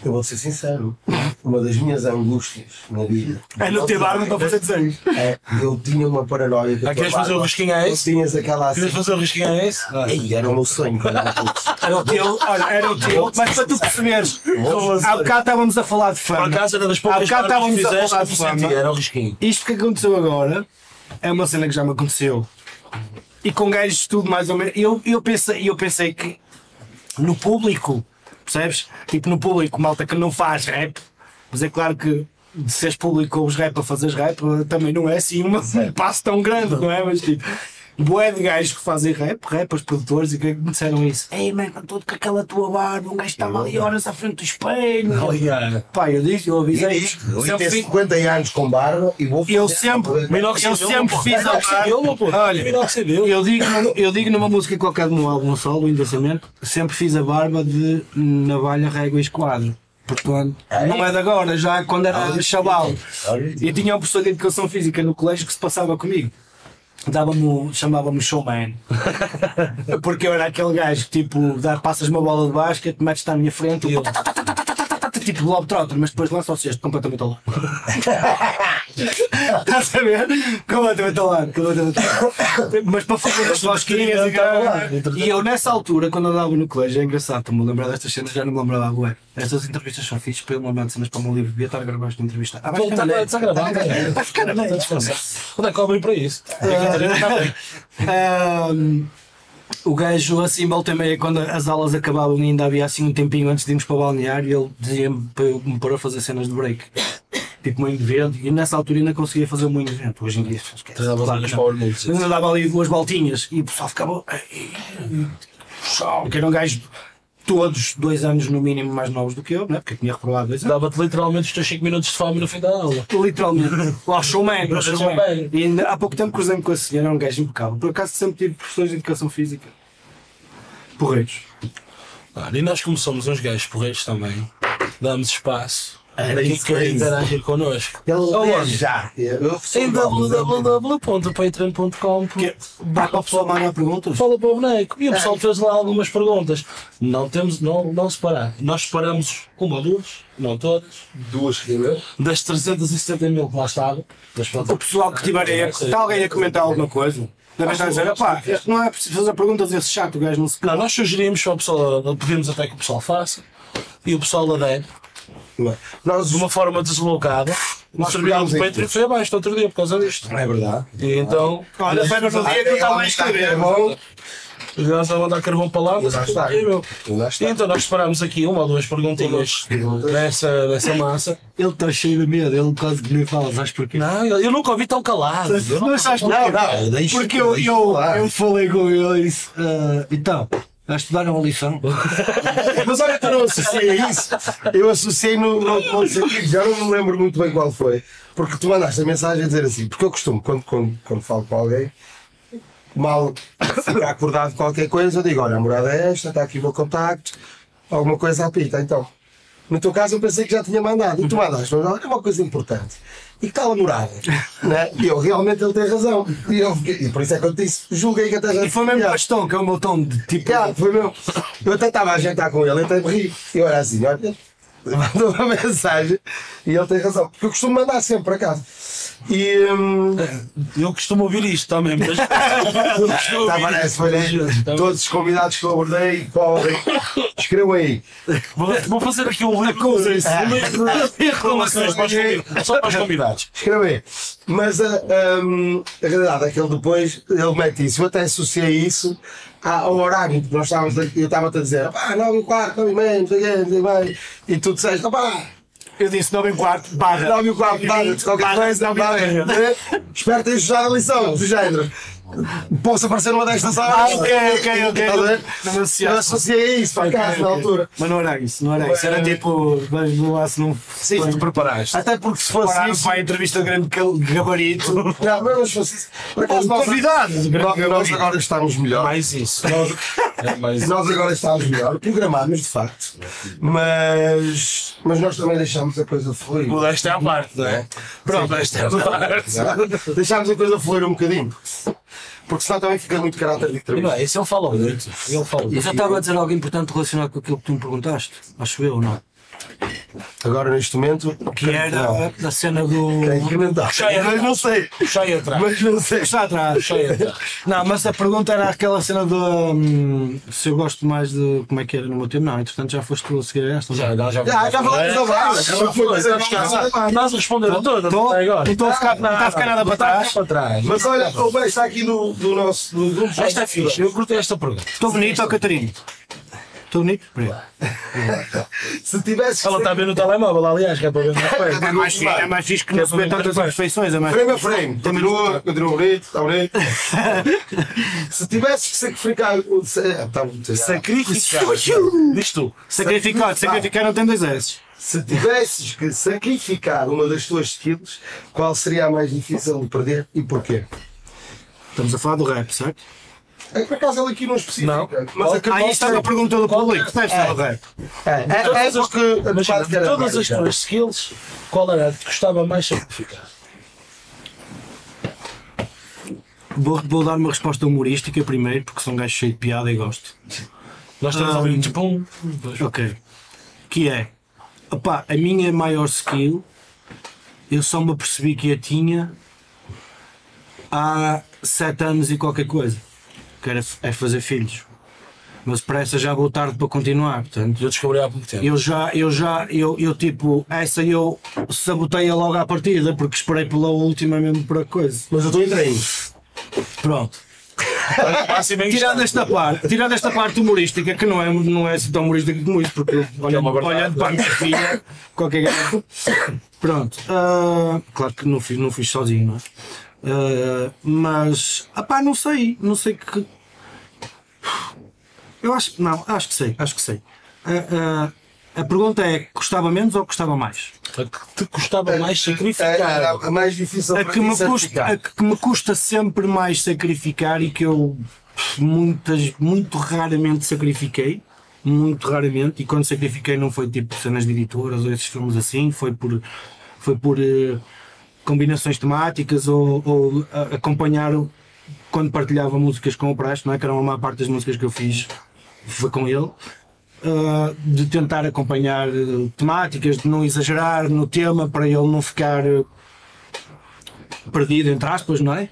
Eu vou ser sincero, uma das minhas angústias na vida É não ter barba para fazer desenhos. é eu tinha uma paranoia que Ah, queres fazer o risquinho a esse? tinhas aquela assim. Queres fazer o risquinho a esse? Ei, era o meu sonho quando era puto. Era o teu, olha, era o teu, mas para tu perceberes, há bocado estávamos a falar de Por fama. acaso era das Há poucas bocado marcas que estávamos a falar de fama. era o risquinho. Isto que aconteceu agora é uma cena que já me aconteceu. E com gajos tudo mais ou menos. Eu, eu, pensei, eu pensei que no público, percebes? Tipo no público, malta que não faz rap, mas é claro que de seres público ou os rap a fazeres rap também não é assim um passo tão grande, não é? Mas tipo. Boé de gajos que fazem rap, rappers, produtores, e que me disseram isso. Ei, man, com todo com aquela tua barba, um gajo estava ali horas à frente do espelho. Pá, eu disse, eu avisei. Eu tenho fiz- 50 anos com barba e vou eu fazer- sempre, eu sempre fiz a barba. Olha, eu digo, eu digo numa música qualquer meu álbum solo, o Endereçamento, sempre fiz a barba de navalha, régua e esquadro. Portanto, não é de agora, já quando era chaval. E tinha um professor de educação física no colégio que se passava comigo. Dava-me, chamava-me showman. Porque eu era aquele gajo que tipo, dá, passas uma bola de basquete, metes-te à minha frente, e eu, tipo Globetrotter, mas depois lança o cesto completamente ao lado. Estás a ver? Completamente ao lado, completamente ao lado. Mas para fazer as rosquinhas e caralho. E eu nessa altura, quando andava no colégio, é engraçado, estou-me a lembrar destas cenas, já não me lembrava, ué. Estas entrevistas são fixas para eu me lembrar de cenas para o meu livro, devia estar a gravar esta entrevista. Ah, vai ficar na. Está gravado. Vai ficar na. Onde é que cobrem para isso? O gajo assim, volta e meia, quando as aulas acabavam e ainda havia assim um tempinho antes de irmos para o balneário, ele dizia-me para eu me pôr a fazer cenas de break. Tipo moinho de vento, e nessa altura ainda conseguia fazer o moinho de vento. Hoje em dia, esquece. Claro que não. power moves. Mas ainda dava ali duas voltinhas e o pessoal ficava. Porque eram gajos todos dois anos no mínimo mais novos do que eu, né? porque eu tinha reprovado dois anos. Dava-te literalmente os teus 5 minutos de fome no fim da aula. Literalmente. Lá showman, lá Showman. E ainda há pouco tempo cruzei-me com a senhora, era um gajo impecável. Por acaso sempre tive professores de educação física. Porreiros. Ah, e nós começamos uns gajos porreiros também. Damos espaço. Era isso quer mesmo. interagir connosco. Ele lê já. Em www.patreon.com Que dá para a pessoa mandar perguntas? Fala para o boneco. E o pessoal fez lá algumas perguntas. Não temos, não, não separar. Nós separamos uma ou duas, não todas, duas das 370 mil que lá estavam. O pessoal que tiver aí, está alguém a comentar alguma coisa? Deve estar a dizer, pá, este não é preciso fazer perguntas esse chato, o gajo não se Não, nós sugerimos o pessoal, pedimos até que o pessoal faça. E o pessoal adere. Nós De uma forma deslocada. O Nós servidor do Patreon foi abaixo outro dia por causa disto. É verdade. E então. Olha, foi no dia que eu estava a escrever. Nós a mandar carvão para lá, mas está. é meu. E. E então nós separámos aqui uma ou duas perguntinhas dessa, dessa massa. Ele está cheio de medo, ele quase que nem fala, sabes porquê? Não, eu, eu nunca ouvi tão calado. Não- Não? Não, não, deixa- Porque eu, eu, eu falei com ele e disse, ah, então, já estudaram a lição? Mas olha que eu não associei a isso. Eu associei no, no, no sentido, já não me lembro muito bem qual foi. Porque tu mandaste a mensagem a dizer assim, porque eu costumo, quando, quando, quando falo com alguém, mal ficar acordado qualquer coisa, eu digo, olha, a morada é esta, está aqui o meu contacto, alguma coisa apita. Então, no teu caso eu pensei que já tinha mandado. E tu mandaste, mas olha, é uma coisa importante. E que tal a morada? né? E eu, realmente ele tem razão. E, eu, e por isso é que eu disse, julguei que até já E foi mesmo bastão, que é o meu tom de tipo. Yeah, foi meu. Eu até estava a jantar com ele, até me ri. E eu era assim, olha, mandou uma mensagem e ele tem razão. Porque eu costumo mandar sempre para casa. E. Hum, Eu costumo ouvir isto também, mas. tá, parece, foi, né? Todos os convidados que eu abordei, podem. Escrevam aí. Vou, vou fazer aqui um livro reclamações para os. Só para os convidados. Escrevam aí. Mas a, hum, a realidade é que ele depois, ele mete isso. Eu até associei isso ao horário. Porque nós estávamos, eu estava-te a dizer, pá, 9 e 4, 9 e meia, não sei o quê, não sei. E tu disseste, pá. Eu disse 9 em quarto, barra. 9 e 4, barra, qualquer coisa, barra. Espero ter estudado a lição, do género. Posso aparecer numa destas horas? Ah, ok, ok, ok. Ver? Não associei isso para casa na altura. Mas não era isso, não era isso. Era tipo, vais lá se não. Sim, Tu preparaste. até porque se fosse isso. para a entrevista de grande gabarito. Não, mas se fosse isso. Nós, Convidado de grande nós, agora estamos É melhor. mais isso. Nós, É mais nós agora estamos melhor, programámos de facto, mas, mas nós também deixámos a coisa fluir. O desta é a parte, não é? Pronto, esta é a parte. Deixámos a coisa fluir um bocadinho, porque senão também fica muito caráter de E entrevista. é, esse ele fala muito. Ele fala Eu muito. já estava a dizer algo importante relacionado com aquilo que tu me perguntaste. Acho eu, não? Agora neste momento, Que era a, a cena do. quem incrementar? Cheia. Mas não sei, Puxei atrás. mas não sei. Está atrás. Puxei atrás. Não, mas a pergunta era aquela cena do. hum, se eu gosto mais de. Como é que era no meu tempo? Não, entretanto já foste tu a seguir a esta. Já, já, já. Já, já falamos da base, já foi coisa Estás a responder a todas. Tô- até agora. não estou a ficar- não está a ficar nada para trás. Para trás. Mas olha, o bem está aqui do, do nosso. Do, do, Esta é fixe. Eu curto esta pergunta. Estou bonito, ó Catarina? Estou? Obrigado. Se tivesse. Ela está a ver no telemóvel, aliás, que é para ver mais perto. É mais, fixe- é mais fixe que não se vê tantas imperfeições. É mais Frame a frame, continua, continua bonito, está bonito. Se tivesses que sacrificar. é, tá. Sacrificar. Diz tu. Sacrificar, sacrificar não tem dois S. Se tivesses que sacrificar uma das tuas skills, qual seria a mais difícil de perder e porquê? Estamos a falar do rap, certo? É por acaso ele aqui não especifica. Não. Mas acabou Aí está a pergunta do público. Deve ser o rap. É, é, é porque a Imagina, parte de que era todas as tuas skills, qual era a que gostava mais de sacrificar? Vou, vou dar uma resposta humorística primeiro, porque sou um gajo cheio de piada e gosto. Nós estamos a Ah, ouvir tipo um. dois. Ok. Que é, opá, a minha maior skill, eu só me apercebi que a tinha há sete anos e qualquer coisa. Que era, é fazer filhos. Mas para essa já vou tarde para continuar, portanto. Eu descobri há pouco tempo. Eu já, eu já, eu, eu tipo, essa eu sabotei-a logo à partida, porque esperei pela última mesmo para coisa. Mas eu estou em treino. Pronto. Assim Tirando esta parte, tirando esta parte humorística, que não é, não é tão humorística como isso, porque olhando, uma verdade. olhando para a minha filha, qualquer gajo. Pronto. ah, claro que não fiz, não fiz sozinho, não é? Ah, mas, apá, não sei, não sei que. Eu acho que, não, acho que sei, acho que sei. Ah, ah, a pergunta é: gostava menos ou gostava mais? A que te custava mais É, sacrificar. a, a mais difícil a que, me custa, a que me custa sempre mais sacrificar e que eu muitas, muito raramente sacrifiquei. Muito raramente, e quando sacrifiquei não foi tipo cenas de editoras ou esses filmes assim, foi por, foi por eh, combinações temáticas ou, ou a- acompanhar quando partilhava músicas com o Presto, não é? que era uma maior parte das músicas que eu fiz foi com ele. Uh, de tentar acompanhar uh, temáticas, de não exagerar no tema para ele não ficar perdido, entre aspas, não é?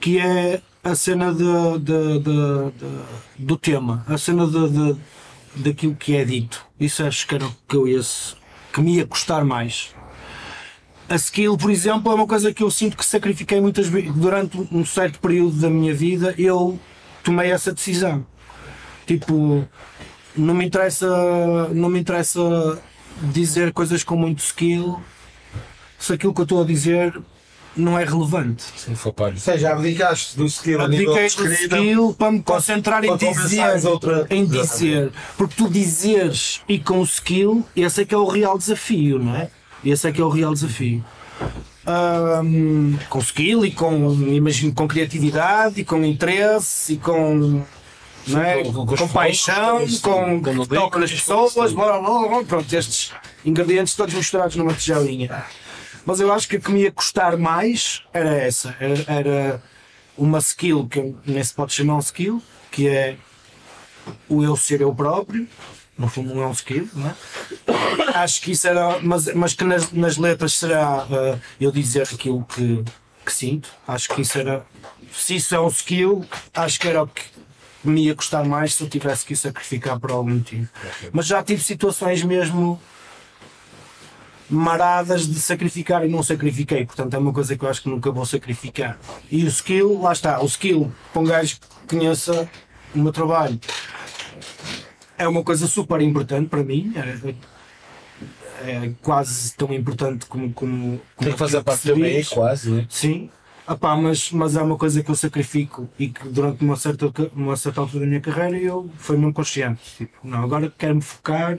Que é a cena de, de- de- do tema, a cena de, daquilo que é dito. Isso acho que era o que eu ia, que me ia custar mais. A skill, por exemplo, é uma coisa que eu sinto que sacrifiquei muitas vezes durante um certo período da minha vida. Eu tomei essa decisão. Tipo, não me interessa, não me interessa dizer coisas com muito skill se aquilo que eu estou a dizer não é relevante. Sim, foi pá. Ou seja, abdicaste do skill a nível de escrita. skill para me concentrar em para dizer, outra- em dizer. Porque tu dizeres e com o skill, esse é que é o real desafio, não é? Esse é que é o real desafio. Ahm, com skill e com, imagino, com criatividade e com interesse e com, é? com- com com, flows, paixão, com com, com que toca nas pessoas, sim. blá, blá, blá, pronto, estes ingredientes todos misturados numa tigelinha. Mas eu acho que a que me ia custar mais era essa. Era, era uma skill que nem se pode chamar um skill, que é o eu ser eu próprio. No fundo não é um skill, não é? Acho que isso era. Mas, mas que nas, nas letras será eh, eu dizer aquilo que, que sinto. Acho que isso era. Se isso é um skill, acho que era o que me ia custar mais se eu tivesse que sacrificar por algum motivo. Mas já tive situações mesmo maradas de sacrificar e não sacrifiquei, portanto é uma coisa que eu acho que nunca vou sacrificar. E o skill, lá está, o skill para um gajo que conheça o meu trabalho é uma coisa super importante para mim, é, é quase tão importante como. como, como Tem que fazer parte do meio, quase, né? Sim, Epá, mas, mas é uma coisa que eu sacrifico e que durante uma certa, uma certa altura da minha carreira eu foi mesmo consciente. Tipo, não, agora quero-me focar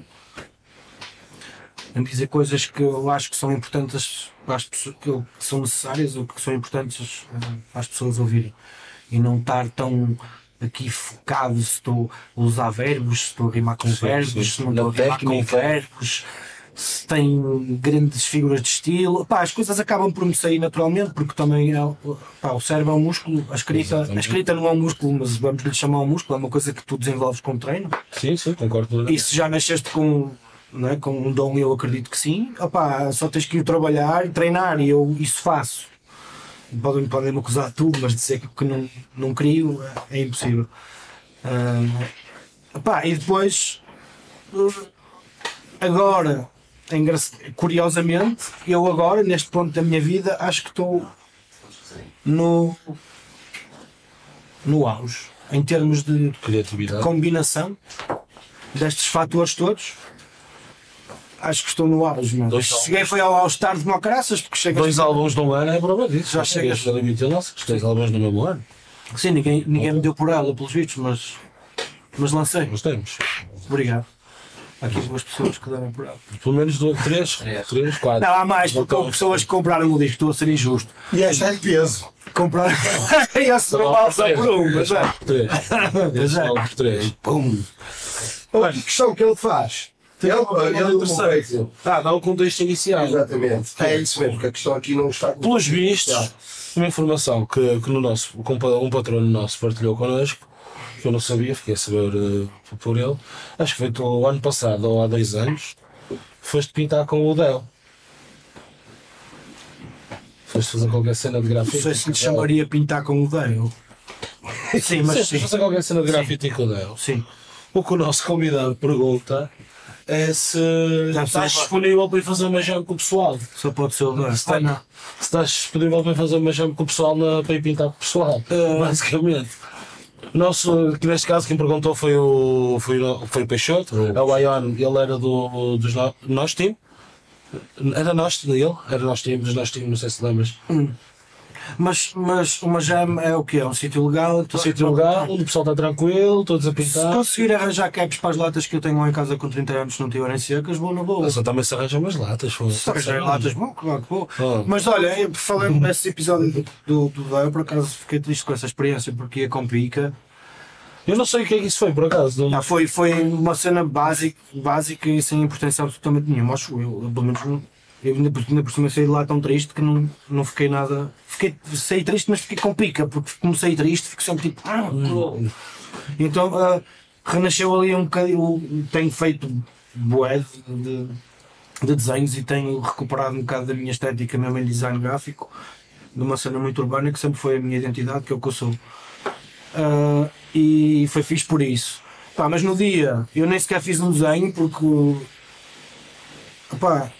em dizer coisas que eu acho que são importantes para as pessoas, que são necessárias ou que são importantes eh, para as pessoas ouvirem. E não estar tão aqui focado se estou a usar verbos, se estou a rimar com verbos, sim. se não estou a rimar com técnica. verbos, se tem grandes figuras de estilo. Pá, as coisas acabam por me sair naturalmente, porque também é, pá, o cérebro é um músculo, a escrita, a escrita não é um músculo, mas vamos lhe chamar um músculo, é uma coisa que tu desenvolves com treino. Sim, sim, concordo E se já nasceste com, não é, com um dom, eu acredito que sim, opá, só tens que ir trabalhar, treinar e eu isso faço. Podem, podem me acusar de tudo, mas dizer que, que não, não crio é, é impossível. Ah, opá, e depois, uh, agora, curiosamente, eu agora, neste ponto da minha vida, acho que estou no, no auge, em termos de Criatividade. combinação destes fatores todos, acho que estou no auge, mano. Dois Cheguei foi ao All-Star de Mocaraças, porque chegas. Dois álbuns num ano é prova disso. Já Já chegas- chegas a limite nossa, dois álbuns no mesmo ano. Sim, ninguém, ninguém me deu por ela, pelos vistos, mas, mas lancei. Nós temos. Obrigado. Há aqui duas pessoas que deram por ela. Pelo menos dois, três, três, quatro. Não, há mais, porque houve pessoas que compraram o disco, estou a ser injusto. E esta é de peso. Compraram. Esse não vale só por um, mas é. Três. Esse é. vale por três. Pum. A questão que ele faz. Ele, ele terceiro. Ah, dá o contexto inicial. Exatamente. É isso mesmo, que a questão aqui não está. Pelos vistos, uma informação que, que no nosso, que um pa- patrono nosso partilhou connosco, que eu não sabia, fiquei a saber eh, por ele. Acho que foi tu, o ano passado ou há dois anos, foste pintar com o Del. Foste fazer qualquer cena de Não grafite. sei se lhe chamaria pintar com o Dale. Sim, mas Sim, sim. fazer qualquer cena de grafite com o Del. Sim. O que o nosso convidado pergunta é se estás disponível para ir fazer uma jam com o pessoal. Só pode ser o Dale. Se Ah, estás, se estás disponível para ir fazer uma jam com o pessoal na, para ir pintar com o pessoal, Eh. basicamente. Nosso, que neste caso quem perguntou foi o, foi o, foi o Peixoto, é o Ion, ele era do, dos no, nós team. Era nós, ele? Era nós team, dos nós team, não sei se lembras. Mas, mas uma jam é o quê? É um sítio legal? Um sítio lugar onde o pessoal está tranquilo, todos a Se pintar. conseguir arranjar caps para as latas que eu tenho lá em casa com 30 anos se não tiverem secas, vou na boa. Só também se arranjam umas latas. foi- Se arranjar latas, bom, claro que vou. Ah. Mas olha, eu falei nesse episódio do, do Dale, por acaso fiquei triste com essa experiência porque ia com pica. Eu não sei o que é que isso foi, por acaso. Não, Ah, foi, foi uma cena básica, básica e sem importância absolutamente nenhuma, acho eu. eu pelo menos eu ainda, por- ainda por cima saí de lá tão triste que não, não fiquei nada. Fiquei, saí triste, mas fiquei com pica, porque como saí triste, fico sempre tipo. Ah, Hum. Então ah, renasceu ali um bocadinho. Tenho feito bué de, de, de desenhos e tenho recuperado um bocado da minha estética mesmo em design gráfico, de uma cena muito urbana que sempre foi a minha identidade, que é o que eu sou. Ah, e foi fixe por isso. Pá, mas no dia eu nem sequer fiz um desenho porque. Pá,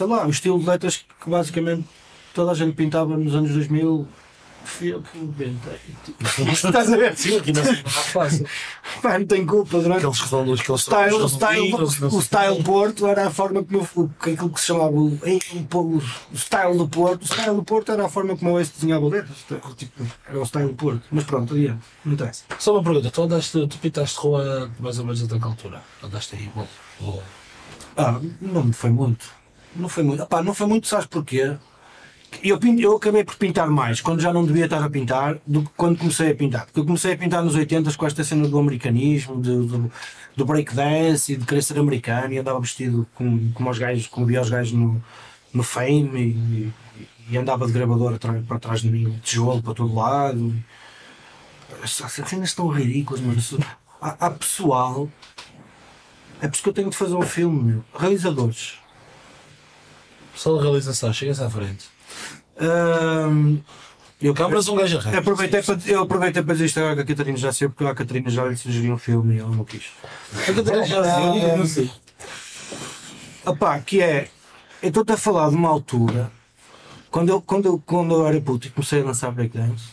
sei lá, o estilo de letras que basicamente toda a gente pintava nos anos 2000 Fui eu que inventei. Estás a ver? Sim, aqui não fácil. Pá, não culpa durante Aqueles redondos, aqueles style, redondos, style, sei o style Porto era a forma como eu, aquilo que se chamava o, o, o style do Porto. O style do Porto era a forma como eu desenhava letras. Tipo, era o style do Porto. Mas pronto, adiante, não interessa. Só uma pergunta, tu andaste, tu pintaste rua mais ou menos até que altura? Andaste aí, bom. Ah, não me foi muito. Não foi muito. Não foi muito, sabes porquê? Eu, eu acabei por pintar mais quando já não devia estar a pintar do que quando comecei a pintar. Porque eu comecei a pintar nos 80 com esta cena do americanismo, de- do, do breakdance e de querer ser americano e andava vestido com, como, os gajos, como via os gajos no, no fame e, e andava de gravador para trás de mim, tijolo para todo lado. Essas cenas estão ridículas, mano. Há, há pessoal é por isso que eu tenho de fazer um filme, meu. Realizadores. Só de realização, chegas à frente. Ahm, eu, Câmaras um gajo a reto. aproveitei para, eu aproveitei para dizer isto agora que a Catarina já sei, porque a Catarina já lhe sugeriu um filme e ela não quis. Não sei. Opá, que é. Eu estou-te a falar de uma altura. Quando eu, quando, eu, quando eu era puto e comecei a dançar breakdance,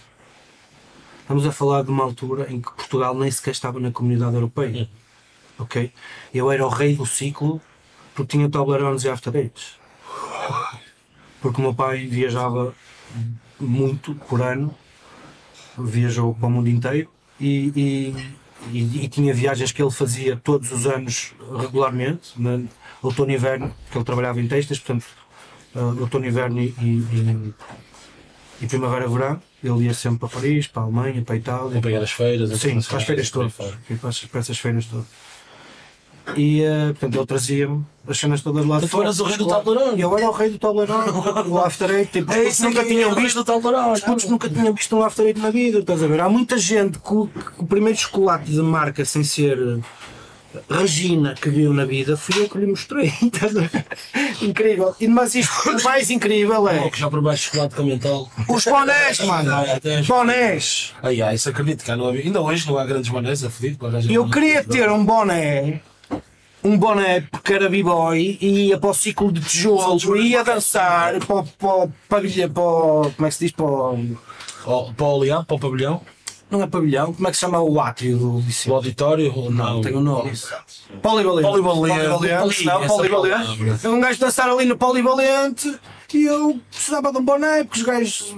estamos a falar de uma altura em que Portugal nem sequer estava na comunidade europeia. Ok? Eu era o rei do ciclo porque tinha Toblerones e After Eights. Porque o meu pai viajava muito por ano, viajou para o mundo inteiro e, e, e- e tinha viagens que ele fazia todos os anos regularmente, na, outono e inverno, porque ele trabalhava em textas, portanto, uh, outono e inverno e, e, primavera-verão. Ele ia sempre para Paris, para a Alemanha, para a Itália. Pegar as feiras. Sim, para as feiras todas. Para essas feiras todas. E, eh, portanto, ele trazia-me as cenas todas lá de Tu eras o rei do Claro. tabuleirão. Eu era o rei do tabuleirão, o After Eight, tipo, os putos nunca tinham visto. Os putos nunca tinham visto um After Eight na vida, estás a ver? Há muita gente que o, que o primeiro chocolate de marca sem ser eh, Regina que viu na vida, fui eu que lhe mostrei. a? Incrível. E, mas isto, o mais incrível é Já por baixo de chocolate com mental. os bonés, mano. Bonés. Ai, ai, isso acredito que não havia. Ainda hoje não há grandes bonés, é fedido para arranjar Eu queria ter um boné, um boné porque era b-boy e ia para o ciclo de tijolo e ia dançar para, o- para, o pavilhão, para, o- como é que se diz, para o, Ó, Para o Leão, para o pavilhão, não é pavilhão, como é que se chama o átrio do para o liceu? auditório, ou não? Tem um nome. Polivalente. Polivalente. Polivalente. Não, polivalente. palavra. Um gajo dançar ali no polivalente e eu precisava de um boné porque os gajos,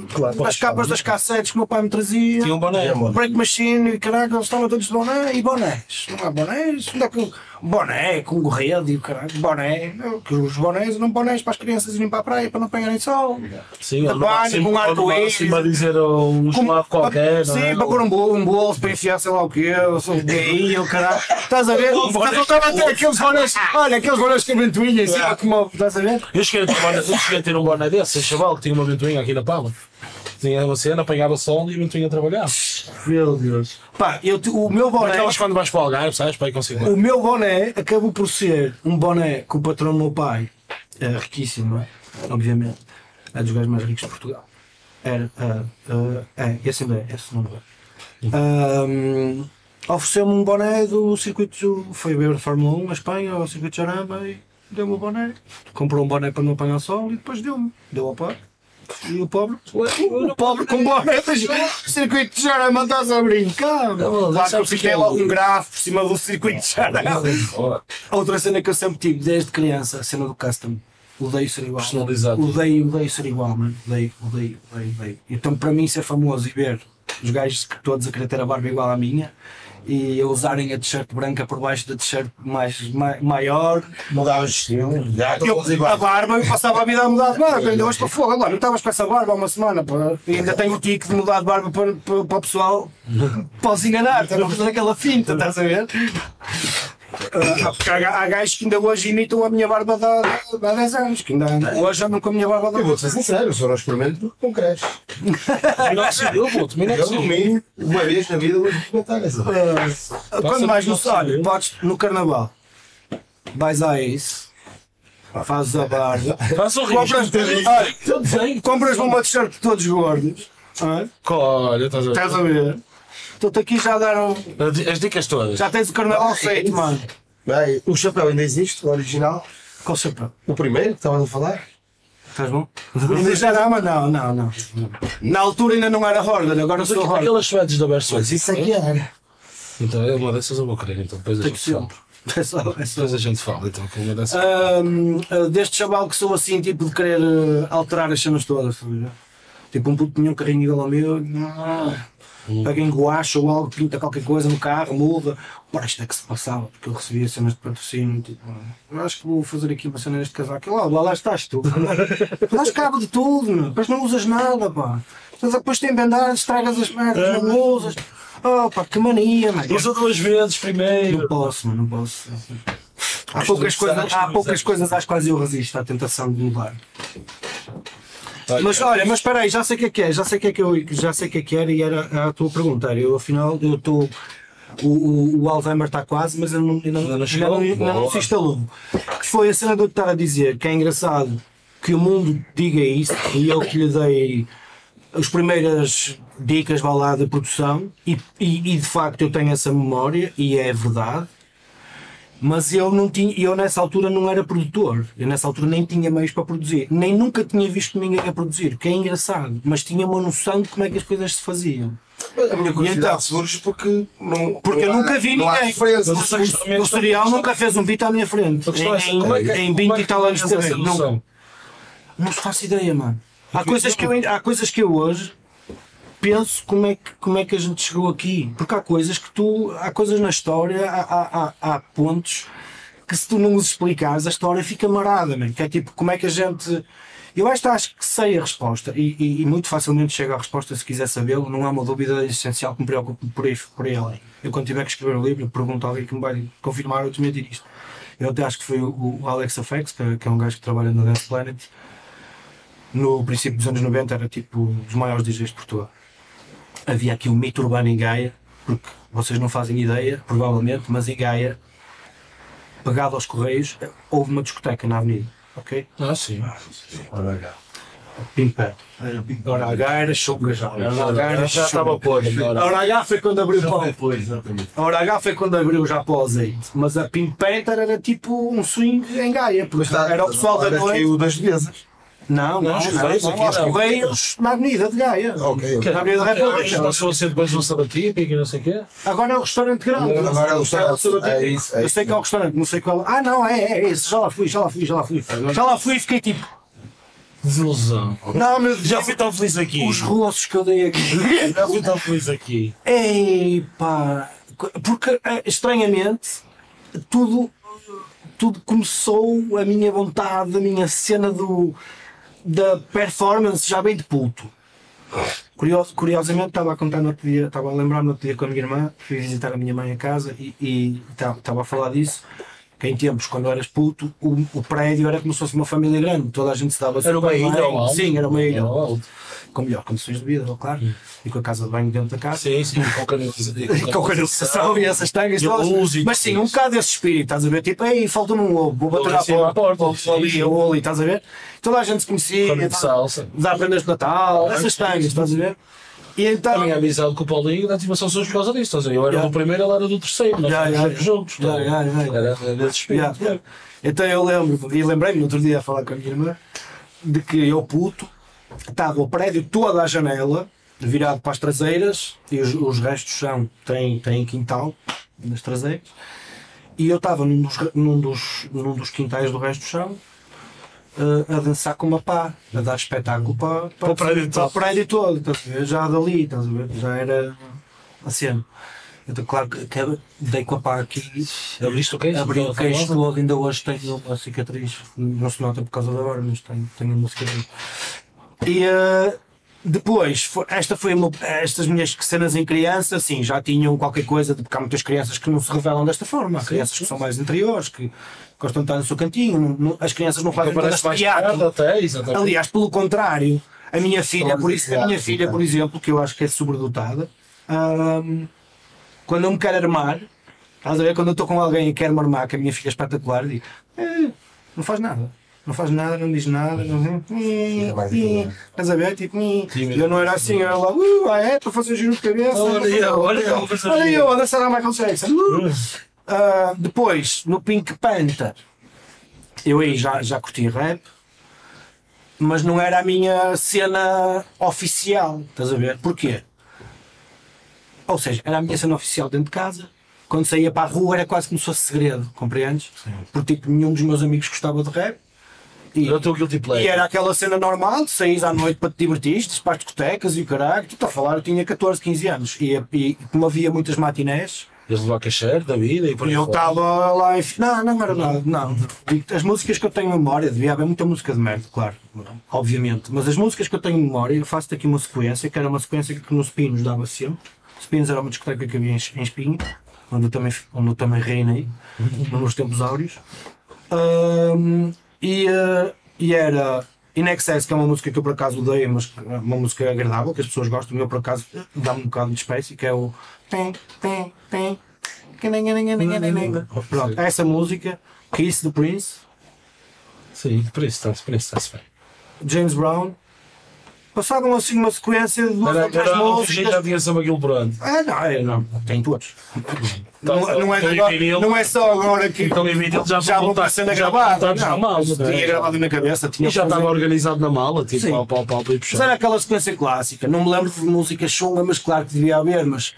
as capas das cassetes que o meu pai me trazia. Tinha um boné. Break Machine e caralho, eles estavam todos de boné e bonés. Não há bonés? Onde é que boné com gorrede e o caralho, boné? Que os bonés não bonés para as crianças irem para a praia para não apanharem sol. Sim, De banho, com no arco-íris. a dizer um chamado qualquer. não Sim, é? para pôr um bolo, um bolso, para enfiar sei lá o quê, eu sou gay, eu caralho. Estás a ver? Estás a estava a ter aqueles bonés, olha, aqueles bonés a ventoinha em cima, como, estás a ver? Eu cheguei a ter um boné, a desse, esse chaval que tinha uma ventoinha aqui na palma. Tinha uma cena, apanhava sol e a ventoinha trabalhava. Meu Deus. Pá, eu, te- o meu boné. Aquelas quando vais para o Algarve, sabes? Para consigo. O meu boné acabou por ser um boné que o patrão do meu pai, é riquíssimo, não é? obviamente, é dos gajos mais ricos de Portugal. Era, ah, ah, é, esse ainda é, esse não é. Ahm, Ofereceu-me um boné do circuito, foi ver a Fórmula 1 na Espanha, ao circuito de Jaramba e deu-me o boné. Comprou um boné para não apanhar sol e depois deu-me. Deu ao pobre. E o pobre, o pobre com boné do circuito de Jaramba, estás a brincar? Não, Claro que eu fiquei que é logo o- um grafo por cima do circuito de Jaramba. Outra cena que eu sempre tive desde criança, a cena do custom. Odeio ser igual. Personalizado. Odeio, odeio ser igual, mano. Odeio, odeio, odeio, odeio. Então para mim ser famoso e ver os gajos que todos a querer ter a barba igual à minha e a usarem a t-shirt branca por baixo da t-shirt mais, ma- maior. Mudava o estilo. Já Eu, a barba, eu passava a vida a mudar de barba. Ainda hoje para fogo, agora não estavas com essa barba há uma semana. pá. E ainda tenho o tique de mudar de barba para, para, para o pessoal. Podes enganar, estás a fazer aquela finta, estás a ver? Ah, porque há, há gajos que ainda hoje imitam a minha barba de há, de há 10 anos, que ainda hoje andam com a minha barba de há Eu vou ser sincero, eu só não experimento porque não cresce. Minoxidil, puto, Eu, no minoxidil. mínimo, uma vez na vida, vou experimentar essa. Ah, Quando mais no olha, podes no carnaval, vais a isso, fazes a barba, Faça o compras, risco. olha, Eu compras uma t-shirt de todos gordos, ah, Olha, estás a estás a ver? Estou-te aqui já a dar um. As dicas todas. Já tens o carnaval feito, mano. Bem, o chapéu ainda existe, o original. Qual chapéu? O primeiro que estavas a falar. Estás bom? Já não, mas não, não, não. Na altura ainda não era Horda, agora sou Horda. Aquelas suetes da Bersuit. Isso é que era. Então é uma dessas eu vou querer, então depois a gente fala. É só, é só. Depois a gente fala, então com uma dessas. Ahm, ah, deste chaval que sou assim, tipo de querer eh, alterar as cenas todas, ver? Tipo, um puto tinha um carrinho igual ao meu, pega em guacha ou algo, pinta qualquer coisa no carro, muda. Ora, isto é que se passava, porque eu recebia cenas de patrocínio, tipo, ah, eu acho que vou fazer aqui uma cena neste casaco. Lá, lá, lá estás tu. Dás cabo de tudo, meu. depois não usas nada, pá. Depois, depois tem bendar, estragas as merdas, não usas. Oh, pá, que mania, mano. Usa duas vezes primeiro. Não posso, mano, não posso. Há poucas, coisas, há poucas coisas às quais eu resisto à tentação de mudar. Mas olha, mas espera aí, já sei o que é que é, já sei o que é que eu já sei o que é que era e era a tua pergunta. Eu afinal eu estou. O, o, o Alzheimer está quase, mas ainda não, ainda, não- ainda não, se instalou. Que foi a cena de eu estar a dizer que é engraçado que o mundo diga isso e eu que lhe dei as primeiras dicas vá lá da produção e, e, e de facto eu tenho essa memória e é verdade. Mas eu não tinha, eu nessa altura não era produtor, eu nessa altura nem tinha meios para produzir, nem nunca tinha visto ninguém a produzir, que é engraçado, mas tinha uma noção de como é que as coisas se faziam. A minha curiosidade então? surge porque não. Porque eu nunca vi ninguém. diferença. O cereal nunca fez um beat à minha frente. É Em, como é que- em como 20 é que e tal anos de. Não, noção? não se faço ideia, mano. Há coisas que eu, há coisas que eu hoje penso como é, que, como é que a gente chegou aqui. Porque há coisas que tu. Há coisas na história, há, há, há, pontos que se tu não os explicares, a história fica marada, man. Que é tipo, como é que a gente. Eu acho, acho que sei a resposta e, e- e muito facilmente chego à resposta se quiser sabê-lo. Não há uma dúvida essencial que me preocupe por aí, por além. Eu, quando tiver que escrever um livro, pergunto a alguém que me vai confirmar ou desmentir isto. Eu até acho que foi o, o Alex Afex, que, que é um gajo que trabalha na Dance Planet. No princípio dos anos 90 era tipo um dos maiores DJs de Portugal. Havia aqui um mito urbano em Gaia, porque vocês não fazem ideia, provavelmente, mas em Gaia, pegado aos Correios, houve uma discoteca na avenida. Ok? Ah, sim. Pimpé. Hora H era choca já. Hora H era Já estava choca. posto. A Hora H foi quando abriu para o Depois, exatamente. A Hora H foi quando abriu já para o azeite. Mas a Pink Panther era tipo um swing em Gaia, porque Está- era o pessoal da noite. das mesas. Não, não, Não, não, os não, Correios não, na Avenida de Gaia. Ok, ok. Na Avenida da República. Passou a ser depois um sabatípico e não sei o quê. Agora é o restaurante grande. Agora é o restaurante. É isso, é Eu sei que é o restaurante, não sei qual. Ah, não, é, é esse. Já lá fui, já lá fui, já lá fui. Já lá fui e fiquei tipo. Desilusão. Não, meu Já fui tão feliz aqui. Os rostos que eu dei aqui. Já fui tão feliz aqui. Ei, pá. Porque, eh, estranhamente, tudo, tudo começou, a minha vontade, a minha cena do, da performance já bem de puto. Curiosamente, estava a contar no outro dia, estava a lembrar no outro dia com a minha irmã, fui visitar a minha mãe a casa e- estava a falar disso. Que em tempos, quando eras puto, o, o prédio era como se fosse uma família grande, toda a gente se dava Era uma ilha bem. Sim, era uma ilha. Era. Com melhores condições de vida, claro. E com a casa de banho dentro da casa Sim, sim, com canalização. com canalização e essas tangas E todas. Mas sim, um bocado desse espírito, estás a ver? Tipo, ei, falta-me um ovo, vou bater à porta, ou ali, ou ali, estás a ver? Toda a gente se conhecia, de salsa. dá prendas de Natal, essas tangas, estás a ver? E A então. minha amizade com o Paulinho da ativação surge por causa disso. Estás a ver? Eu era Yeah. do primeiro, ele era do terceiro. Nós já, sempre juntos. tá? já, já. Era nesse espírito. Yeah. Então eu lembro, e lembrei-me no outro dia a falar com a minha irmã, de que eu puto, estava o prédio todo à janela, virado para as traseiras, e os, os restos são, têm, têm quintal nas traseiras, e eu estava num dos, num dos, num dos quintais do resto do chão, eh, a dançar com uma pá, a dar espetáculo para, para, o prédio para o todo. prédio todo, estás a ver? já dali, estás a ver? já era a cena. Então, claro que, que dei com a pá aqui, Abriste o queijo? Abri o Aquela queixo famosa? todo, ainda hoje tenho uma cicatriz. Não se nota por causa da hora, mas tenho, tenho uma cicatriz. E eh, depois, esta foi estas minhas cenas em criança, assim, já tinham qualquer coisa, de, porque há muitas crianças que não se revelam desta forma. Há crianças que são mais interiores, que gostam de estar no seu cantinho. não- não- as crianças não fazem teatro. tarde até, exatamente. Aliás, pelo contrário, a minha filha, por isso, a minha filha, por exemplo, que eu acho que é sobredotada, hum, quando eu me quero armar, estás a ver? Quando eu estou com alguém e quero me armar, que a minha filha é espetacular, digo, "Eh, não faz nada. Não faz nada, não diz nada, não. hum, hum, tímida. Estás a ver? Tipo, hum. Eu não era assim, eu era lá, uh, ah, é, estou a fazer giro de cabeça. Olha eu, olha olha eu, a dançar a Michael Jackson. uh. Ah, depois, no Pink Panther, eu aí já, já curti rap. mas não era a minha cena oficial, estás a ver? Porquê? Ou seja, era a minha cena oficial dentro de casa. Quando saía para a rua era quase como se fosse segredo, compreendes? Porque tipo, nenhum dos meus amigos gostava de rap. E, guilty e pleasure. era aquela cena normal de saís à noite para te divertir, para as discotecas e o caralho. Tu estás a falar, eu tinha 14, 15 anos. E, e como havia muitas matinés, Eles levar cacheiro da vida e por aí eu estava lá em. Não, não era nada, não. As músicas que eu tenho em memória, devia haver muita música de merda, claro, obviamente. Mas as músicas que eu tenho em memória, eu faço-te aqui uma sequência, que era uma sequência que nos Pinos dava sempre. Os Pinos era uma discoteca que havia em, em Espinho, onde eu também, onde eu também reinei, nos tempos áureos. Ahm, e, eh, e era In Excess, que é uma música que eu por acaso odeio, mas é uma música agradável, que as pessoas gostam, e eu por acaso dá-me um bocado de espécie, que é o. Pronto, essa música, Kiss the Prince, Sim, por isso está-se bem. James Brown, passavam assim uma sequência de duas ou três músicas. já tinha sempre aquilo pronto. Ah, não, é, não, tem todos. Não, Então, não, é, então, agora- não é só agora que Então vídeo já já voltar- para a na Não, tinha não é? gravado na cabeça, tinha E já estava organizado na mala, tipo Sim. pau, pau, pau, para ir Mas puxar. era aquela sequência clássica. Não me lembro de música chunga, mas claro que devia haver. Mas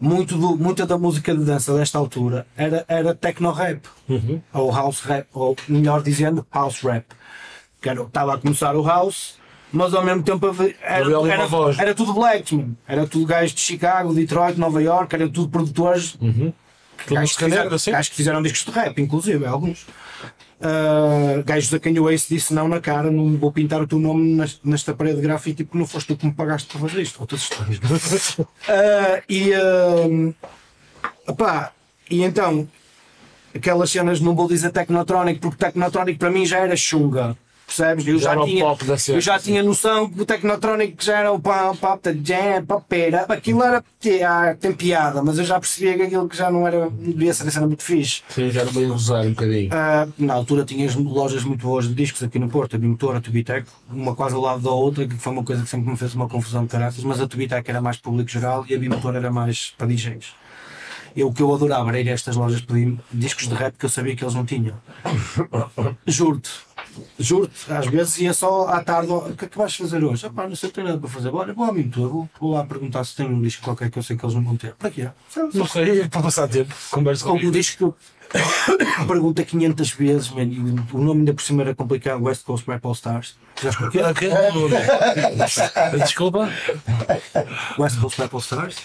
muito do, muita da música de dança desta altura era, era techno rap. Uhum. Ou house rap. Ou melhor dizendo, house rap. Que era, estava a começar o house, mas ao mesmo tempo era, era, era tudo black. Era tudo gajos de Chicago, Detroit, Nova York. Era tudo produtores Tudo Gajos que, fizeram, negra, sim. gajos que fizeram discos de rap, inclusive, alguns. Uh, gajos a quem o Ace disse não na cara, não vou pintar o teu nome nesta parede de grafite porque não foste tu que me pagaste para fazer isto. Outras histórias. Uh, e, uh, opá, e então, aquelas cenas, não vou dizer Technotronic, porque Technotronic para mim já era chunga. Percebes? Eu Já já, era tinha, eu já tinha noção que o Technotronic já era o pop, da jam, popeira. Aquilo era, ah, tem piada, mas eu já percebia que aquilo que já não era, devia ser a cena muito fixe. Sim, já era bem usar um bocadinho. Ah, na altura tinhas lojas muito boas de discos aqui no Porto, a Bimotor, a Tubitec, uma quase ao lado da outra, que foi uma coisa que sempre me fez uma confusão de caraças, mas a Tubitec era mais público geral e a Bimotor era mais para DJs. Eu, o que eu adorava era ir a estas lojas pedir discos de rap que eu sabia que eles não tinham. Juro-te. Juro-te, às vezes ia só à tarde, o que é que vais fazer hoje? Ah, pá, não sei, não tenho nada para fazer. Olha, vou à Bimotor, vou, vou lá perguntar se tem um disco qualquer que eu sei que eles não vão ter. Para quê? Não sei, para passar tempo. Conversa Com um disco que eu pergunta 500 vezes, man, e o nome ainda por cima era complicado, West Coast Rap All Stars. Já escutou? Ok. Desculpa. West Coast Rap All Stars?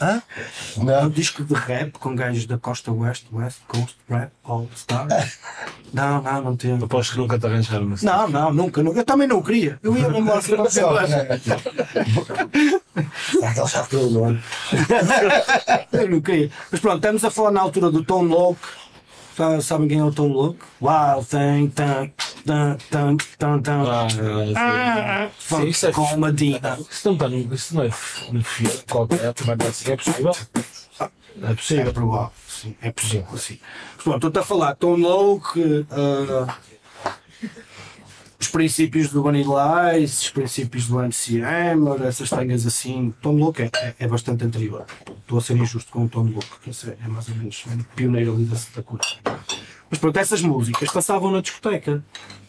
Hã? Um disco de rap com gajos da costa oeste, West Coast Rap All Stars. Não, não, não tem. Aposto que nunca te arranjaram assim. Não, não, nunca, nunca. Eu também não queria. Eu ia mesmo lá para. Será que ele já ficou no nome? Eu não queria. Mas pronto, estamos a falar na altura do Tom Loke. Sa- Sabem quem é o Tom Loke? Wild Thing, tan, tan, tan, tan, tan. Ah, sim. Funk Sim, isso é com Medina. Isso não. Isso não é no fio qualquer, mas assim é possível. É É possível. provável, sim, é possível, sim. Pronto, estou-te a falar Tom Loke, ah, os princípios do Vanilla Ice, os princípios do MC Hammer, essas tenhas assim. Tom Loke é, é, é bastante anterior. Estou a ser injusto com o Tom Loke, que é, mais ou menos pioneiro ali da, cura. Mas pronto, essas músicas passavam na discoteca.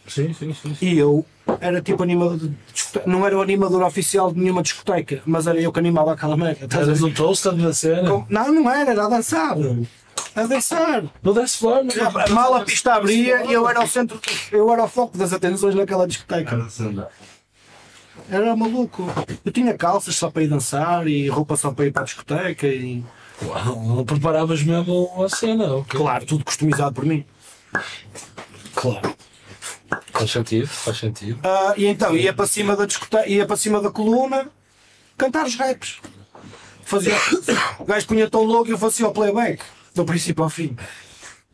Sim, sim, sim. sim. E eu era tipo animador de discoteca. Não era o animador oficial de nenhuma discoteca, mas era eu que animava aquela merda. estás a Eras um na cena. Com- Não, não era, era a dançar. A dançar. No dance floor, A mala pista abria e eu era o centro, eu era o foco das atenções naquela discoteca. Era maluco. Eu tinha calças só para ir dançar e roupa só para ir para a discoteca e. Uau, preparavas mesmo a cena. ok. Claro, tudo customizado por mim. Claro. Faz sentido, faz sentido. Ah, e então ia para cima da discoteca, ia para cima da coluna cantar os raps. Fazia, o gajo punha tão louco e eu fazia o playback, do princípio ao fim.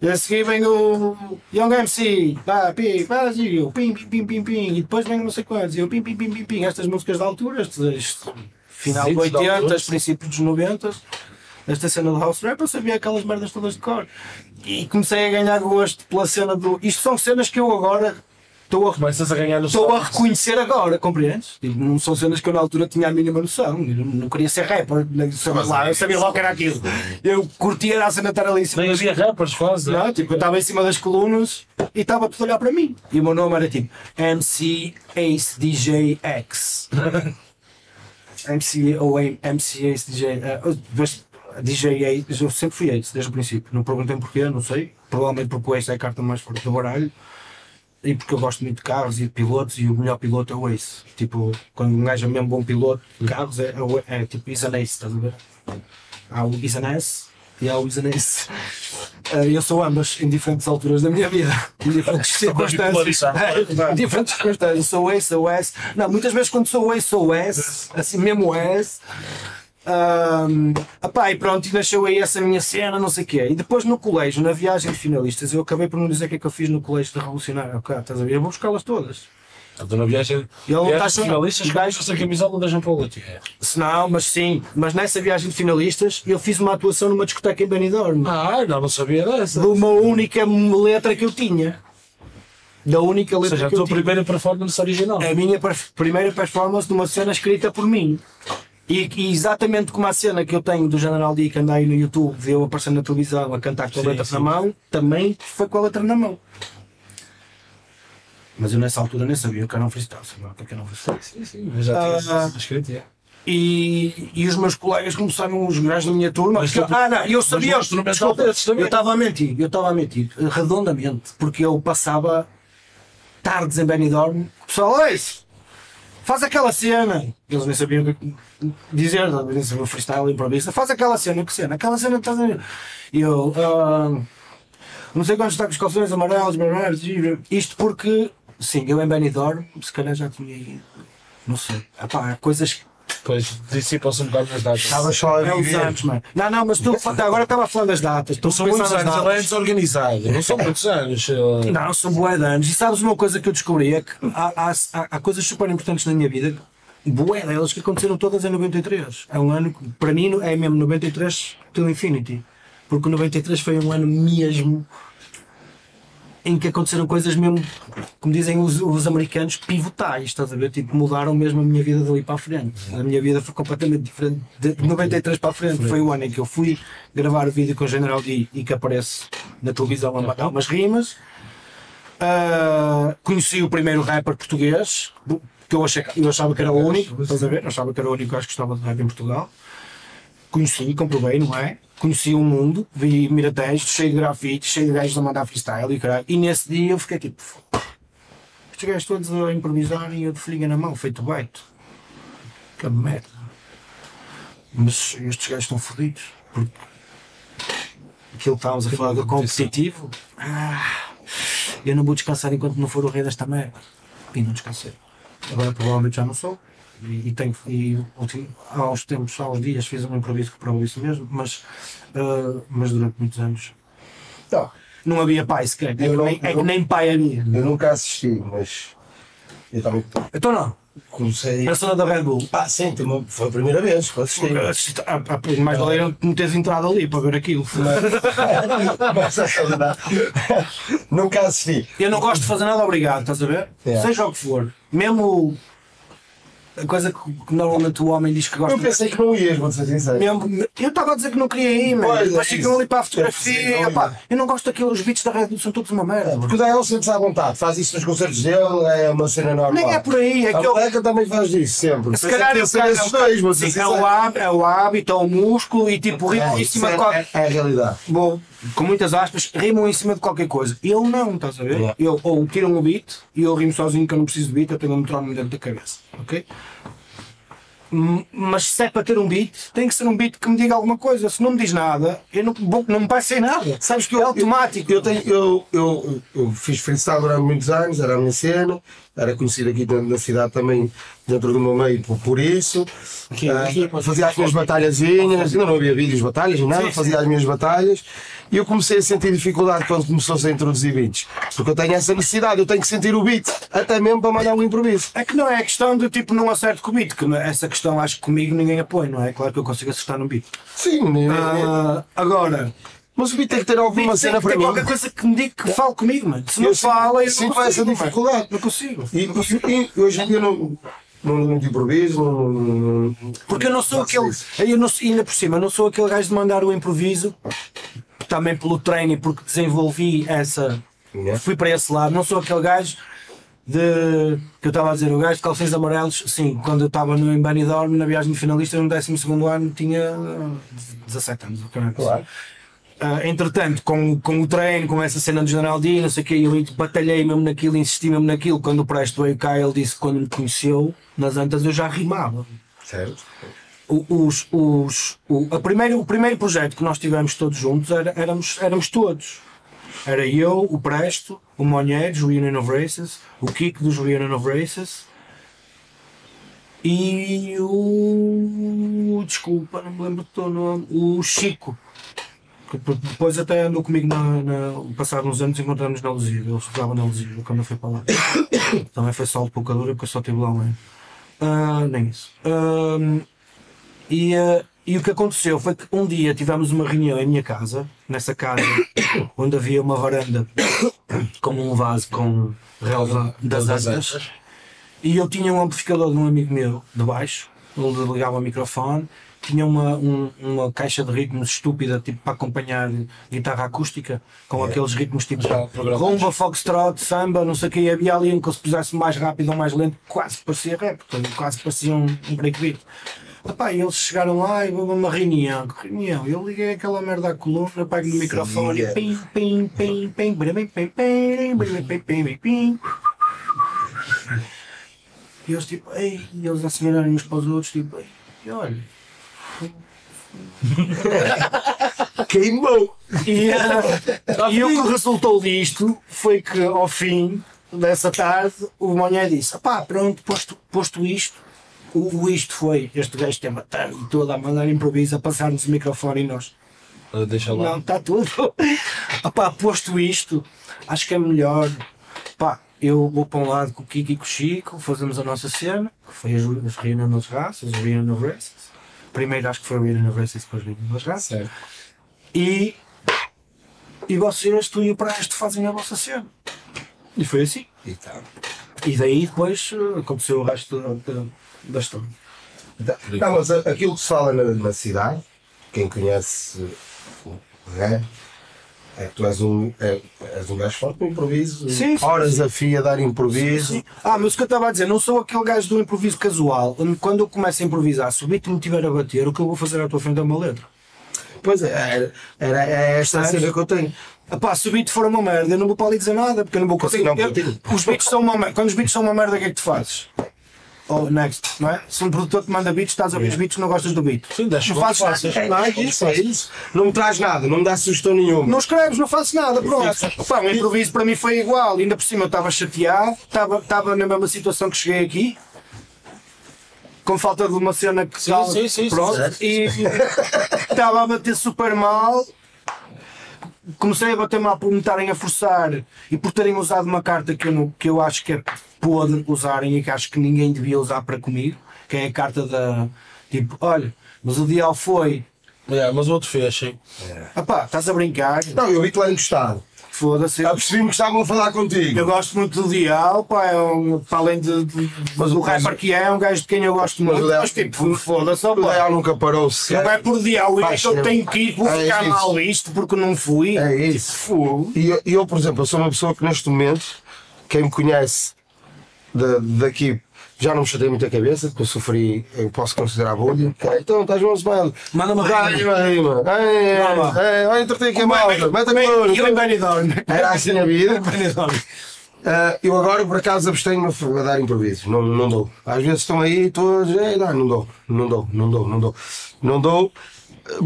E a seguir vem o Young MC, pá, pi, pá, e eu, pim, pim, pim, pim, pim, e depois vem não sei quantos, e eu, pim, pim, pim, pim, pim, estas músicas da altura, estes, este final da 80, altura. princípios dos 90, esta cena de house rap, eu sabia aquelas merdas todas de cor. E comecei a ganhar gosto pela cena do. Isto são cenas que eu agora estou a Começas a ganhar no Estou a reconhecer agora, compreendes? Tipo, não são cenas que eu na altura tinha a mínima noção. Eu não, queria ser rapper, sabia lá, eu sabia logo que era aquilo. Eu curtia a cena estar ali em cima Nem havia rappers quase. não, tipo, eu estava em cima das colunas e estava a olhar para mim. E o meu nome era tipo MC Ace DJ X. MC ou MC Ace DJ. mas DJ Ace, eu sempre fui Ace desde o princípio. Não perguntem porquê, não sei. Provavelmente porque o Ace é a carta mais forte do baralho. E porque eu gosto muito de carros e de pilotos e o melhor piloto é o Ace. Tipo, quando um gajo é mesmo bom piloto de carros é, é, é tipo is an Ace, estás a ver? Há o is an Ace e há o is an Ace. Eh, eu sou ambas em diferentes alturas da minha vida, em diferentes circunstâncias. em diferentes circunstâncias. Sou Ace, sou S. Não, muitas vezes quando sou Ace, sou S, assim mesmo S. Um, apá, e pronto, e nasceu aí essa minha cena, não sei o quê. E depois no colégio, na viagem de finalistas, eu acabei por não dizer o que é que eu fiz no colégio de revolucionário. Ok, estás a ver? Eu vou buscá-las todas. Então na viagem. E ele viagem tá de finalistas, os gajos- gajos a camisola da Jean Paul. Se não, mas sim. Mas nessa viagem de finalistas, eu fiz uma atuação numa discoteca em Benidorm. Ah, não, não sabia dessa. De uma única letra que eu tinha. Da única Ou letra seja, a que eu tua tinha. primeira performance original. a minha per- primeira performance de uma cena escrita por mim. E, e exatamente como a cena que eu tenho do General D que anda aí no YouTube, de eu aparecer na televisão a cantar com a Sim, letra sim. na mão, também foi com a letra na mão. Mas eu nessa altura nem sabia o que era um freestyle, sabia o que era um freestyle. Sim, sim, mas já Ah, tinha escrito, é. E, e os meus colegas começaram, os gajos da minha turma, Mas porque- tu- ah não, eu mas sabia, desculpa, desses também. eu estava a mentir, eu estava a mentir, redondamente, porque eu passava tardes em Benidorm, o pessoal, "Oi, faz aquela cena, eles nem sabiam o que dizer, nem sabiam freestyle, improviso, faz aquela cena, que cena, aquela cena que estás a ver, e eu, "Ah, não sei quantos está com os calções amarelos, amarelos, isto porque, sim, eu em Benidorm, se calhar já tinha ido, não sei, Epá, há coisas Depois dissipam-se um bocado nas datas. Estava só a é viver. anos, mano. Não, não, mas tu, agora estava a falar das datas. Não são muitos anos, ela é datas. desorganizado. Não são muitos anos. Não, são bué de anos. E sabes uma coisa que eu descobri? É que há, há, há- há coisas super importantes na minha vida, bué delas, que aconteceram todas em 93. É um ano que, para mim, é mesmo 93 till infinity. Porque o 93 foi um ano mesmo em que aconteceram coisas mesmo, como dizem os, os americanos, pivotais, estás a ver? Tipo, mudaram mesmo a minha vida dali para a frente. A minha vida foi completamente diferente. De 93 para a frente foi o ano em que eu fui gravar o vídeo com o General D e que aparece na televisão a matar umas rimas. Ah, conheci o primeiro rapper português, que eu, achei, eu achava que era o único, estás a ver? Eu achava que era o único que gostava de rap em Portugal. Conheci, comprovei, não é? Conheci o mundo, vi Miratejo, cheio de grafite, cheio de gajos a mandar freestyle e caralho. E nesse dia eu fiquei tipo, "Foda-se, estes gajos todos a improvisar e eu de folhinha na mão, feito baito. Que merda. Mas estes gajos estão fodidos, porque aquilo que estávamos a falar do competitivo. Ah, eu não vou descansar enquanto não for o rei desta merda. E não descansei. Agora provavelmente já não sou. E, e tenho e uns tempos, uns dias fiz um improviso que provou isso mesmo, mas, ah, mas durante muitos anos Não, não havia pai sequer. É, que não- nem, é que nem pai havia. eu nunca assisti, mas eu também Então não. comecei. Era só da Red Bull. Pá, sim, foi a primeira vez que assisti. Assisti- ah, ah, Mais valia me teres entrado ali para ver aquilo. Mas a realidade. nunca assisti. Eu não gosto de fazer nada obrigado, estás a ver? Yeah. Seja o que for. Mesmo a coisa que, normalmente o homem diz que gosta Eu pensei que não ias, vou ser sincero. Mesmo, eu estava a dizer que não queria ir, Depois é ficam ali para a É fotografia. eu não gosto daquilo, os beats da Red Bull são todos uma merda. Porque o Dael sente-se à vontade, faz isso nos concertos dele, é uma cena normal. Nem é por aí, é A que eu. também faz isso sempre. Se calhar eu que ia ser esses dois, vou ser é, o hábito, é o hábito, é o músculo e tipo em cima é, de qualquer. é, é a realidade. Bom, com muitas aspas, rimam em cima de qualquer coisa. Eu não, estás a ver? Yeah. Eu ou tiram o beat e eu rimo sozinho que eu não preciso de beat, eu tenho um metrónomo dentro da cabeça. Ok? Mas se é para ter um beat, tem que ser um beat que me diga alguma coisa. Se não me diz nada, eu não, vou- não me vai ser nada. Sabes que é eu, automático. Eu, tenho, eu, eu, eu fiz freestyle durante muitos anos, era a minha cena, era conhecido aqui da cidade também, dentro do meu meio, por, por isso. Ah, fazia as minhas batalhazinhas, ainda não havia vídeos de batalhas nada, fazia as minhas batalhas. E eu comecei a sentir dificuldade quando começou-se a introduzir beats. Porque eu tenho essa necessidade, eu tenho que sentir o beat, até mesmo para mandar um improviso. É que não é questão de tipo não acerto com o beat, que não é- essa questão acho que comigo ninguém apoia, não é? Claro que eu consigo acertar no beat. Sim, Ah, agora, Mas o Vitor tem que ter alguma Tem cena que para ter mim. qualquer coisa que me diga que fale comigo, mano. Se não Eu fala, eu sinto não consigo, essa dificuldade. Não consigo. E, e- e hoje em dia não, não, não te improviso, não, Porque eu não sou aquele. Eu não, ainda por cima, eu não sou aquele gajo de mandar o improviso, também pelo treino e porque desenvolvi essa. Yeah. Fui para esse lado, não sou aquele gajo de. que eu estava a dizer, o gajo de calções amarelos, sim, quando eu estava no em Benidorm, na viagem de finalista, no 12 ano, tinha ah, 17 anos, o caralho. Claro. Ah, entretanto, com, com o treino, com essa cena do General D, não sei o que, eu batalhei mesmo naquilo, insisti mesmo naquilo. Quando o Presto veio cá, ele disse que quando me conheceu, nas antas eu já rimava. Certo? O- Os, os, o, a primeiro, o primeiro projeto que nós tivemos todos juntos era, éramos, éramos todos. Era eu, o Presto, o Monheiro, do Union of Races, o Kiko dos Union of Races e o. Desculpa, não me lembro do teu nome. O Chico. Que depois- até andou comigo na, na, passado uns anos encontramos na Luzia. Ele estudava na Luzia quando eu fui para lá. Também foi só de pouca dura porque eu só estive lá um ano. Ah, nem isso. Ahm, e, ah, e o que aconteceu foi que um dia tivemos uma reunião em minha casa, nessa casa onde havia uma varanda com um vaso com relva das antas. E eu tinha um amplificador de um amigo meu de baixo, onde ligava o microfone, tinha uma, um- uma caixa de ritmos estúpida, tipo para acompanhar guitarra acústica, com aqueles ritmos tipo rumba, foxtrot, samba, não sei o que, e havia ali um que se pusesse mais rápido ou mais lento, quase parecia rap, quase parecia um, um breakbeat. Epá, e eles chegaram lá e houve uma reunião, reunião, eu liguei aquela merda à coluna, pego no microfone e pim, pim, pim, pim, brim, pim, pim, pim, brim, pim, pim, pim, pim. E eles tipo, ei, e eles olharem uns para os outros, tipo, ei, e olha. Queimou! E, eh, e o que resultou disto foi que ao fim dessa tarde o Monhé disse, pá, pronto, posto, posto isto, o, o isto foi, este gajo tem matando e todo a mandar improviso, a passar-nos o microfone e nós. Ah, Deixa lá. Não, está tudo. Opá, posto isto, acho que é melhor. Pá, eu vou para um lado com o Kiko e com o Chico, fazemos a nossa cena, que foi as, as Reunion nas Raças, as Reunion of Races. Primeiro acho que foi a Reunion of Races, depois nas Raças. Certo. E, e vocês, tu e o Presto, fazem a vossa cena. E foi assim. E tá. E daí depois eh, aconteceu o resto da, da, da história. Tá. Não, mas aquilo que se fala na, na cidade, quem conhece o ré, é que tu és um, é, és um gajo forte no improviso, Sim, sim, horas a fio a dar improviso. Sim. Ah, mas o que eu estava a dizer, não sou aquele gajo do improviso casual, onde quando eu começo a improvisar, se o beat me tiver a bater, o que eu vou fazer à tua frente é uma letra. Pois é, era, era é esta a cena que eu tenho. Epá, se o beat for uma merda, eu não vou para ali dizer nada, porque eu não vou conseguir. Não, eu- os beats são uma merda. Quando os beats são uma merda, o que é que tu fazes? Oh, next, não é? Se um produtor te manda beats, estás a ouvir os beats, não gostas do beat. Sim, deixa não fazes não é isso, é isso. Não me traz nada, não me dá sugestão nenhuma. Não escreves, não fazes nada, pronto. Pá, o improviso para mim foi igual. Ainda por cima eu estava chateado, estava, estava na mesma situação que cheguei aqui. Com falta de uma cena que Sim, sim, sim, pronto, sim, e estava a bater super mal. Comecei a bater mal por me estarem a forçar e por terem usado uma carta que eu, não, que eu acho que é podre usarem e que acho que ninguém devia usar para comigo, que é a carta da tipo, olha, mas o dial foi. É, mas o outro fez, sim. Apá, estás a brincar? Não, eu vi-te lá encostado. Foda-se. Já percebi-me que estavam a falar Eu contigo. gosto muito do Dial, pá, é um, para além de, de, Mas o- rapper que é, é um gajo de quem eu gosto muito. Dial- Mas tipo, foda-se, O. Leal nunca parou Não sequer. é por Dial, é Faz que eu tenho que ir, vou É ficar isso. mal visto porque não fui. É isso. Fogo. E eu, eu, por exemplo, eu sou uma pessoa que neste momento, quem me conhece da- daqui, já não me chatei muito a cabeça, porque eu sofri, eu posso considerar bullying. é, Então, estás bom, Smile? Manda uma Dá-lhe uma rima. Olha, entretei aqui a malta. Bem, cor. Eu em Benidorm. Era assim a vida. Benidorm. Ah, eu agora, por acaso, abstenho-me a dar improvisos. Não, não dou. Às vezes estão aí todos. Ei, não dou. Não dou, não dou, não dou. Não dou.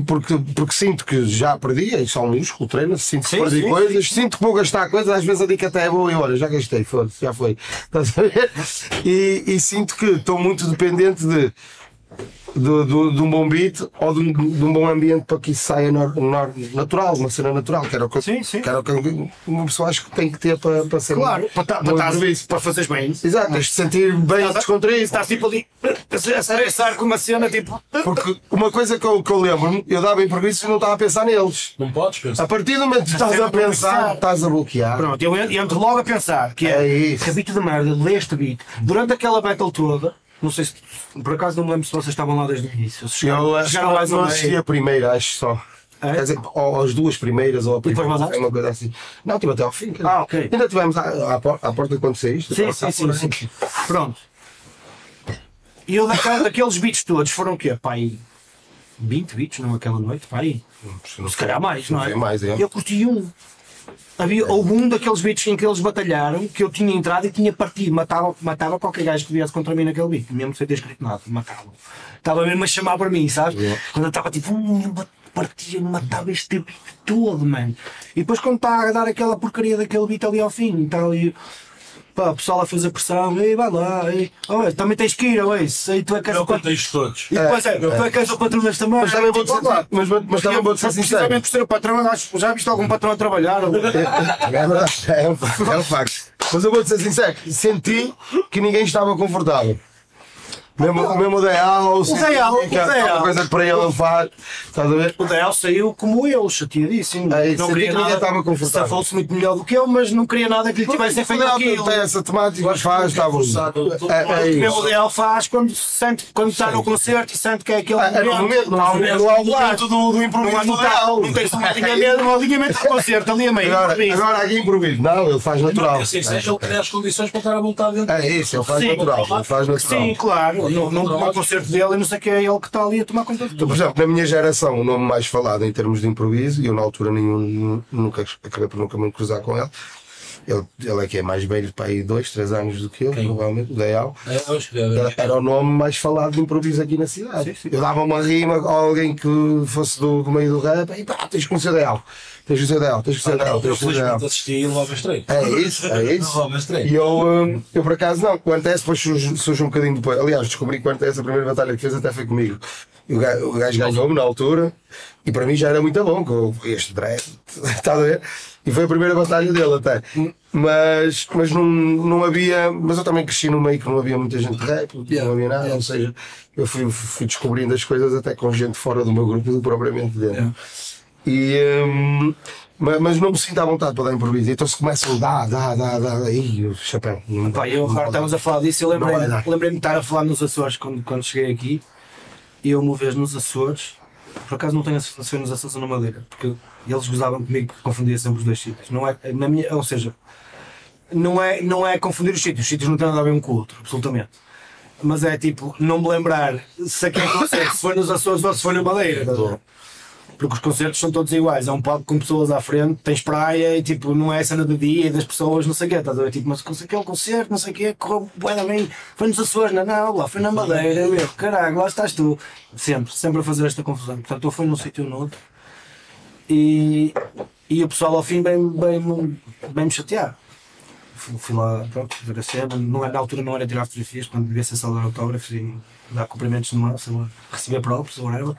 Porque, porque sinto que já perdi, é só um músculo, treina-se, sinto que Sim, perdi sim, coisas, sinto que vou gastar coisas, às vezes a dica até é boa e olha, já gastei, foda-se, já foi. Estás a ver? E, e sinto que estou muito dependente de de, de- de um bom beat ou de um, de um bom ambiente para que isso saia nor- nor- natural, uma cena natural, que era o que, Sim, sim. Que era o que uma pessoa acho que tem que ter para, para ser Claro, para, ta- bom para, improviso. para fazeres bem. Exato, tens de sentir bem descontraído. Estás tipo ali a estressar com uma cena tipo. Porque uma coisa que eu, que eu lembro-me, eu dava improvisos e não estava a pensar neles. Não podes pensar. A partir do momento que estás a pensar, estás a bloquear. Pronto, eu en- entro logo a pensar que É é, isso. que beat de merda, lê este beat. Durante aquela battle toda, não sei se por acaso não me lembro se vocês estavam lá desde o início. Chegaram, Eu acho que chegaram mais não assisti a primeira, acho só. É? Quer dizer, ou as duas primeiras ou a depois primeira. vazaste? é uma coisa assim. Não, tive até ao fim. Ah, ok. Ainda tivemos à, à, por- à porta quando saíste. Sim, sim, sim, aí. sim. Pronto. E eu daquela, daqueles beats todos foram o quê? Pai, 20 beats não aquela noite? Pai, se calhar mais, não é? Mais, é. Eu curti um. Havia, houve um daqueles beats em que eles batalharam que eu tinha entrado e tinha partido, matava, matava qualquer gajo que viesse contra mim naquele beat, mesmo sem ter escrito nada, matava. Estava mesmo a chamar para mim, sabes? Quando eu estava tipo, hum, partia, matava este beat todo, mano. E depois quando está a dar aquela porcaria daquele beat ali ao fim, está ali. Pá, o pessoal a fazer pressão, ei, vai lá, ei, oh, também tens que ir, oh, isso, aí tu é que és o patrão. todos. E depois é, tu é que és o patrão desta merda. Mas também vou dizer, mas, mas, mas também vou dizer sincero. Precisamente por ser o patrão, acho- já viste algum patrão a trabalhar? ou- É verdade, é um, é um facto. Mas eu vou dizer sincero, senti que ninguém estava confortável. Mesmo, mesmo o Deal, senti Deal, o Deal. coisa para ele faz. Estás a ver? O Del saiu como eu, chateadíssimo. É não queria nada. estava confortável. Se fosse muito melhor do que eu, mas não queria nada que lhe tivessem feito Não, aquilo. tem essa temática, faz, está bom. É, é Mesmo o. Del faz quando, se sente, quando está no concerto e sente que é aquele É, é momento, não há o o momento do, do improviso do não, Deal. não tens um alinhamento, um alinhamento de concerto ali a meio. Agora, aqui improviso. Não, ele faz natural. Assim, seja ele cria as condições para estar à vontade dentro. É isso, ele faz Sim. natural. Ele faz natural. Sim, claro. No, no, no concerto dele, eu não sei o que é ele que está ali a tomar conta de Por tudo. exemplo, na minha geração, o nome mais falado em termos de improviso, e eu na altura nenhum, nunca, acabei por nunca me cruzar com ele. Ele, ele é que é mais velho, para aí dois, três anos do que eu, provavelmente, o Deal. É, Era, é. era o nome mais falado de improviso aqui na cidade. Eu dava uma rima a alguém que fosse do, do meio do rap, e pá, tens que conhecer o Deal. Tens que o Deal, tens que o Deal, Eu felizmente assisti e levava estreio. É isso, é isso. Estreio. E eu, hum, eu por acaso não, o Antes depois surge, surge um bocadinho depois. Aliás, descobri que o Antes, a primeira batalha que fez até foi comigo. E o gajo, o gajo ganhou-me na altura e para mim já era muito bom, com este dread, estás a ver? E foi a primeira batalha dele até. Mas, mas não, não havia. Mas eu também cresci no meio que não havia muita gente de rap, não havia nada, ou seja, eu fui, fui descobrindo as coisas até com gente fora do meu grupo do que propriamente dentro. E, hum, ma- mas não me sinto à vontade para dar improviso. Então se começam a dar, dá, dá, dá, ih, o chapéu. não dá, Pá, eu agora dá. estávamos a falar disso, eu lembrei-me lembrei de estar a falar nos Açores quando, quando cheguei aqui. E eu uma vez nos Açores, por acaso não tenho a sensação nos Açores ou na Madeira, porque eles gozavam comigo que confundia sempre os dois sítios. Não é, na minha, ou seja, não é, não é confundir os sítios, os sítios não têm nada a ver um com o outro, absolutamente. Mas é tipo, não me lembrar se aquele concerto se foi nos Açores ou se foi na Madeira. Porque os concertos são todos iguais, é um palco com pessoas à frente, tens praia e tipo, não é cena de dia e das pessoas, não sei o quê, estás a ver? Tipo, mas aquele concerto, não sei o quê, correu bué bem, foi nos Açores, não, não, lá foi na Madeira, meu, caralho, lá estás tu. Sempre, sempre a fazer esta confusão. Portanto, eu fui num sítio ou no outro e, e o pessoal ao fim bem, bem, bem me chatear. Fui, lá, pronto, ver não é, na altura não era tirar fotografias, portanto devia ser só dar autógrafos e dar cumprimentos lá, receber próprios, whatever.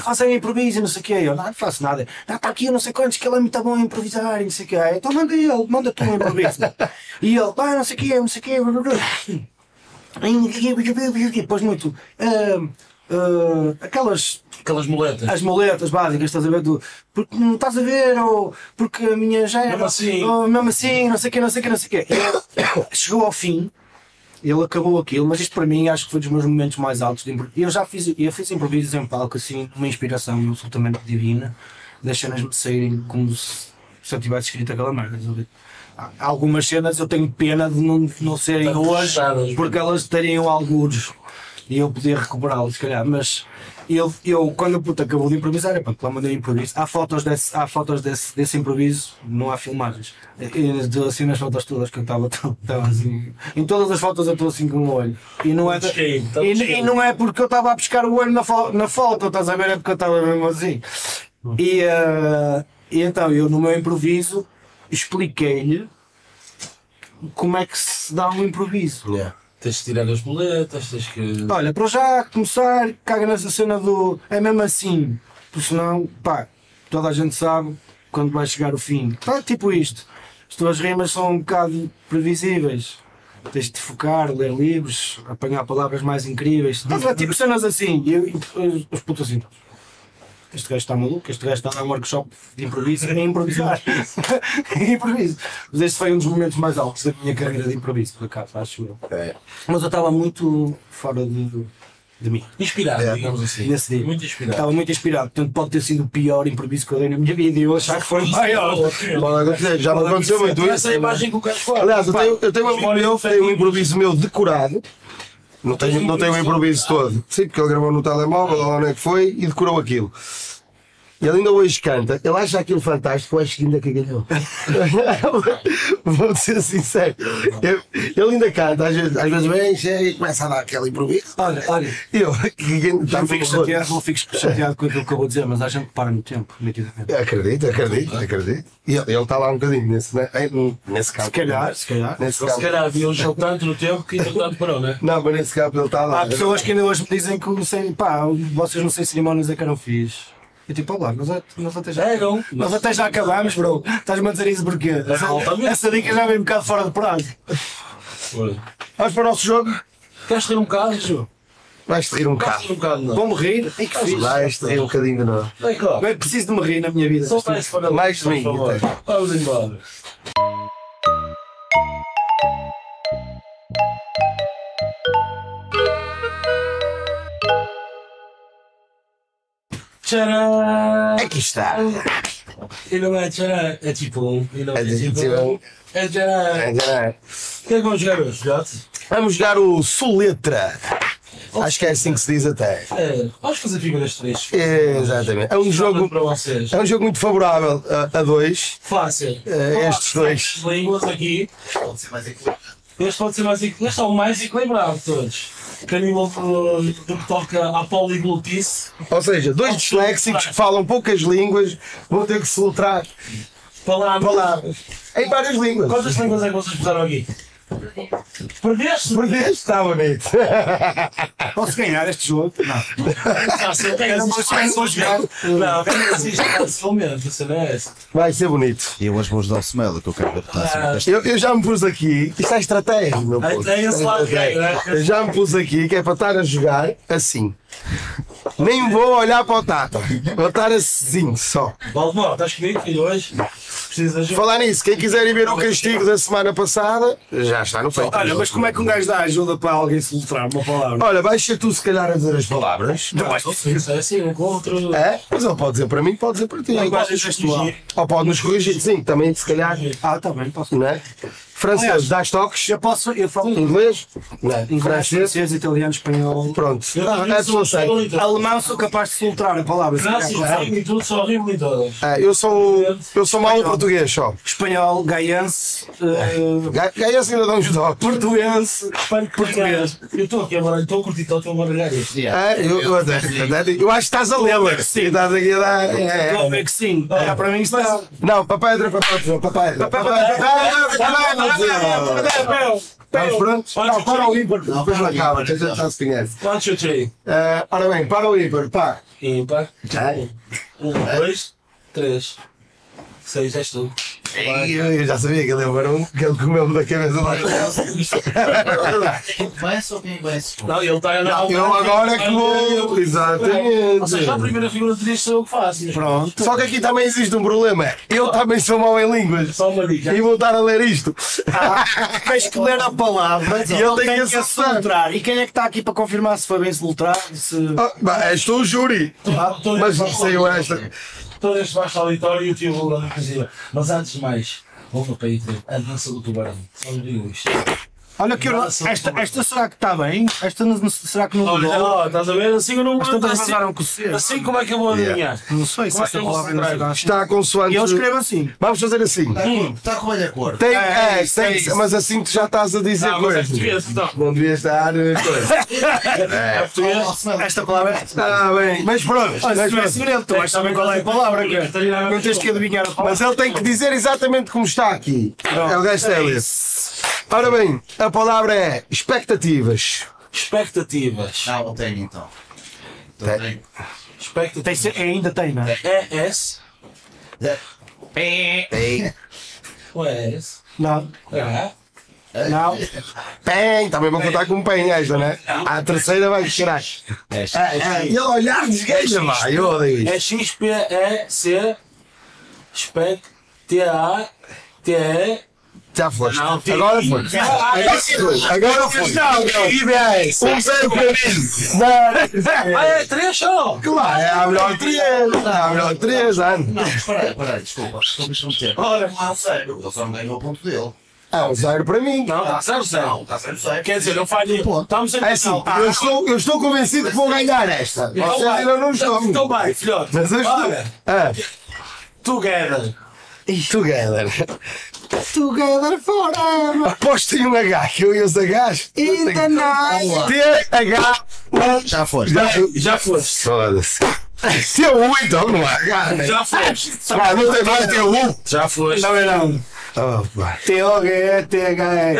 Faça aí improviso, e não sei o quê. Eu não, faço nada. Não, está aqui, eu não sei quantos, que ele é muito bom a improvisar, e não sei o quê. Então manda ele, manda tu um improviso. e ele, pá, não sei o quê, não sei o quê. E depois muito. ah, ah, aquelas Aquelas moletas. as moletas básicas, estás a ver? Do, porque não estás a ver, ou porque a minha já era. Mesmo assim. Ou mesmo assim, não sei o quê, não sei o quê, não sei o quê. E chegou ao fim, ele acabou aquilo, mas isto para mim acho que foi dos meus momentos mais altos de improviso. Eu já fiz, eu fiz improvisos em palco, assim, uma inspiração absolutamente divina, das cenas me saírem como se, se eu tivesse escrito aquela merda. Algumas cenas eu tenho pena de não, não serem Estão hoje, fechadas, porque elas teriam alguns e eu poder recuperá-los, se calhar, mas eu, eu quando a puta acabou de improvisar, é pá, lá mandei improviso. Há fotos, desse, há fotos desse, desse improviso, não há filmagens. E, de- assim nas fotos todas que eu estava assim. Em todas as fotos eu estou assim com o olho. E não é, de- Cheio, tá e, e não é porque eu estava a pescar o olho na, fo na foto, estás a ver? É porque eu estava mesmo assim. E, eh, e então eu no meu improviso expliquei-lhe como é que se dá um improviso. Yeah. Tens de tirar as boletas, tens que. Olha, para já começar, caga nessa cena do. É mesmo assim. Porque senão, pá, toda a gente sabe quando vai chegar o fim. Tá, tipo isto. As tuas rimas são um bocado previsíveis. Tens de te focar, ler livros, apanhar palavras mais incríveis. Estás? Tipo cenas assim. E, e os- os putos assim. Este gajo está maluco, este gajo está a dar um workshop de improviso e nem improvisar. improviso. Mas este foi um dos momentos mais altos da minha carreira de improviso, por acaso, acho eu. Mas eu estava muito fora de, de mim Inspirado, digamos assim. nesse dia. Muito inspirado. Estava muito inspirado, portanto pode ter sido o pior improviso que eu dei na minha vida e eu achar que foi o maior. Já me aconteceu muito isso. Essa é a imagem que o gajo faz. Aliás, eu tenho, eu tenho um amigo meu, tem um improviso meu decorado. Não tenho, não tenho um improviso todo. Sim, porque ele gravou no telemóvel, lá onde é que foi, e decorou aquilo. Ele ainda hoje canta, ele acha aquilo fantástico, eu acho que ainda cagalhou. Vou ser sincero. Eu- Ele ainda canta, às vezes, às vezes vem, chega e começa a dar aquele improviso. Olha, olha, eu, que não fico, chateado, não fico chateado com aquilo que eu vou dizer, mas há gente que para no tempo, nitidamente. Acredito, acredito, acredito. E ele ele está lá um bocadinho nesse, né? Ei, nesse campo. Se calhar, se calhar. Nesse Se campo. calhar havia um jogo tanto no tempo que entretanto parou, né? Não, mas nesse campo ele está lá. Há pessoas que ainda hoje me dizem que não sei, pá, vocês não sei cerimónias é que eram fixe. E tipo, olá, nós, nós até já. É, não. Nós até já acabámos, bro. Estás-me a dizer isso porquê? Essa, altamente. essa dica já vem um bocado fora de prazo. Olha. Vamos para o nosso jogo? Queres ter um bocado, Ju? Vais te rir um bocado. ter um bocado, não? Vou-me rir. Ai que fixe. Vais te rir um bocadinho de novo. Vem cá. Bem, preciso de me rir na minha vida. Solta esse panelão, Mais de mim. Vamos embora. Tcharam! Aqui está. E não é tcharam, é tipo um. E não é, É tipo tipo um. um. É tcharam. O que é que vamos jogar hoje, Jote? Vamos jogar o Soletra. Acho que é assim que se diz até. É, vamos fazer figuras três. Exatamente. É um jogo, para vocês. é um jogo muito favorável a, a dois. Fácil. Eh, estes dois. As línguas aqui. Pode ser mais equilibrado. Este pode ser mais equilibrado. Este é o mais equilibrado de todos. Que a nível do, que toca à poliglutice, Ou seja, dois disléxicos que falam poucas línguas vão ter que soletrar palavras. palavras em várias línguas. Quantas línguas é que vocês puseram aqui? Perdeste? Perdeste? Está bonito. Posso ganhar este jogo? Não. Quem Era uma coisa jogar. Não, quem assiste facilmente, a cena é essa. Vai ser bonito. E eu hoje vou ajudar o Smelo, que eu quero derrotar Ah, Eu, eu já me pus aqui. Isto é estratégia, meu puto. tem esse lado que é, né? Eu já me pus aqui que é para estar a jogar assim. Nem vou olhar para o Tata. Vou estar assim só. Valdemar, estás comigo, filho, hoje? Precisas de ajuda? Falar nisso, quem quiser ir ver o castigo da semana passada, já está no feito. Olha, mas como é que um gajo dá ajuda para alguém se letrar uma palavra? Olha, vais ser tu se calhar a dizer as palavras. Não, isso é assim, um contra. É? Mas ele pode dizer para mim, pode dizer para ti. Linguagem gestual. Ou pode nos corrigir, sim, também se calhar. Ah, está bem, posso. Não é? Francês, dás toques? Eu posso, eu falo Inglês? Não. inglês, Francês? francês, italiano, espanhol. Pronto. Ah, é. Alemão sou capaz de soltar a palavra. e. É, eu sou eu sou mau em português só. Espanhol, gaiense, uh, Ga- Ganha assim ainda dá uns toques. portuense. Que Português. Eu estou aqui agora, estou a curtir, estou a baralhar isto. É, eu, acho que estás a ler, sim. Estás aqui a dar. é, é. Que sim. Para mim está. Não, papai entra, papai entra, papai entra. Papai entra. Estamos prontos? Não, para o ímpar. Depois não acaba, gente já se conhece. One, two, three. Eh, Ora bem, para o ímpar, pá. Ímpar. Um, dois, três. Seis, és tu. Ih, Eu já sabia que ele ia ver um, que ele comeu-me da cabeça lá. Começa ou quem começa? Não, ele está a andar. Eu agora é que vou. Ou seja, a Exatamente. primeira figura de três sou eu que faço. Pronto. Só que aqui também existe um problema. Eu também sou mau em línguas. Só uma dica. E vou estar a ler isto. Tens que ler a palavra E ele tem que a acertar. E quem é que está aqui para confirmar se foi bem soltrado? Se... Ah, tu o júri. Mas saiu esta. Todo este baixo auditório e o tio Lula cozinha. Mas antes de mais, vou para aí a dança do tubarão. Só lhe digo isto. Olha que eu, Nossa, esta, esta será que está bem? Esta não- será que não Olha, mudou? ó, estás a ver? Assim eu não tantas assim, cedo. assim como é que eu vou adivinhar? Não sei se é esta eu vou palavra não será assim. Está consoante. E eu escrevo assim. Vamos fazer assim. Está com a cor. Tem, É, é, isso, tem é mas assim tu já estás a dizer Ah, mas é coisas. português, então. Não devia estar. eh, coisa. É português? Esta palavra é. Ah, bem. Mas pronto. Olha, mas se não é pronto. segredo, tu vais saber qual é a palavra. cara. Não tens que adivinhar a palavra. Mas ele tem que dizer exatamente como está aqui. É o gajo. Ora bem, a palavra é expectativas. Expectativas. Não, não tenho então. Então Tem. tenho. Expectativas. Tem, ainda tem, não é? ES. Ei, Ou é ES? Não. É. Não. Pem, também vou contar com pem esta, né? A terceira vai chorar. é, É, e ele olhar desgaja, vai, eu odeio É isto. XPEC. Spec. T-A. T-E. Já foste. Não, tem- Agora foi. Agora foi. IBS. Um zero para mim. Ah, é três só! Claro, é a melhor três. É a melhor três, ano. Não, espera aí, espera aí, desculpa. Desculpa, deixa-me ter. Olha, Não, sério, ele só não ganhou o ponto dele. É um zero para mim. não, está zero zero. Está sendo sério. Quer dizer, eu falho. Estamos em É assim, eu estou, eu estou convencido que vou ganhar esta. Vocês ainda não estão. Então vai, filhote. Mas eu estou. Olha, Ah, together. together. Together forever. Aposto em um H, que eu e os Hs. Ainda não. T-H. Já foste. Já, Já foste. Foda-se. Se é um, então não há H, né? Já foste. Ah, não tem nada, tem um. Já foste. Não é não. Opa. T-O-G-E, T-H-E.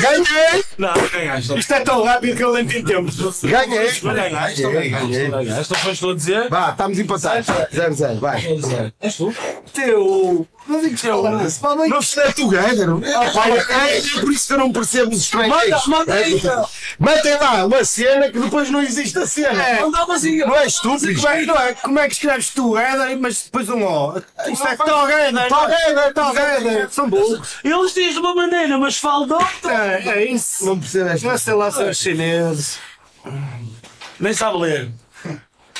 Ganhei! Não, ganhaste. Isto é tão rápido que eu nem tenho tempo. Ganhei! Não ganhaste, ganhaste. ganhei. Não foste tu a dizer? Vá, estamos empatados. Zero, zero, vai. És tu? Teu. Não digo teu. Não se é together. É, é por isso que eu não percebo os estrangeiros. Manda, manda aí, É, Metem lá uma cena que depois não existe a cena. Não dá assim. Não é estúpido. Como é, que- não é? Como é que escreves together, mas depois um O? Isto é together. Together, together. São burros. Eles dizem de uma maneira, mas falam de outra. É, é isso. Não percebo esta. Não sei lá se é chineses. Nem sabe ler.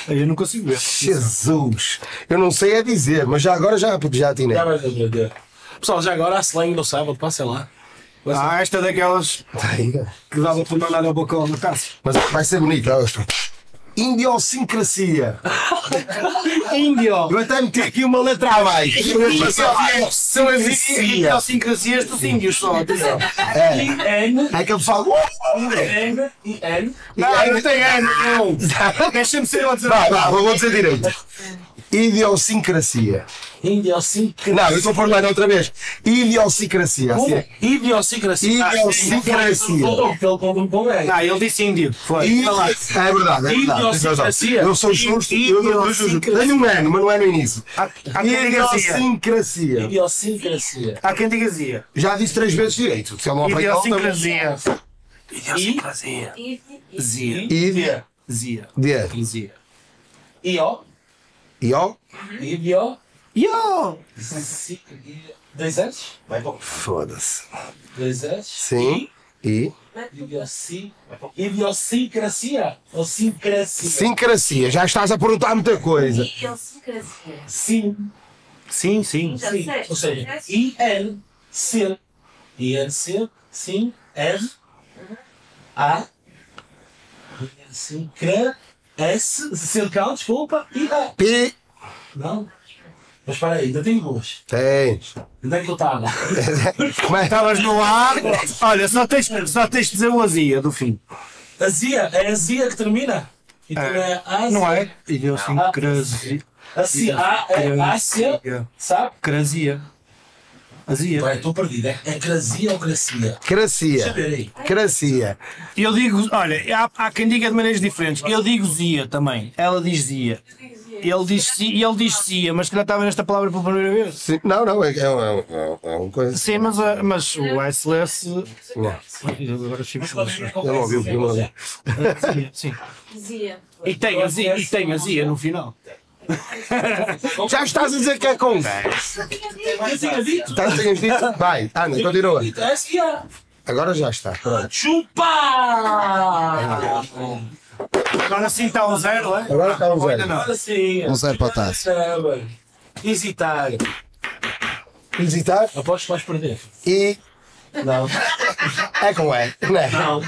Eu não consigo ver. Jesus. Eu não sei a dizer, mas já agora já, já atinei. Já vais aprender. Pessoal, já agora a slang no sábado, passem lá. Ah, esta é daquelas que dava para mandar ao bocão na casa. Mas vai ser bonito, ó, isto. Idiosincrasia. Índio. Eu até meti aqui uma letra a mais. São as idiosincrasias dos índios só. atenção. É, é que ele fala. I-N, I-N. Não, não tem ano, não. Deixa-me ser eu a dizer. Vai, vai, vou dizer direito. Idiosincrasia. Idiosincrasia. Não, eu estou a pôr lá outra vez. Idiosincrasia. assim Como? é. Idiosincrasia. Idiosincrasia. Não, ele disse índio. Foi. Idi- É verdade, é. Idiosincrasia. Eu sou justo. eu- eu- eu- eu- Tenho um ano, mas não é no início. Assim. Idiosincrasia. Idiosincrasia. Há quem diga zia. Já disse três vezes direito. Se ele não apanhar, Idiosincrasia. Idiosincrasia. Zia. Idi. Zia. De. Zia. Io. Io. Idio. Yo! Si- Dois S? Vai para Foda-se. Dois S? Sim. E. Idiosi- Idiosincrasia. Ou sincrasia? Sincrasia. Já estás a perguntar muita coisa. Idiosincrasia. Sim. Sim, sim. Já Sim. Ou seja, Disseste? I-N, C. I-N, C. Sim. R. A. Sincra. S. Cercal, desculpa. E A. P. Não. Mas espera aí, ainda tem duas. Tens. Onde é que eu estava? Como é? Estavas no ar. Olha, só tens, só tens de dizer o azia do fim. Azia. É azia que termina? Então é Azia. Não é? Idiosincrasia. Assim, A é Ásia. Sabe? Crasia. Azia. Vai, estou perdido. É, é crasia ou gracia? Deixa eu Cracia. aí. Cracia. Eu digo, olha, há, há quem diga de maneiras diferentes. Eu digo zia também. Ela diz zia. Ele diz e ele diz zia, mas que já estava nesta palavra pela primeira vez. Sim. Não, não. É, é, é, é uma coisa. Sim, mas, ah, mas o SLS. Não. Agora chego Eu não ouvi, eu não ouvi. Sim. Dizia. E tem a zia, e tem a zia no final. Já estás a dizer que é com 10. Eu tinha dito. Estás a dizer dito? Vai, Ana, continua. Dito S-I-A. Agora já está. Chupa! Agora sim está um zero, é? Agora está um zero. Agora sim. Um zero para a taça. Hesitar. Visitar Aposto que vais perder. e. Não. É com E. Não é? Não.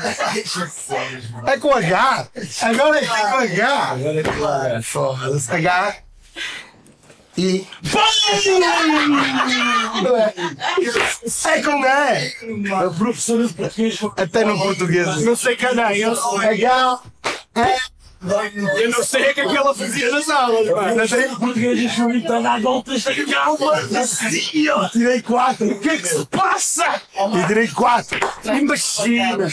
É com H. Agora é com H. Agora é claro. Foda-se. H. I. Não é? É com E. A professora de português. Até no português. Não sei que não, eu H. E. Eu não sei o que é que ela fazia nas aulas, mano. Português e a dar voltas da calma. Tirei 4. O que é que se passa? E tirei 4. Imagina.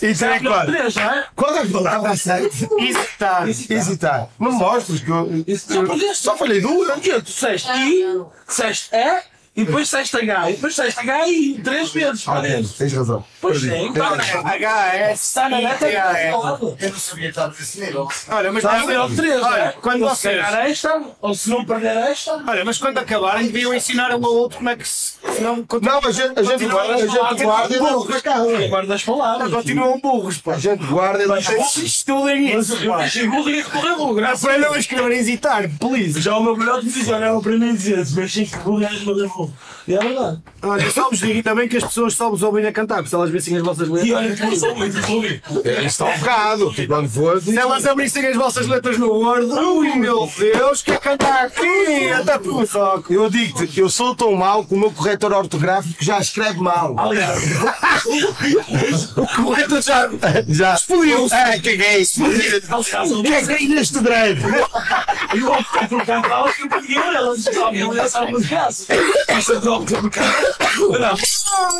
E tirei 4. Três, não é? Qual é a palavra certa? Hesitar. Hesitar. Não mostras que eu. eu só falei duas. O quê? Tu disseste I, disseste E, e depois disseste H, e depois disseste H e três vezes. Ah, tens razão. Pois é, então, HS. está na neta É. Eu não sabia estar nesse nível. Olha, mas Está a ver não é? Olha, quando vocês. ganhar esta, ou se não perder esta. Olha, mas quando acabarem, deviam ensinar um ao outro como é que se. Não, Não, a gente, a gente guarda, a gente guarda e. Guarda as palavras. continuam burros, pá. A gente guarda e leva Estudem isso, Eu pá. deixei burro e correr burro, graças a Aprendam a escrever e hesitar, please. Já o meu melhor olha, eu aprendi a dizer, se mexem que burro és meu burro. E é verdade. Olha, só vos digo também que as pessoas só vos ouvem a cantar, porque se elas vissem as vossas E letras. olha que não sou muito, estou a ouvir. Isto está um bocado. tu Quando for. Se elas abrissem as vossas letras no Word, ui meu Deus, que é cantar aqui? Até por soco. Eu digo-te, eu sou tão mau que o meu corretor ortográfico já escreve mal. Aliás, O corretor já. Já. Explodiu. É, caguei. Explodiu. aliás, eu Caguei neste drive. eu vou ficar cá, elas que eu peguei elas. Ele já sabe de casa. Isto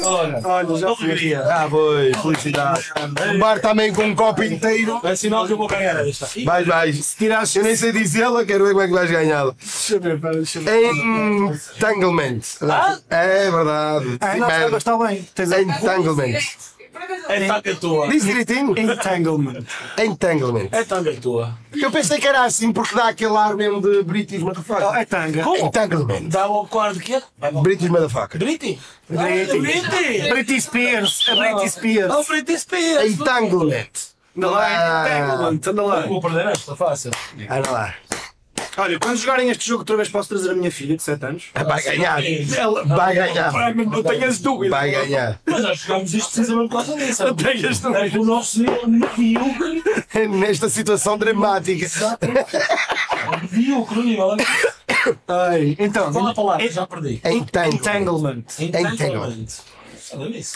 Olha, Olha, já alegria. Ah, foi. Felicidade. O bar também com um copo inteiro. É sinal que eu vou ganhar esta. Ih, Vais, vais. Se tirares, eu nem sei dizê-la, quero ver como é que vais ganhá-la. Deixa eu ver, pera, deixa eu ver. Entanglement. Ah? É verdade. Ah, não, está, está bem. Entanglement. É tanga tua. Diz direitinho? Entanglement. Entanglement. É tanga tua. Eu pensei que era assim porque dá aquele ar mesmo de British motherfucker. é tanga. Entanglement. Dá o quarto de quê? British motherfucker. Briti? Briti. Briti? Britney Spears. A Britney Spears. Oh, Briti Spears. Entanglement. Anda lá, Entanglement. Anda lá. Vou perder esta, fácil. Anda lá. Olha, quando jogarem este jogo outra vez posso trazer a minha filha de 7 anos. Vai ganhar. Ela... Vai ganhar. Não tenhas dúvidas. Vai ganhar. Mas nós jogámos isto precisamente por causa disso. Não tenhas É dúvidas. o nosso medíocre. Nesta situação dramática. Medíocre, nível. Ai, então, Qual a palavra? Já perdi. Entanglement. Entanglement.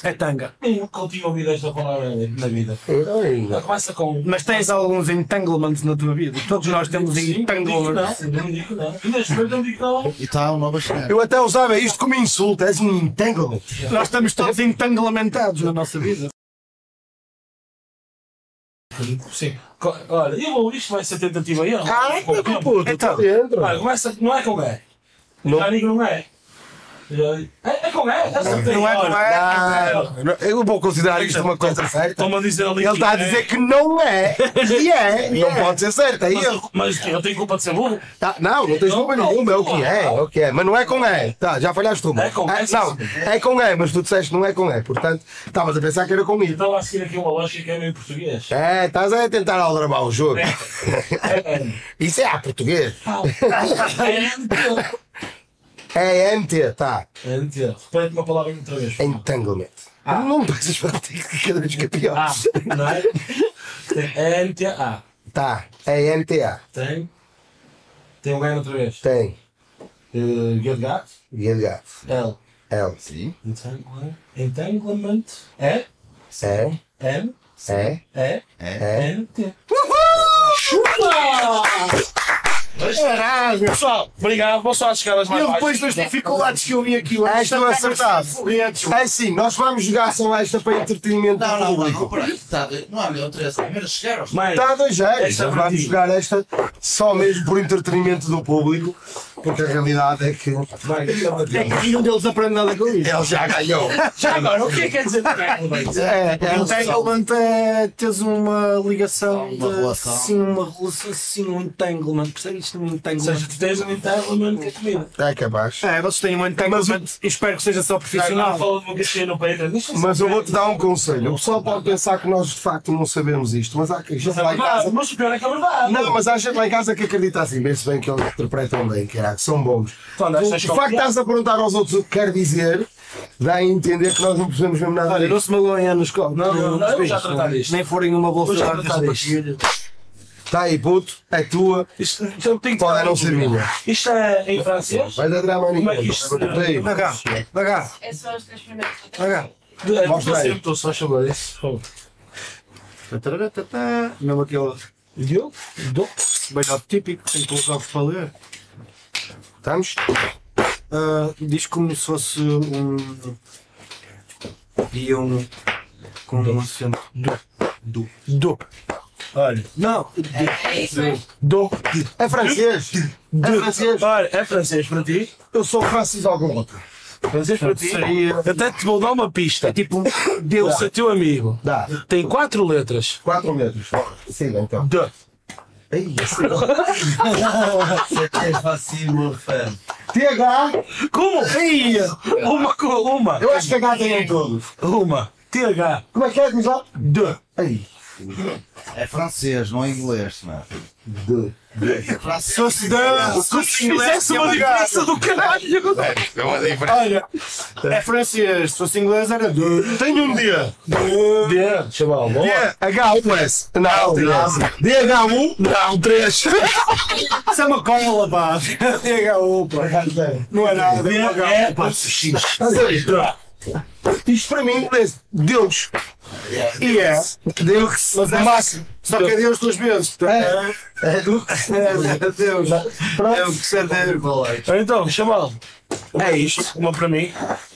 É tanga. Eu nunca tinha ouvido esta palavra na vida. Ai, Começa com. Mas tens alguns entanglements na tua vida. Todos nós temos Sim, entanglements. Não, não digo não. Neste momento não digo não. E está um novo a chegar. Eu até usava isto como insulto. És um entanglement. Nós estamos todos entanglementados na nossa vida. Sim. Olha, eu vou, isto vai ser tentativa aí. Ah, Com o tempo. puto, está dentro. Olha, começa, não é com E. Não. Já digo não é. É, é com E, já acertei. Não é com Não, eu vou considerar isto uma coisa certa. Estão-me a dizer ali Ele está a é. dizer que não é. E é. Não pode ser certo. É Mas, erro. mas eu tenho culpa de ser burro? Tá, não, não tens culpa nenhuma. É o que é. É o que é. Mas não é com E. Tá, já falhaste uma. É com E, sim, Não, é com E, mas tu disseste não é com E. Portanto, estavas a pensar que era com I. Então a seguir aqui uma lógica que é meio português. É, estás a tentar aldrabar o jogo. É, Isso é a português. é, É NT, tá. é, Repete uma palavra outra vez. Entanglement. Não passas para ti cada vez que é pior. Ah, não é? Tem NTA. Tá, é NTA. Tem. Tem um ganho outra vez. Tem. Uh, Get Gat. Guilherme. L. L. Sim. Entanglement. Entanglement. É. É. N. É. É. É. N. T. Caralho! Pessoal, obrigado. Vou só chegar às mais baixas. depois das dificuldades que eu vi aqui hoje. Esta acertava. Foguetes. É sim, nós vamos jogar só esta para entretenimento Não, do não, não, público. não, peraí. Tá, não há outra essa. Primeiro chegaram. Está a dois jeitos. É vamos jogar esta só mesmo por entretenimento do público, porque a realidade é que É que nenhum deles aprende nada com isso. ele já ganhou. Já agora, o que é que quer dizer entanglement? É, é, Entanglement é teres uma ligação Uma relação. Sim, uma relação. Sim, um entanglement. Percebes isto? Um Ou entanglement. seja, tu tens um entanglement com a comida. é capaz. É, vocês têm um entanglement espero que seja só profissional. falou de uma caixinha no peito. Deixa Mas eu vou-te dar um conselho. O pessoal pode pensar que nós de facto não sabemos isto, mas há gente Mas é lá em casa. Mas o pior é que é verdade. Não, mas há gente lá em casa que acredita assim, vê-se bem que eles interpretam bem, caraca, são bons. Tu O facto de estás a perguntar aos outros o que quer dizer, dá a entender que nós não percebemos mesmo nada Olha, disso. não se magoem na escola. Não, não, não, eu já tratar disto. Nem forem uma bolsa de tratar artes disto. partilhas. Está aí, puto, é tua, Isto, tenho que pode não ser minha. Isto é em francês? Vai dar drama é cá, dá cá, É só os três primeiros. cá. É, Mostra aí. estou só a chamar isso. Mesmo aquele. Diogo? Diogo? Bem típico, tem que colocar para ler. Estamos? Ah, diz como se fosse um. E um. Com um acento. Do. Do. Olha. Não! Do. É francês. É francês. Olha, é francês para ti? Eu sou Francis Algonquin. Francês para ti? Até te vou dar uma pista. É tipo um. Eu sou teu amigo. Dá. Tem quatro letras. 4 metros. Siga então. D. Ei, assim. Você é fácil, meu fã. TH. Como? Ei, uma, co- uma. Eu acho que H tem em todos. Uma. TH. Como é que é? Diz lá. D. Ei. É francês, não é inglês, mano. De. É francês. Se. Se fizesse uma diferença do caralho. É uma diferença. Olha, é francês, se fosse inglês era de. Tenho um dia. D. Chaval, boa. H1S. Não, DH1. Não, 3. Isso é uma cola, pá. DHU, pá. Não é nada, é É, cola. Isto para mim é Deus. E é. Deus. Mas é máximo. Só que é Deus duas vezes. É, É do. é Deus. É o que se é Deus. Então, chaval. É isto. Uma para mim.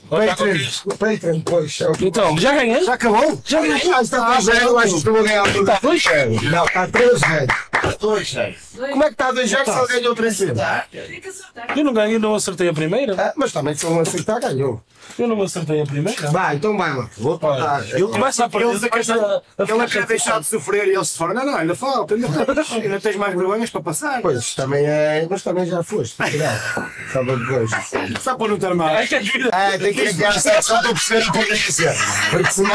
Patreon. Patreon, pois. é Então, já ganhei? Já acabou? Já ganhei. Ah, está 2 0 Acho que vou ganhar. Está 2 0 Não, está 3 0 Dois, seis. Como é que está 2 0 se ele ganhou 3 0 Tem que acertar. Eu não ganhei, não acertei a primeira. Ah, Mas também se ele não acertar, ganhou. Eu não acertei a primeira. Vai, então vai lá. Vou tentar. Ele começa a perder. A- a Ele quer deixar de sofrer e eles se foram. Não, não, ainda falta, ainda tens, ainda tens mais vergonhas para passar. Pois, também é. Mas também já foste. Para depois. Só para não ter mal. É que vezes. Ah, tem que enviar só para perceber a polícia. Porque senão.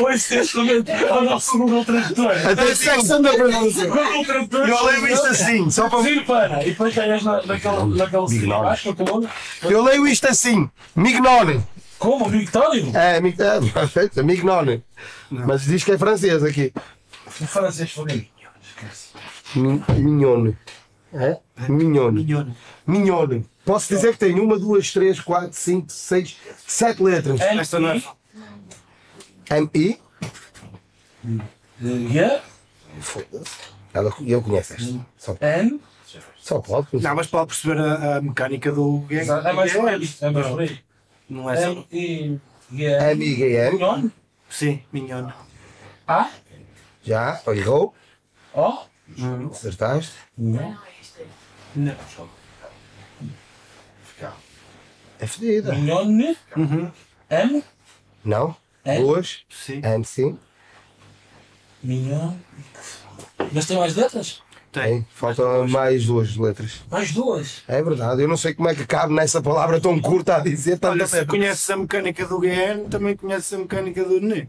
Hoje, neste momento, é o nosso Google Tradutor. Até secção da. Eu leio isto assim, só para. Sim, para. E depois ganhas na- naquela. naquela Acho que eu Eu leio isto assim. Mignone. Como? Victório? É, mi- é perfeito, Mignone. Mas diz que é francês aqui. O francês foi. Mi- Mignone. É? Mignone. Mignone. Posso dizer que tem uma, duas, três, quatro, cinco, seis, sete letras. Esta não é. M-I. Yeah. Foda-se. Ela, eu conheço esta. Só, N. só pode. Não, mas pode perceber a, a mecânica do gang. É mais por aí. É mais por aí. Não é assim? M. I. Yeah. M-I-G-N. Não? Sim, minhone. A. Já, errou. O. Acertaste. Não, é. Não. É fedida. Minhone. M. Não? É? Duas. Sim. N sim. Minhone. Mas tem mais letras? Tem. Faltam mais duas letras. Mais duas. É verdade. Eu não sei como é que cabe nessa palavra tão curta a dizer tanta Olha, se conheces a mecânica do GN, também conheces a mecânica do NE.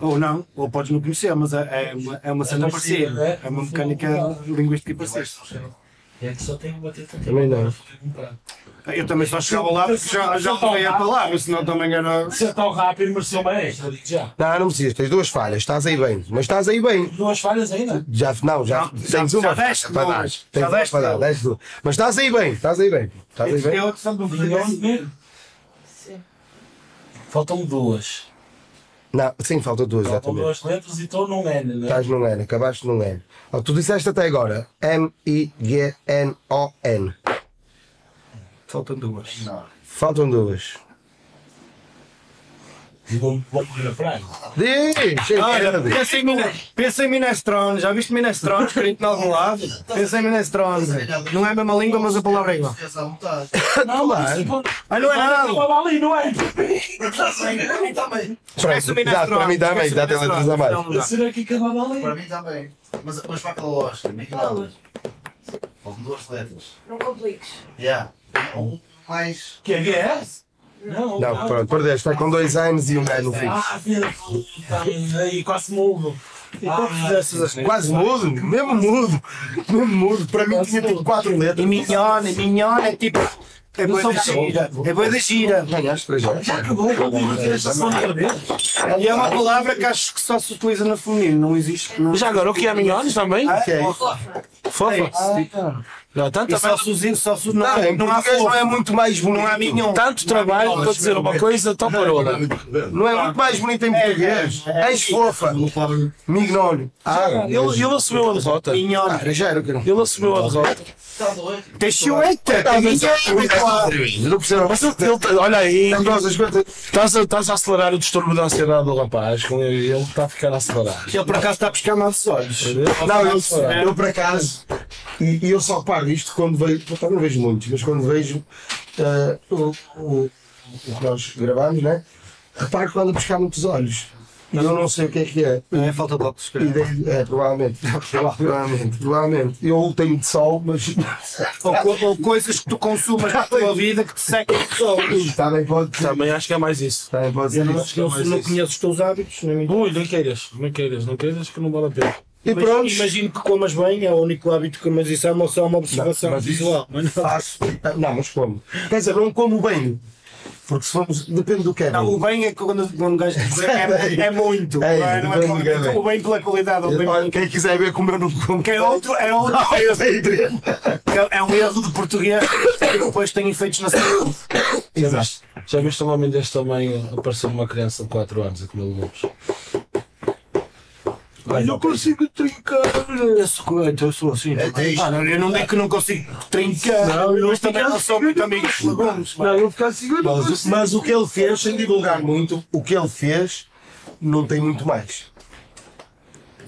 Ou não, ou podes não conhecer, mas é, é uma, é uma cena parecida, parecida. é? É uma mecânica linguística parecida. É que só tem uma teta. Também não. Eu também só chegava lá porque já, já levei a palavra, senão também era. Se é tão rápido, mereceu uma extra, digo já. Não, não precisas. Tens duas falhas. Estás aí bem. Mas estás aí bem. Duas falhas ainda? Já, não, já, Não, tens já- uma já deste para dar. Já deste para dar. deste duas. Mas estás aí bem. Estás aí bem. Estás aí bem. É outra questão do. Faltam duas. Não, sim, faltam duas, Faltam exatamente. duas letras e estou num N, né? Estás num N, acabaste num N. Oh, tu disseste até agora M-I-G-N-O-N. Faltam duas. Faltam duas. Vou vou morrer a praia. Diz! Olha, pensa em, pensa em minestrone. Já viste minestrone escrito em algum lado? Pensa em minestrone. Não é a mesma língua, mas a palavra é igual. Não, mas. Ah, não é nada. Ali, não é? Para mim também. Esquece o para mim também, dá até letras a mais. Não, não. Será que acabava ali? Para mim também. Mas, mas para aquela lógica. Faltam duas letras. Não compliques. Já. Um mais. Que é que é? Não, Não, pronto, perdeste. Está com dois anos e um N no fim. Ah, filha da puta, aí quase mudo. Dessas Quase mudo, mesmo mudo. Mesmo mudo. Para mim tinha tipo quatro letras. E minhone, minhone é tipo. É boi da gira. É boi da gira. Ganhaste. Acabou, esta semana outra vez. E é uma palavra que acho que só se utiliza no feminino. Não existe. Não... Já agora, o que é minhones também? Ah, é. Fofa? Não, tanto, E só os- só não, Não, em não há português não é muito mais bonito. Não há mignon. tanto trabalho para dizer uma coisa tão parola. Não é muito mais bonito em português. És fofa. Mignólio. Ah, Ele, ele assumiu a derrota. Ah, já era o que não. Ele assumiu a derrota. Teixueta. Não percebo. Olha aí, estás a, estás a acelerar o distúrbio da ansiedade do rapaz. Ele, está a ficar a acelerar. Ele por acaso está a pescar mais os olhos. Não, eu, eu por acaso, e, eu só reparo isto quando vejo, eu não vejo muitos, mas quando vejo eh, o, o, o que nós gravamos, né? Reparo que anda a pescar muitos olhos. E eu não sei o que é que é. É falta de óculos. Daí, é, provavelmente. provavelmente, provavelmente. Eu tenho de sol, mas. Ou, co- ou coisas que tu consumas na tua vida que te sequem os olhos. Também pode ser. Também acho que é mais isso. Também pode ser. Eu não, isso. eu não conheço os teus hábitos. Nem Ui, nem queiras, nem queiras, não queiras que não vale a pena. E pronto. Imagino que comas bem, é o único hábito que mas isso é uma, só uma observação Mas isso visual. Mas não- faço. Não, mas como? Quer dizer, não como bem. Porque se formos. Depende do que é. Não, o bem. é quando, quando um gajo é, é muito. É, não é, não é é bem. o bem pela qualidade. O bem Olha, quem quiser ver como eu não como. que é outro, é outro erro. É um erro de português que depois tem efeitos na saúde. Já viste, já viste um homem deste tamanho aparecer uma criança de 4 anos a comer legumes? Ai, não consigo trincar. Eu sou, então eu sou assim. Ah, não, eu não digo que não consigo trincar, mas também não sou muito amigo de legumes. Não, eu ficar assim. Mas, mas o que ele fez, sem divulgar muito, o que ele fez não tem muito mais.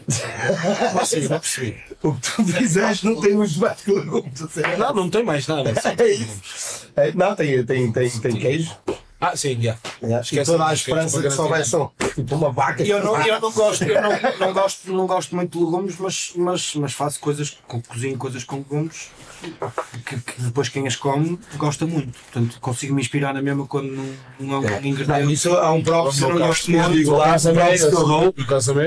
Vocês não percebi. O que tu fizeste não tem muito mais que legumes. Não, não tem mais nada. É isso. É, não, tem, tem, tem, tem queijo. Ah, sim, já. É, e Esquece toda a disso, esperança que para soubesse um, tipo uma vaca. Eu não, eu não gosto, eu não, não gosto, não gosto muito de legumes, mas, mas, mas faço coisas, cozinho coisas com legumes que, que depois quem as come gosta muito. Portanto, consigo me inspirar na mesma quando não, não é um Não, ingrediente. isso há um próprio que eu não gosto muito. digo lá, um próprio que eu dou.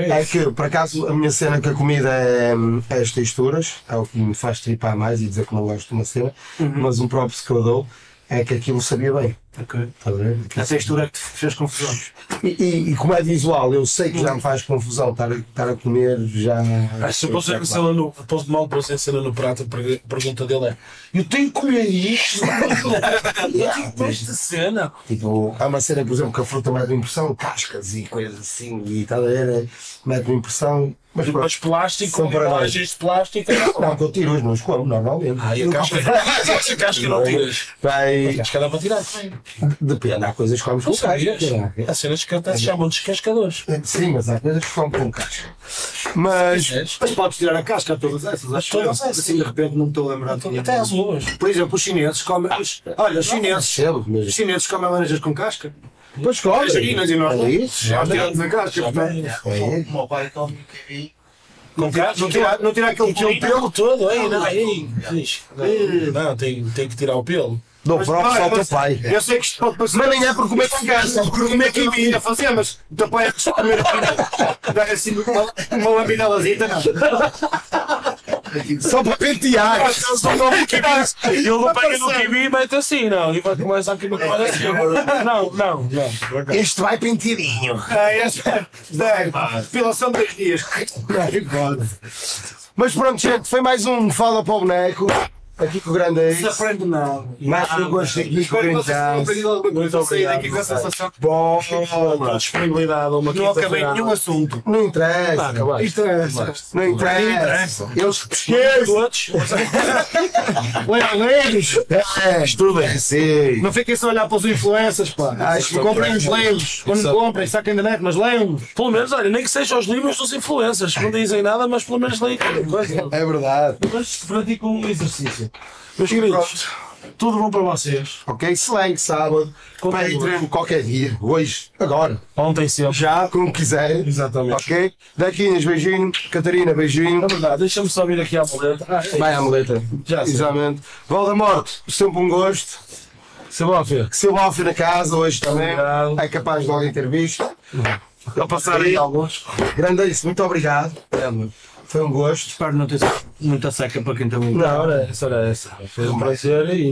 É que, por acaso, a minha cena com a comida é, é as texturas, é o que me faz tripar mais e dizer que não gosto de uma cena, mas um próprio que eu dou é que aquilo sabia bem. Estás a? A textura é que te fez confusão. E, e, e como é visual, eu sei que já me faz confusão estar a, estar a comer, já. Ah, Se eu pôs a cena no, pôs mal pôs a cena no prato, a pergu- pergunta dele é: Eu tenho que comer isto? Eu tenho que comer esta cena? Tipo, há uma cena, por exemplo, que a fruta mete impressão, cascas e coisas assim, e tal, era, mete impressão. Mas pronto. Mas plástico, São para nós. embalagens de plástico. Não, que eu tiro hoje, os como, normalmente. Ah, e a casca? a casca não tiras. A Vai. casca dá para tirar também. Depende, há coisas que comes com Não casca. Há cenas que até se chamam descascadores. Sim, mas há coisas que comem com casca. Mas. Mas podes tirar a casca a todas essas, acho Todas eu. essas. Assim de repente não me estou a lembrar de Até as luvas. Por exemplo, os chineses comem. os- Olha, os chineses. Percebo Os mesmo. chineses comem laranjas com casca. Pois come. Imagina, e nós É isso? Nós tiramos a casca, portanto. É. O meu pai come kiwi. Com casca? Não tirar, não tirar aquele Aquele pelo. pelo todo, ei, não, diz. Não, não, tem, tem que tirar o pelo. Dou só ao teu pai. Eu sei que isto pode parecer. Mas nem é por comer com casca, é por comer que kiwi. ia fazer, mas o teu pai é que comer aqui. Dar assim uma, uma lambidalazita, não. Só para pentear. Ele não pega no kiwi e mete assim, não. E vai começar aqui no comer assim. Não, não, não. Este vai penteadinho. É, esta é depilação de dois dias. Mas pronto, gente, foi mais um Fala para o Boneco. Aqui com o grande Não ex. aprende nada. Mais um gosto aqui com o grande. Muito Saí daqui obrigado. com a sensação. Bom, A disponibilidade, uma Não acabei nenhum assunto. não interessa. Isto é. Não interessa. Eles! É, tudo bem. Sim. Não fiquem só a olhar para os influencers, pá. Comprem uns leões. Quando comprem, saquem da net, mas leões. Pelo menos, olha, nem que sejam os livros dos influencers. Não dizem nada, mas pelo menos leem coisa. É verdade. Mas praticam um exercício. Meus queridos, tudo bom para vocês. Ok, excelente sábado. Patreon qualquer dia. Hoje, agora. Ontem sempre. Já, como quiser. Exatamente. Ok? Daquinhas, beijinho. Catarina, beijinho. É verdade, deixa-me só vir aqui à boleta. Ah, é. Vai à muleta. Já sei. Exatamente. Voldemort, sempre um gosto. Seu Bófia. Seu Alfio na casa hoje também. Obrigado. É capaz de alguém ter visto. Vou passar aí. alguns. Grande isso, muito obrigado. Foi um gosto. Espero não ter muita seca para quem está muito. Não, era essa, era essa. Foi um prazer e.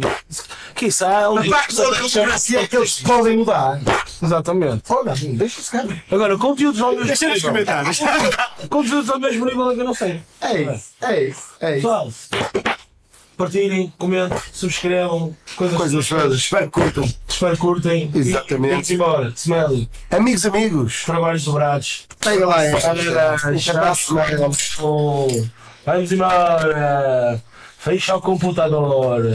Quiçá, dia. Se é que eles podem mudar. Exatamente. Olha, deixa-se cá. Agora, conteúdos ao mesmo Deixa nos nível. comentários. Conteúdos ao mesmo nível é que eu não sei. É isso, é isso, é isso. Partilhem, comentem, subscrevam, coisas, Coisas todas. Espero que curtam. Espero que curtem. Exatamente. E vamos embora. Smelly, Amigos, amigos. trabalhos dobrados. Pega lá Vamos embora. Fecha o computador.